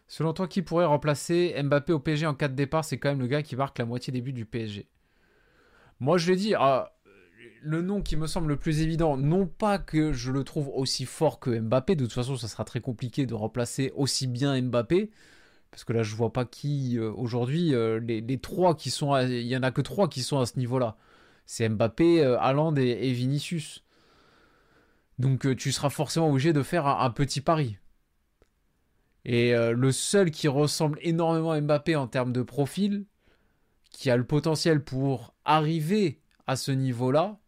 Selon toi, qui pourrait remplacer Mbappé au PSG en cas de départ? C'est quand même le gars qui marque la moitié des buts du PSG. Moi, je l'ai dit, ah, le nom qui me semble le plus évident, non pas que je le trouve aussi fort que Mbappé, de toute façon, ça sera très compliqué de remplacer aussi bien Mbappé, parce que là, je vois pas qui euh, aujourd'hui, euh, les, trois qui sont, il y en a que trois qui sont à ce niveau-là. C'est Mbappé, euh, Haaland et, Vinicius. Donc, tu seras forcément obligé de faire un, petit pari. Et le seul qui ressemble énormément à Mbappé en termes de profil, qui a le potentiel pour arriver à ce niveau-là,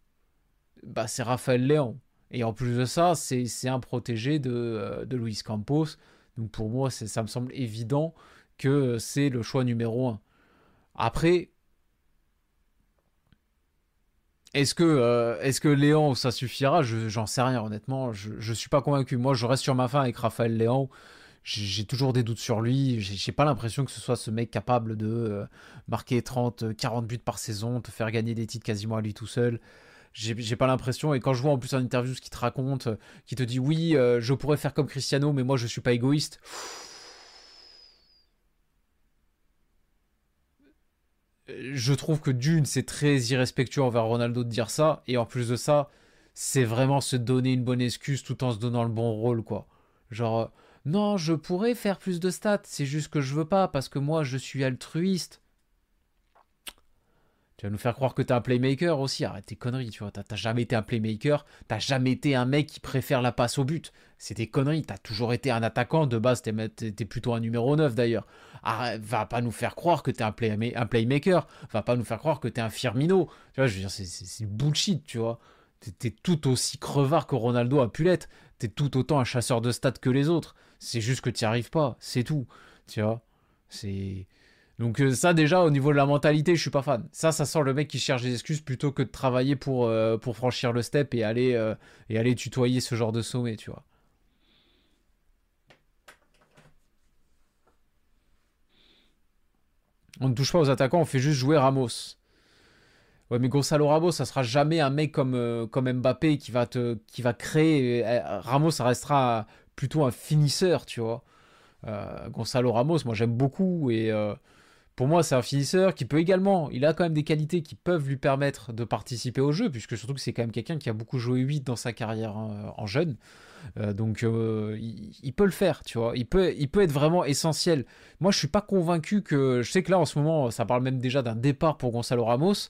bah, c'est Raphaël Léon. Et en plus de ça, c'est un protégé de, euh, de Luis Campos. Donc pour moi, ça me semble évident que c'est le choix numéro un. Après, est-ce que, euh, que Léon, ça suffira? J'en sais rien, honnêtement. Je ne suis pas convaincu. Moi, je reste sur ma fin avec Raphaël Léon j'ai toujours des doutes sur lui. J'ai pas l'impression que ce soit ce mec capable de euh, marquer 30, 40 buts par saison, te faire gagner des titres quasiment à lui tout seul. J'ai pas l'impression. Et quand je vois en plus en interview ce qu'il te raconte, euh, qui te dit oui, euh, je pourrais faire comme Cristiano, mais moi je suis pas égoïste. Je trouve que d'une, c'est très irrespectueux envers Ronaldo de dire ça. Et en plus de ça, c'est vraiment se donner une bonne excuse tout en se donnant le bon rôle, quoi. Genre non, je pourrais faire plus de stats, c'est juste que je veux pas parce que moi je suis altruiste. Tu vas nous faire croire que t'es un playmaker aussi. Arrête tes conneries, tu vois. T'as jamais été un playmaker. T'as jamais été un mec qui préfère la passe au but. C'est des conneries. T'as toujours été un attaquant. De base, t'es plutôt un numéro 9 d'ailleurs. Va pas nous faire croire que t'es un, play, un playmaker. Va pas nous faire croire que t'es un Firmino. Tu vois, je veux dire, c'est bullshit, tu vois. T'es tout aussi crevard que Ronaldo a pu l'être. T'es tout autant un chasseur de stats que les autres. C'est juste que t'y arrives pas. C'est tout. Tu vois. C'est. Donc euh, ça déjà au niveau de la mentalité, je suis pas fan. Ça, ça sent le mec qui cherche des excuses plutôt que de travailler pour, euh, franchir le step et aller, euh, et aller tutoyer ce genre de sommet, tu vois. On ne touche pas aux attaquants, on fait juste jouer Ramos. Ouais, mais Gonzalo Ramos, ça sera jamais un mec comme, comme Mbappé qui va, te, qui va créer. Ramos, ça restera plutôt un finisseur, tu vois. Gonzalo Ramos, moi j'aime beaucoup et pour moi, c'est un finisseur qui peut également, il a quand même des qualités qui peuvent lui permettre de participer au jeu, puisque surtout que c'est quand même quelqu'un qui a beaucoup joué 8 dans sa carrière hein, en jeune. Euh, donc euh, il, peut le faire, tu vois. Il peut, il peut être vraiment essentiel. Moi, je suis pas convaincu que. Je sais que là, en ce moment, ça parle même déjà d'un départ pour Gonzalo Ramos.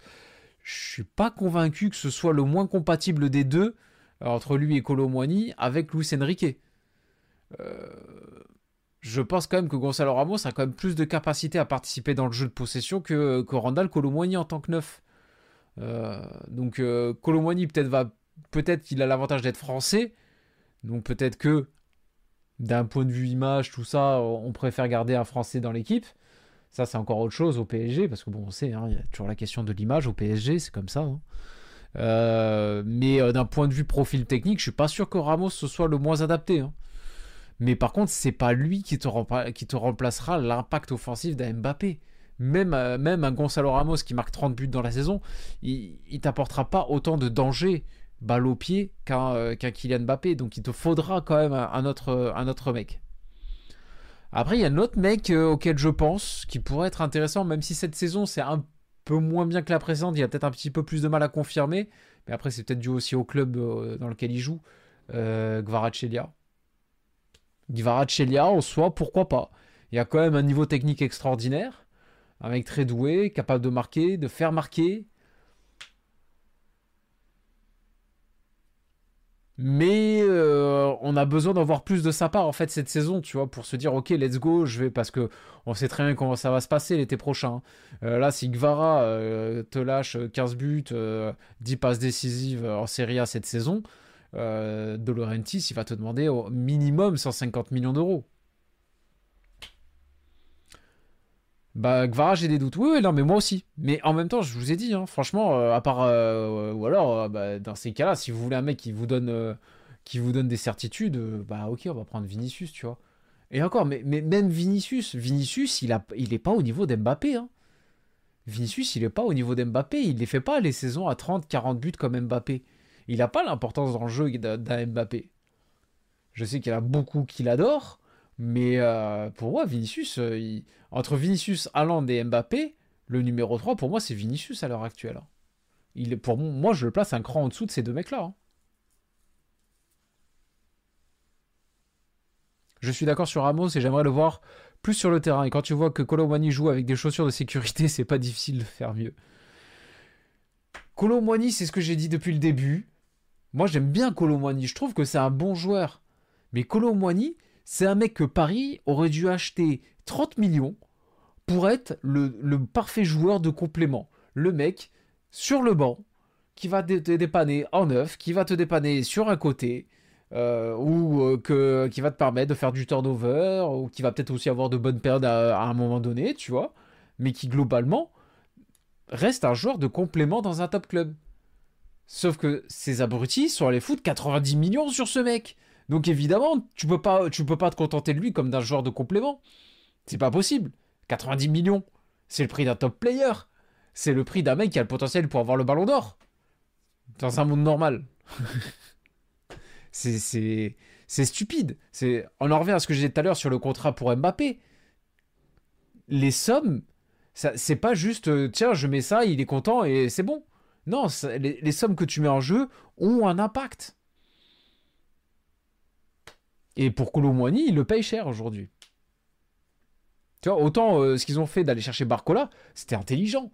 Je suis pas convaincu que ce soit le moins compatible des deux entre lui et Colomboigny avec Luis Enrique. Euh, je pense quand même que Gonzalo Ramos a quand même plus de capacité à participer dans le jeu de possession que, Randall Colomwani en tant que neuf. Euh, donc euh, peut-être va peut-être qu'il a l'avantage d'être français. Donc peut-être que d'un point de vue image, tout ça, on préfère garder un français dans l'équipe. Ça, c'est encore autre chose au PSG, parce que bon, on sait, hein, il y a toujours la question de l'image au PSG, c'est comme ça. Hein. Euh, mais d'un point de vue profil technique, je suis pas sûr que Ramos soit le moins adapté. Hein. Mais par contre, c'est pas lui qui te, remplacera l'impact offensif d'un Mbappé. Même, euh, même un Gonzalo Ramos qui marque 30 buts dans la saison, il, il t'apportera pas autant de danger balle au pied qu'un Kylian Mbappé. Donc il te faudra quand même un, autre, mec. Après, il y a un autre mec euh, auquel je pense qui pourrait être intéressant, même si cette saison c'est un peu moins bien que la précédente, il a peut-être un petit peu plus de mal à confirmer. Mais après, c'est peut-être dû aussi au club euh, dans lequel il joue, euh, Gvarachelia. Gvarachelia, en soi, pourquoi pas Il y a quand même un niveau technique extraordinaire. Un mec très doué, capable de marquer, de faire marquer. Mais euh, on a besoin d'en voir plus de sa part en fait cette saison, tu vois, pour se dire ok, let's go, je vais parce que on sait très bien comment ça va se passer l'été prochain. Euh, là, si Gvara euh, te lâche 15 buts, 10 passes décisives en Serie A cette saison, euh, De Laurentiis, il va te demander au minimum 150 millions d'euros. Bah, Gvara, j'ai des doutes. Oui, oui, non, mais moi aussi. Mais en même temps, je vous ai dit, hein, franchement, euh, à part. Euh, ou alors, bah, dans ces cas-là, si vous voulez un mec qui vous donne, des certitudes, bah, ok, on va prendre Vinicius, tu vois. Et encore, mais, même Vinicius, Vinicius, il, a, il est pas au niveau d'Mbappé. Hein. Vinicius, il est pas au niveau d'Mbappé. Il les fait pas les saisons à 30, 40 buts comme Mbappé il n'a pas l'importance dans le jeu d'un Mbappé. Je sais qu'il y en a beaucoup qui l'adorent, mais euh, pour moi, Vinicius, euh, entre Vinicius, Haaland et Mbappé, le numéro 3, pour moi, c'est Vinicius à l'heure actuelle. Hein. Pour moi, je le place un cran en dessous de ces deux mecs-là. Hein. Je suis d'accord sur Ramos et j'aimerais le voir plus sur le terrain. Et quand tu vois que Colomani joue avec des chaussures de sécurité, (laughs) c'est pas difficile de faire mieux. Colomani, c'est ce que j'ai dit depuis le début. Moi, j'aime bien Colomboigny. Je trouve que c'est un bon joueur. Mais Colomboigny, c'est un mec que Paris aurait dû acheter 30 millions pour être le, parfait joueur de complément. Le mec sur le banc qui va te dépanner en neuf, qui va te dépanner sur un côté, euh, ou euh, qui va te permettre de faire du turnover, ou qui va peut-être aussi avoir de bonnes périodes à, un moment donné, tu vois, mais qui globalement reste un joueur de complément dans un top club. Sauf que ces abrutis sont allés foutre 90 millions sur ce mec. Donc évidemment, tu peux pas, peux pas te contenter de lui comme d'un joueur de complément. C'est pas possible. 90 millions, c'est le prix d'un top player. C'est le prix d'un mec qui a le potentiel pour avoir le ballon d'or. Dans un monde normal. (laughs) c'est stupide. On en revient à ce que j'ai dit tout à l'heure sur le contrat pour Mbappé. Les sommes, c'est pas juste, euh, tiens, je mets ça, il est content et c'est bon. Non, les, sommes que tu mets en jeu ont un impact. Et pour Colomboigny, il le paye cher aujourd'hui. Tu vois, autant euh, ce qu'ils ont fait d'aller chercher Barcola, c'était intelligent.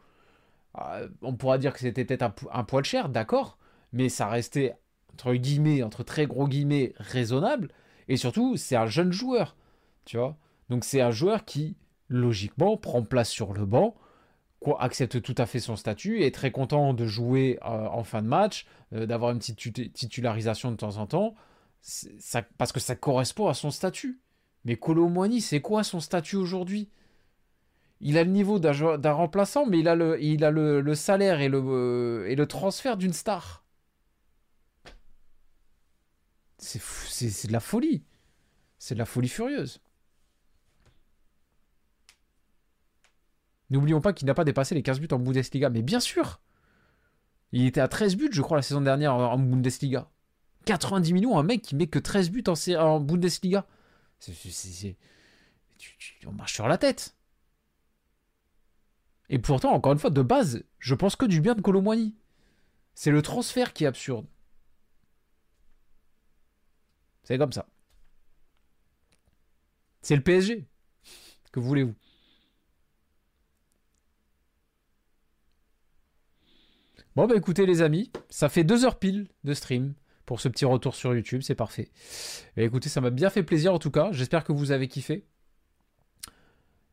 euh, on pourra dire que c'était peut-être un, un, poil cher, d'accord, mais ça restait, entre guillemets, entre très gros guillemets, raisonnable. Et surtout, c'est un jeune joueur, tu vois. Donc c'est un joueur qui, logiquement, prend place sur le banc, accepte tout à fait son statut, est très content de jouer euh, en fin de match, euh, d'avoir une petite titularisation de temps en temps, parce que ça correspond à son statut. Mais Colomwani, c'est quoi son statut aujourd'hui? Il a le niveau d'un remplaçant, mais il a le, salaire et le, et le transfert d'une star. C'est de la folie. C'est de la folie furieuse. N'oublions pas qu'il n'a pas dépassé les 15 buts en Bundesliga. Mais bien sûr Il était à 13 buts, je crois, la saison dernière en Bundesliga. 90 millions, un mec qui met que 13 buts en, Bundesliga. on marche sur la tête. Et pourtant, encore une fois, de base, je pense que du bien de Colomboigny. C'est le transfert qui est absurde. C'est comme ça. C'est le PSG. Que voulez-vous? Bon bah écoutez les amis, ça fait deux heures pile de stream pour ce petit retour sur YouTube, c'est parfait. Et écoutez, ça m'a bien fait plaisir en tout cas, j'espère que vous avez kiffé.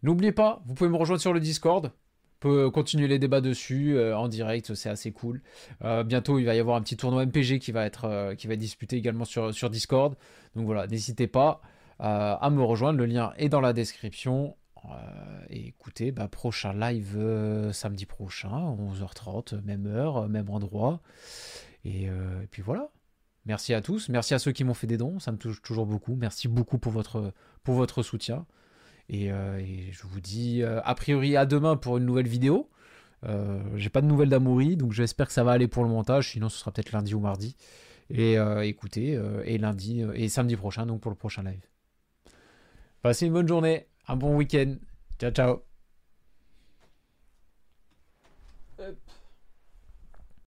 N'oubliez pas, vous pouvez me rejoindre sur le Discord, peut continuer les débats dessus euh, en direct, c'est assez cool. Euh, bientôt, il va y avoir un petit tournoi MPG qui va être, euh, qui va être disputé également sur, sur Discord. Donc voilà, n'hésitez pas à me rejoindre, le lien est dans la description. Et écoutez, bah, prochain live samedi prochain, 11h30, même heure, même endroit. Et, et, puis voilà. Merci à tous, merci à ceux qui m'ont fait des dons, ça me touche toujours beaucoup. Merci beaucoup pour votre, pour votre soutien. Euh, et, je vous dis euh, a priori à demain pour une nouvelle vidéo. Euh, j'ai pas de nouvelles d'Amoury, donc j'espère que ça va aller pour le montage. Sinon, ce sera peut-être lundi ou mardi. Et écoutez, et lundi et samedi prochain, donc pour le prochain live. Passez une bonne journée, un bon week-end. Ciao, ciao.